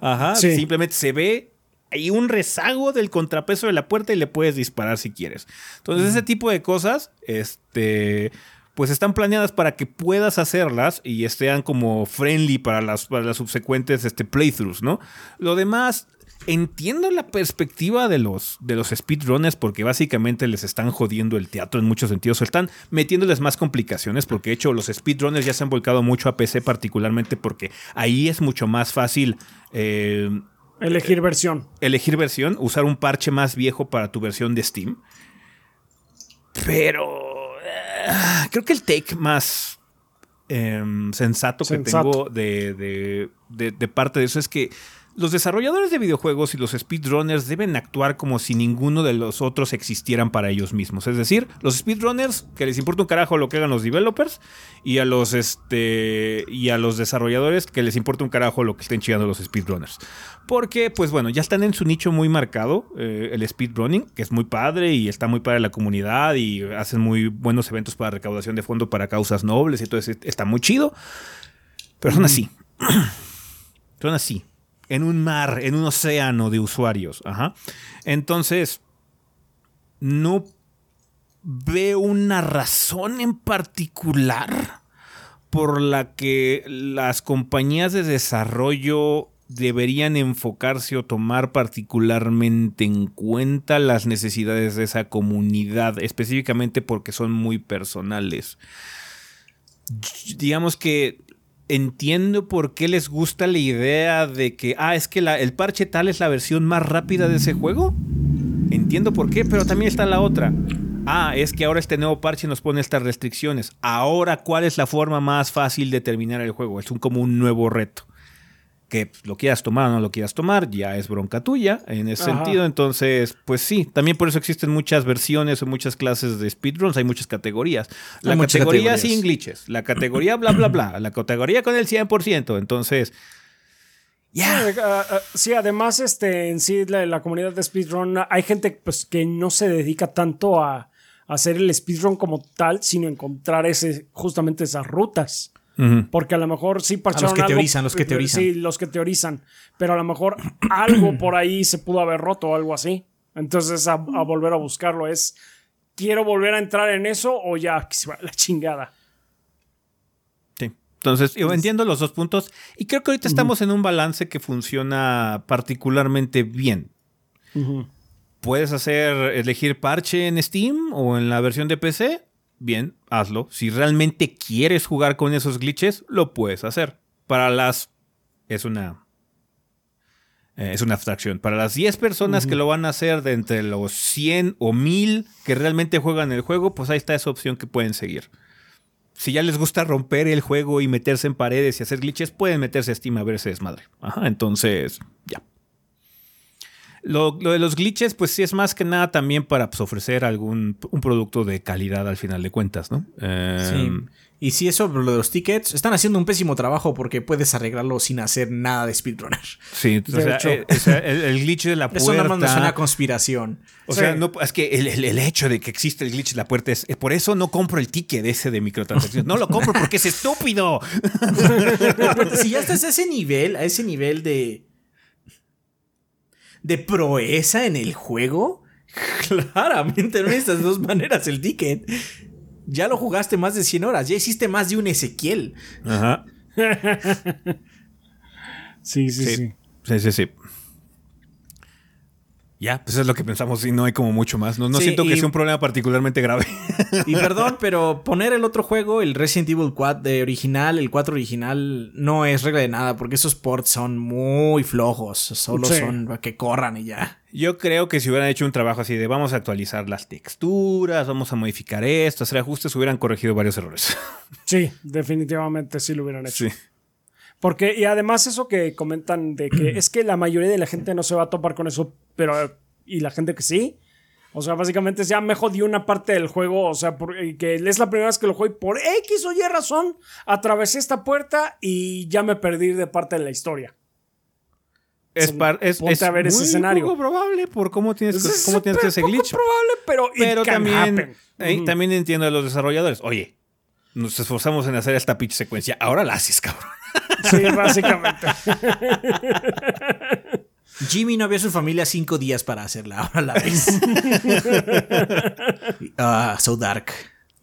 Ajá. Simplemente se ve hay un rezago del contrapeso de la puerta y le puedes disparar si quieres. Entonces, ese tipo de cosas, este pues están planeadas para que puedas hacerlas y estén como friendly para las, para las subsecuentes este, playthroughs, ¿no? Lo demás, entiendo la perspectiva de los, de los speedrunners porque básicamente les están jodiendo el teatro en muchos sentidos. O están metiéndoles más complicaciones porque de hecho los speedrunners ya se han volcado mucho a PC particularmente porque ahí es mucho más fácil... Eh, elegir versión. Elegir versión, usar un parche más viejo para tu versión de Steam. Pero... Eh, creo que el take más... Em, sensato, que tengo de, de parte de eso es que los desarrolladores de videojuegos y los speedrunners deben actuar como si ninguno de los otros existieran para ellos mismos. Es decir, los speedrunners, que les importa un carajo lo que hagan los developers, y a los este. y a los desarrolladores que les importa un carajo lo que estén chillando los speedrunners. Porque, pues bueno, ya están en su nicho muy marcado, eh, el speedrunning, que es muy padre y está muy padre la comunidad y hacen muy buenos eventos para recaudación de fondo para causas nobles y todo eso está muy chido. Pero son así. son así en un mar, en un océano de usuarios. Entonces, no veo una razón en particular por la que las compañías de desarrollo deberían enfocarse o tomar particularmente en cuenta las necesidades de esa comunidad, específicamente porque son muy personales. Digamos que entiendo por qué les gusta la idea de que, ah, es que el parche tal es la versión más rápida de ese juego. Entiendo por qué, pero también está la otra. Ah, es que ahora este nuevo parche nos pone estas restricciones. Ahora, ¿cuál es la forma más fácil de terminar el juego? Es un, como un nuevo reto que lo quieras tomar o no lo quieras tomar, ya es bronca tuya en ese sentido. Entonces, pues sí, también por eso existen muchas versiones o muchas clases de speedruns, hay muchas categorías. La categoría sin glitches, la categoría bla, bla, bla, la categoría con el 100%. Entonces, ya. Ah, ah, sí, además, este, en sí, la, comunidad de speedrun, hay gente pues, que no se dedica tanto a, a hacer el speedrun como tal, sino encontrar ese, justamente esas rutas. Porque a lo mejor sí parcharon los que teorizan, los que teorizan. Sí, los que teorizan. Pero a lo mejor algo por ahí se pudo haber roto o algo así. Entonces a, volver a buscarlo es, ¿quiero volver a entrar en eso o ya la chingada? Sí. Entonces, yo entiendo los dos puntos y creo que ahorita estamos en un balance que funciona particularmente bien. Puedes hacer, elegir parche en Steam o en la versión de PC bien, hazlo. Si realmente quieres jugar con esos glitches, lo puedes hacer. Para las... Es una... eh, es una abstracción. Para las 10 personas que lo van a hacer de entre los 100 o 1000 que realmente juegan el juego, pues ahí está esa opción que pueden seguir. Si ya les gusta romper el juego y meterse en paredes y hacer glitches, pueden meterse a Steam a ver ese desmadre. Ajá, entonces, ya. Lo, lo de los glitches, pues sí es más que nada también para pues, ofrecer algún un producto de calidad al final de cuentas, ¿no? Eh, Sí. Y si eso, lo de los tickets, están haciendo un pésimo trabajo porque puedes arreglarlo sin hacer nada de speedrunner. Sí, o De sea, eh, o sea, el, el glitch de la puerta. Eso nada más me suena a conspiración. O sea, no, es que el, el- hecho de que existe el glitch de la puerta es. eh, Por eso no compro el ticket ese de microtransacciones. No lo compro porque es estúpido. Si ya estás a ese nivel, a ese nivel de. De proeza en el juego, claramente no necesitas de dos maneras el ticket. Ya lo jugaste más de 100 horas, ya hiciste más de un Ezequiel. Ajá. Sí, sí, Sí. sí. Sí, sí, sí. Ya, pues es lo que pensamos y no hay como mucho más. No, no Sí, siento que y- sea un problema particularmente grave. Y perdón, pero poner el otro juego, el Resident Evil 4 de original, el 4 original, no es regla de nada, porque esos ports son muy flojos. Solo Sí. son para que corran y ya. Yo creo que si hubieran hecho un trabajo así de vamos a actualizar las texturas, vamos a modificar esto, hacer ajustes, hubieran corregido varios errores. Sí, definitivamente sí lo hubieran hecho. Sí. Porque, y además eso que comentan de que es que la mayoría de la gente no se va a topar con eso, pero, y la gente que sí. O sea, básicamente ya me jodió una parte del juego, o sea, por- que es la primera vez que lo juego y por X o Y razón, atravesé esta puerta y ya me perdí de parte de la historia. Es, par- es, es a ver ese muy escenario. poco probable por cómo tienes, Es cómo tienes que ese glitch. probable, pero, también, eh, también entiendo a los desarrolladores. Oye, nos esforzamos en hacer esta pitch secuencia. Ahora la haces, cabrón. Sí, básicamente. Jimmy no vio a su familia cinco días para hacerla, ahora la ves. Ah, so dark.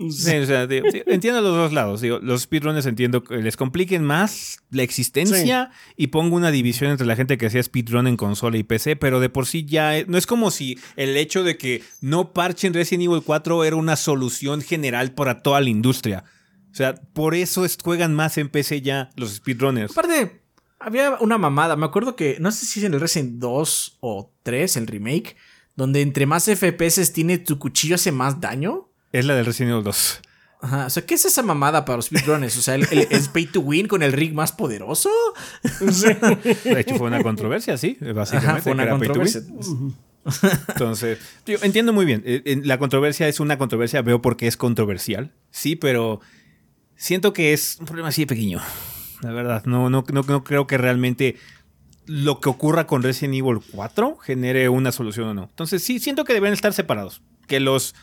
Sí, o sea, digo, digo, entiendo los dos lados. Digo, los speedrunners entiendo que les compliquen más la existencia y pongo una división entre la gente que hacía speedrun en consola y PC, pero de por sí ya eh, no es como si el hecho de que no parchen Resident Evil 4 era una solución general para toda la industria. O sea, por eso es- juegan más en PC ya los speedrunners. Aparte, había una mamada. Me acuerdo que, no sé si es en el Resident 2 o 3, el remake, donde entre más FPS tiene tu cuchillo hace más daño. Es la del Resident Evil 2. Ajá, o sea, ¿qué es esa mamada para los speedrunners? O sea, ¿el, el- ¿es pay to win con el rig más poderoso? De hecho, fue una controversia, sí, básicamente. Ajá, fue una era pay to win. controversia. Entonces, digo, entiendo muy bien. Eh, La controversia es una controversia, veo por qué es controversial. Sí, pero siento que es un problema así de pequeño. La verdad, no, no, no, no creo que realmente lo que ocurra con Resident Evil 4 genere una solución o no. Entonces, sí, siento que deben estar separados. Que los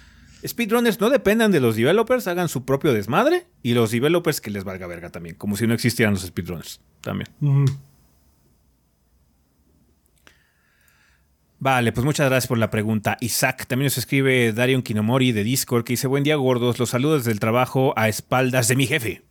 speedrunners no dependan de los developers, hagan su propio desmadre. Y los developers que les valga verga también. Como si no existieran los speedrunners también. Ujú. Vale, pues muchas gracias por la pregunta. Isaac, también nos escribe Darion Kinomori de Discord que dice, buen día gordos, los saludos del trabajo a espaldas de mi jefe.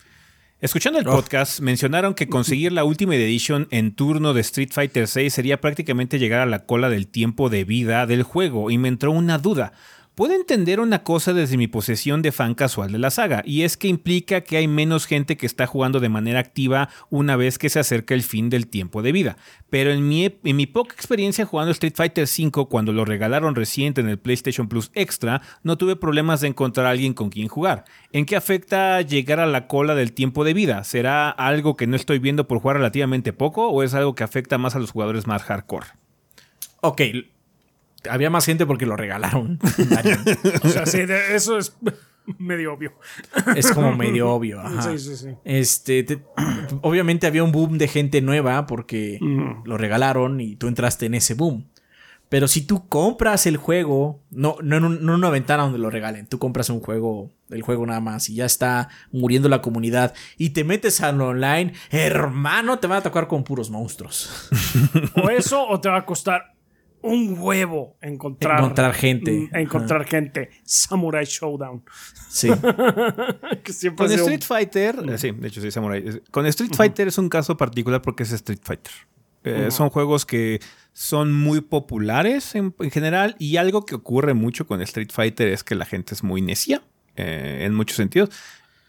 Escuchando el Oh. podcast, mencionaron que conseguir la Ultimate Edition en turno de Street Fighter VI sería prácticamente llegar a la cola del tiempo de vida del juego y me entró una duda. Puedo entender una cosa desde mi posesión de fan casual de la saga, y es que implica que hay menos gente que está jugando de manera activa una vez que se acerca el fin del tiempo de vida. Pero en mi, en mi poca experiencia jugando Street Fighter V, cuando lo regalaron reciente en el PlayStation Plus Extra, no tuve problemas de encontrar a alguien con quien jugar. ¿En qué afecta llegar a la cola del tiempo de vida? ¿Será algo que no estoy viendo por jugar relativamente poco o es algo que afecta más a los jugadores más hardcore? Ok, había más gente porque lo regalaron. O sea, sí, eso es medio obvio. es como medio obvio. ajá. Sí, sí, sí. Este, te- obviamente había un boom de gente nueva porque Mm. lo regalaron y tú entraste en ese boom. Pero si tú compras el juego, no, no, en un- no en una ventana donde lo regalen, tú compras un juego, el juego nada más y ya está muriendo la comunidad y te metes al online, hermano, te van a tocar con puros monstruos. O eso, o te va a costar un huevo encontrar, Encontrar gente. Mm, Encontrar gente. Samurai Showdown. Sí. Que siempre Con un- Street Fighter, eh, sí, de hecho sí, Samurai. Con Street Fighter es un caso particular porque es Street Fighter. Eh, Son juegos que son muy populares en, en general y algo que ocurre mucho con Street Fighter es que la gente es muy necia. eh, en muchos sentidos.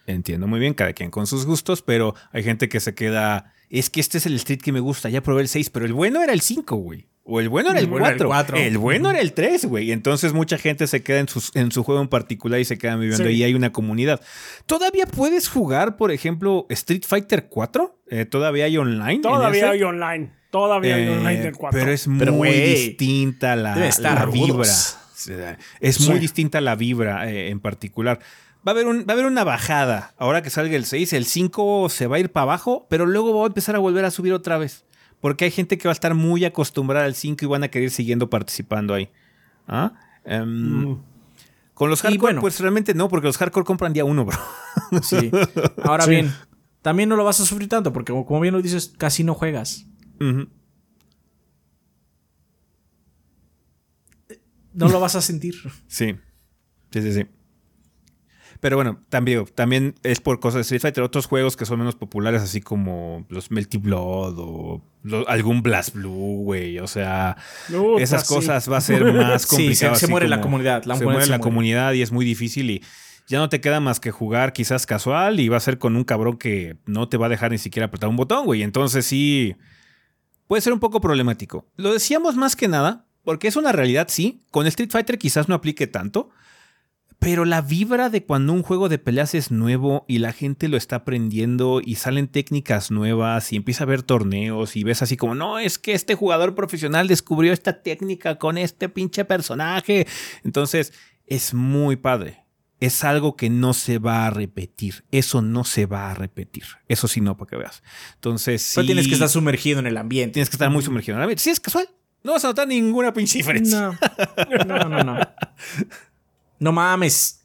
Entiendo muy bien, cada quien con sus gustos, pero hay gente que se queda. Es que este es el Street que me gusta, ya probé el 6, pero el bueno era el 5, güey. O el bueno era el El bueno era el 4. cuatro. El bueno era el 3, güey. Entonces mucha gente se queda en, sus- en su juego en particular y se quedan viviendo Sí. y hay una comunidad. ¿Todavía puedes jugar, por ejemplo, Street Fighter 4? Eh, ¿Todavía hay online? Todavía hay online. Todavía hay Eh, online del 4. Pero es Pero, muy distinta la, la vibra. Es Sí. muy distinta la vibra eh, en particular. Va a, haber un- va a haber una bajada. Ahora que salga el 6, el 5 se va a ir para abajo, pero luego va a empezar a volver a subir otra vez. Porque hay gente que va a estar muy acostumbrada al 5 y van a querer siguiendo participando ahí. ¿Ah? Em, Mm. Con los hardcore, bueno. pues realmente no, porque los hardcore compran día uno, bro. Sí. Ahora Sí. bien, también no lo vas a sufrir tanto porque, como bien lo dices, casi no juegas. No lo vas a sentir. Sí. Sí, sí, sí. Pero bueno, también, también es por cosas de Street Fighter. Otros juegos que son menos populares, así como los Melty Blood o lo- algún Blast Blue, güey. O sea, esas sí. cosas va a ser más Sí, complicado. se- se muere la comunidad, la se muere se la muere. comunidad y es muy difícil y ya no te queda más que jugar quizás casual y va a ser con un cabrón que no te va a dejar ni siquiera apretar un botón, güey. Entonces sí, puede ser un poco problemático. Lo decíamos más que nada, porque es una realidad, sí. Con Street Fighter quizás no aplique tanto, pero la vibra de cuando un juego de peleas es nuevo y la gente lo está aprendiendo y salen técnicas nuevas y empieza a ver torneos y ves así como, no, es que este jugador profesional descubrió esta técnica con este pinche personaje. Entonces, es muy padre. Es algo que no se va a repetir. Eso no se va a repetir. Eso sí, no, para que veas. Entonces, sí. Pero tienes que estar sumergido en el ambiente. Tienes que estar muy sumergido. en el ambiente. Si es casual, no vas a notar ninguna pinche diferencia. No. No, no, no. No mames.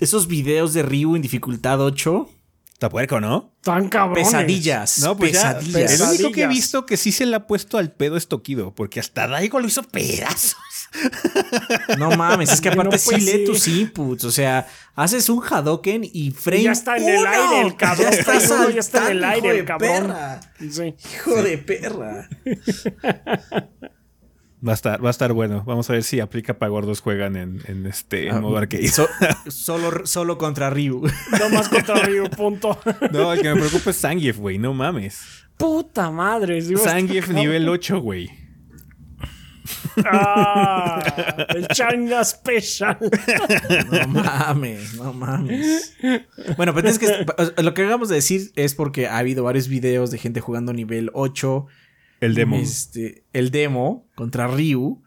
Esos videos de Ryu en dificultad 8. Está puerco, ¿no? Tan cabrones. Pesadillas. No, pues ya, pesadillas. el único que he Pesadillas. visto que sí se le ha puesto al pedo es Tokido, porque hasta Daigo lo hizo pedazos. No mames, es que No, aparte sí pues, lee sí. tus inputs. O sea, haces un Hadoken y frame. Y ya está en el aire el cabrón. Ya está uno, ya está en el saltando, aire hijo el de cabrón. perra. Sí. Hijo de perra. Va a estar, va a estar bueno. Vamos a ver si aplica para gordos juegan en, en este Ah, modo arcade. So- solo, solo contra Ryu. No más contra Ryu, punto. No, el que me preocupa es Zangief, güey. No mames. Puta madre. sí, Zangief está- nivel 8, güey. Ah, el China Special. No mames, no mames. Bueno, pero es que lo que acabamos de decir es porque ha habido varios videos de gente jugando nivel 8. El demo. Este, el demo contra Ryu.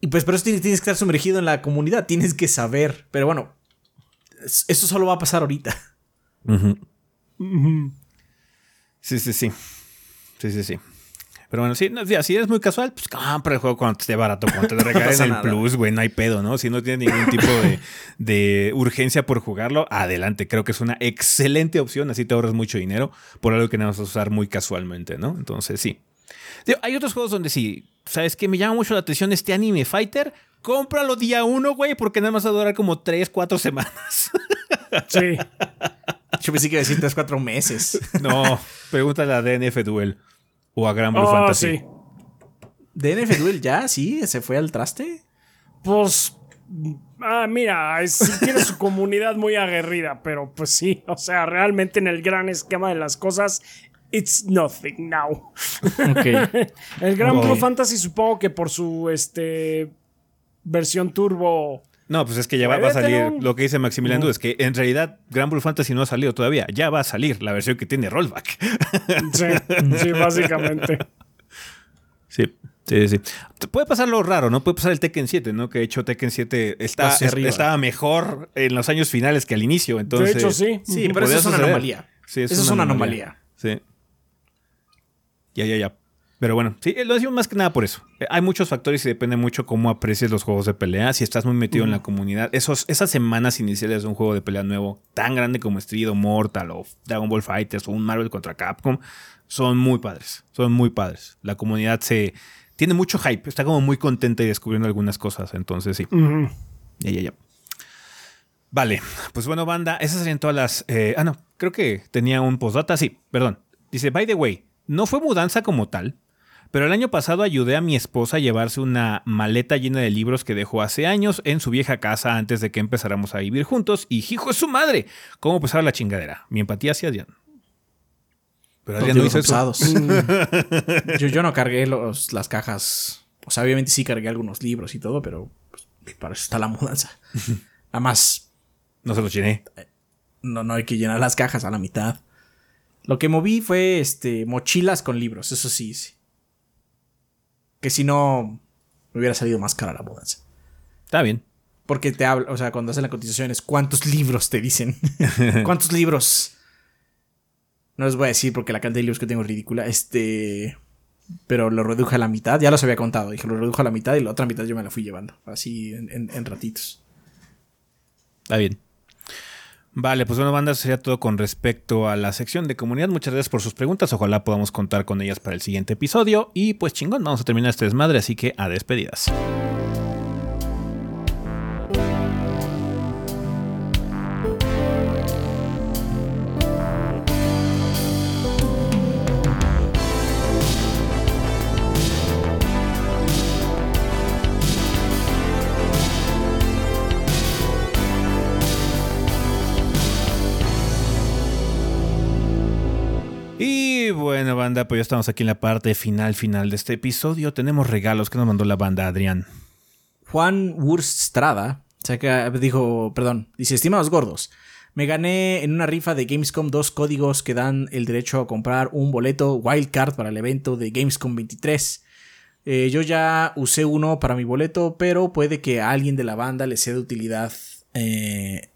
Y pues por eso tienes, tienes que estar sumergido en la comunidad, tienes que saber. Pero bueno, es- eso solo va a pasar ahorita. Sí, sí, sí. Sí, sí, sí. Pero bueno, si, no, si eres muy casual, pues compra el juego cuando esté barato, cuando te lo regalen el nada. plus, güey, no hay pedo, ¿no? Si no tienes ningún tipo de, de urgencia por jugarlo, adelante. Creo que es una excelente opción, así te ahorras mucho dinero por algo que no vas a usar muy casualmente, ¿no? Entonces, sí. Digo, hay otros juegos donde sí, ¿sabes qué? Me llama mucho la atención este anime fighter. Cómpralo día uno, güey, porque nada más va a durar como 3, 4 semanas. Sí. Yo pensé que decir 3, 4 meses. No, pregúntale a DNF Duel o a Gran Blue Oh, Fantasy. sí. DNF Duel ya, sí, se fue al traste. Pues. Ah, mira, sí tiene su comunidad muy aguerrida, pero pues sí, o sea, realmente en el gran esquema de las cosas, it's nothing now. Ok. El Gran Ok. Blue Fantasy supongo que por su este versión turbo. No, pues es que ya va, va a salir un- lo que dice Maximilian Dudes, que en realidad Gran Blue Fantasy no ha salido todavía. Ya va a salir la versión que tiene rollback. Sí, sí, básicamente. Sí, sí, sí. Puede pasar lo raro, ¿no? Puede pasar el Tekken 7, ¿no? Que de hecho Tekken 7 está, es- estaba mejor en los años finales que al inicio. Entonces, de hecho, sí. Sí, pero eso es una suceder. anomalía. Sí, Eso es una anomalía. Sí. Ya, ya, ya. Pero bueno, sí, lo decimos más que nada por eso. Eh, Hay muchos factores y depende mucho cómo aprecies los juegos de pelea. Si estás muy metido en la comunidad, esos, esas semanas iniciales de un juego de pelea nuevo, tan grande como Street o Mortal o Dragon Ball Fighters o un Marvel contra Capcom, son muy padres. Son muy padres. La comunidad se tiene mucho hype, está como muy contenta y descubriendo algunas cosas. Entonces, sí. Ya, ya, ya. Vale, pues bueno, banda, esas serían todas las. eh, ah, no, creo que tenía un postdata. Sí, perdón. Dice, by the way, no fue mudanza como tal, Pero el año pasado ayudé a mi esposa a llevarse una maleta llena de libros que dejó hace años en su vieja casa antes de que empezáramos a vivir juntos. Y hijo de su madre, ¿cómo pesaba la chingadera? Mi empatía hacia Adrián. Pero Adrián no hizo eso. yo, yo no cargué los, las cajas. O sea, obviamente sí cargué algunos libros y todo, pero pues, para eso está la mudanza. Además. No se los llené. No, no hay que llenar las cajas a la mitad. Lo que moví fue este mochilas con libros, eso sí, sí. Que si no, me hubiera salido más cara la mudanza. Está bien. Porque te hablo, o sea, cuando hacen la cotización es cuántos libros te dicen. ¿Cuántos libros? No les voy a decir porque la cantidad de libros que tengo es ridícula. Este. Pero lo reduje a la mitad. Ya los había contado. Dije, lo redujo a la mitad y la otra mitad yo me la fui llevando. Así en ratitos. Está bien. Vale, pues bueno, banda, sería todo con respecto a la sección de comunidad. Muchas gracias por sus preguntas. Ojalá podamos contar con ellas para el siguiente episodio. Y pues chingón, vamos a terminar este desmadre, así que a despedidas. Pues ya estamos aquí en la parte final, final de este episodio. Tenemos regalos que nos mandó la banda Adrián. Juan Wurstrada, sea que dijo, perdón, dice, estimados gordos, me gané en una rifa de Gamescom dos códigos que dan el derecho a comprar un boleto wildcard para el evento de Gamescom 23. Eh, yo ya usé uno para mi boleto, pero puede que a alguien de la banda le sea de utilidad eh,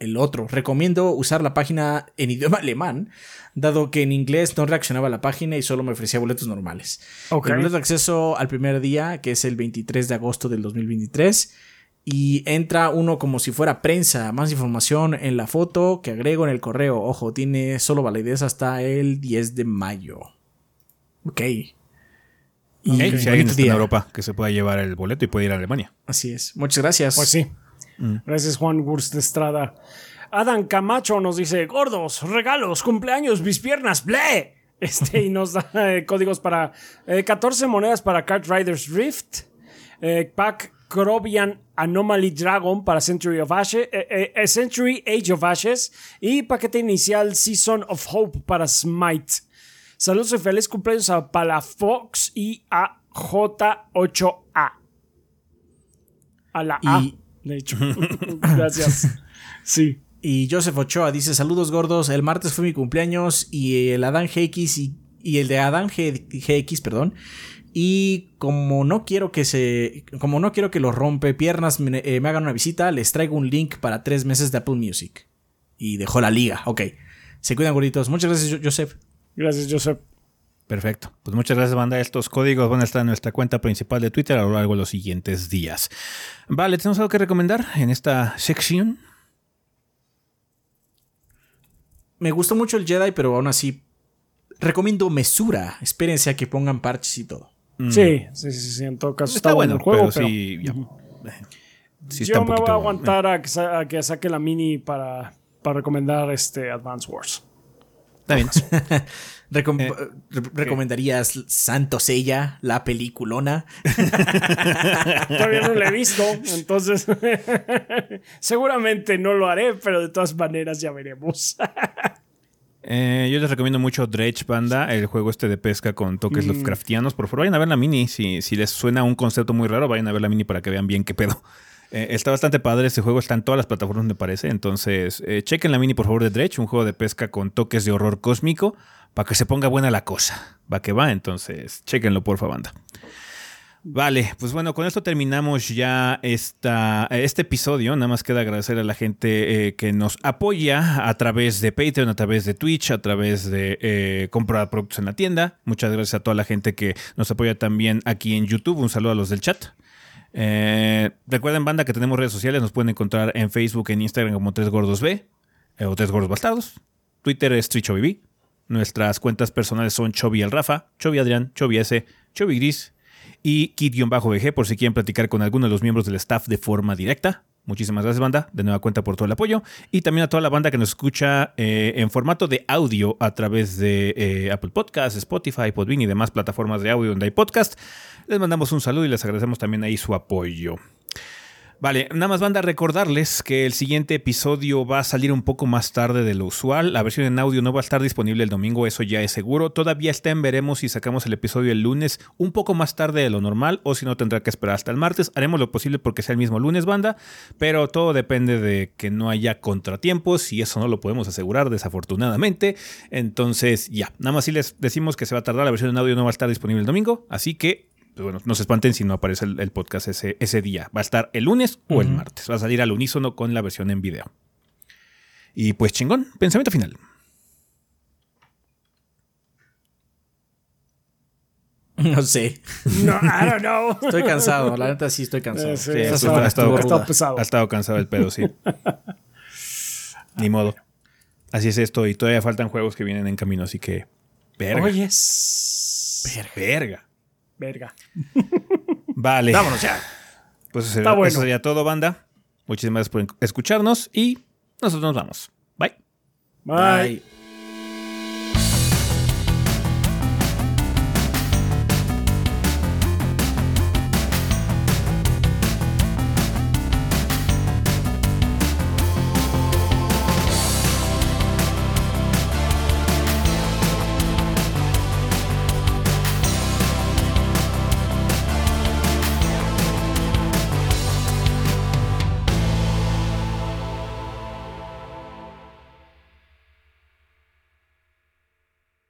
el otro. Recomiendo usar la página en idioma alemán, dado que en inglés no reaccionaba a la página y solo me ofrecía boletos normales. Okay. El boleto de acceso al primer día, que es el 23 de agosto del 2023. Y entra uno como si fuera prensa. Más información en la foto que agrego en el correo. Ojo, tiene solo validez hasta el 10 de mayo. Ok. Y si alguien está en Europa que se pueda llevar el boleto y puede ir a Alemania. Así es. Muchas gracias. Pues sí. Mm. Gracias, Juan Wurst de Estrada. Adam Camacho nos dice: Gordos, regalos, cumpleaños, mis piernas, ble. Este, y nos da eh, códigos para 14 eh, monedas para Kart Riders Rift, eh, pack Crobian Anomaly Dragon para Century of Ashes, Century Age of Ashes y paquete inicial Season of Hope para Smite. Saludos y feliz cumpleaños a Palafox y a J8A. A la A de hecho. Gracias. Sí. Y Joseph Ochoa dice: Saludos gordos. El martes fue mi cumpleaños y el Adán GX y, el de Adán GX, perdón. Y como no quiero que se. Como no quiero que los rompe piernas me, eh, me hagan una visita, les traigo un link para tres meses de Apple Music. Y dejó la liga. Ok. Se cuidan, gorditos. Muchas gracias, Joseph. Gracias, Joseph. Perfecto. Pues muchas gracias, banda. Estos códigos van a estar en nuestra cuenta principal de Twitter a lo largo de los siguientes días. Vale, ¿tenemos algo que recomendar en esta sección? Me gustó mucho el Jedi, pero aún así recomiendo mesura. Espérense a que pongan parches y todo. Mm. Sí, sí, sí, sí, En todo caso está, bueno el juego, pero, sí, Yo me voy a aguantar a que, saque la mini para, para recomendar este Advance Wars. Está bien. Eh, ¿Recomendarías Santo Sella, la peliculona? Todavía no la he visto, entonces seguramente no lo haré, pero de todas maneras ya veremos. Eh, yo les recomiendo mucho Dredge Banda, el juego este de pesca con toques mm. Lovecraftianos. Por favor, vayan a ver la mini. Si, si les suena un concepto muy raro, vayan a ver la mini para que vean bien qué pedo. Eh, está bastante padre ese juego, está en todas las plataformas me parece. Entonces, chequen la mini por favor de Dredge, un juego de pesca con toques de horror cósmico para que se ponga buena la cosa. Va que va, entonces, chequenlo por favor, banda. Vale, pues bueno, con esto terminamos ya esta, este episodio. Nada más queda agradecer a la gente eh, que nos apoya a través de Patreon, a través de Twitch, a través de eh, comprar productos en la tienda. Muchas gracias a toda la gente que nos apoya también aquí en YouTube. Un saludo a los del chat. Eh, recuerden, banda, que tenemos redes sociales. Nos pueden encontrar en Facebook, en Instagram como Tres Gordos B o Tres Gordos Bastardos. Twitter es TrichoBB. Nuestras cuentas personales son Chovy el Rafa, Chovy Adrián, Chovy S, Chovy Gris y Kid-BG por si quieren platicar con alguno de los miembros del staff de forma directa. Muchísimas gracias, banda, de nueva cuenta por todo el apoyo. Y también a toda la banda que nos escucha eh, en formato de audio a través de eh, Apple Podcasts, Spotify, Podbean y demás plataformas de audio donde hay podcast. Les mandamos un saludo y les agradecemos también ahí su apoyo. Vale, nada más banda recordarles que el siguiente episodio va a salir un poco más tarde de lo usual. La versión en audio no va a estar disponible el domingo, eso ya es seguro. Todavía está en veremos si sacamos el episodio el lunes un poco más tarde de lo normal o si no tendrá que esperar hasta el martes. Haremos lo posible porque sea el mismo lunes, banda, pero todo depende de que no haya contratiempos y eso no lo podemos asegurar desafortunadamente. Entonces, ya, nada más si les decimos que se va a tardar, la versión en audio no va a estar disponible el domingo, así que bueno, no se espanten si no aparece el, el podcast ese, ese, día. Va a estar el lunes o el martes. Va a salir al unísono con la versión en video. Y pues chingón, pensamiento final. No sé. No, I don't know. Estoy cansado, la neta sí estoy cansado. Sí, Sí, ha estado- ha estado pesado. Ha estado cansado el pedo, sí. Ni modo. Así es esto. Y todavía faltan juegos que vienen en camino, así que. Verga. Oye, es- Verga. verga. Vale. Vámonos ya. Pues eso sería, bueno. eso sería todo, banda. Muchísimas gracias por escucharnos y nosotros nos vamos. Bye. Bye. Bye.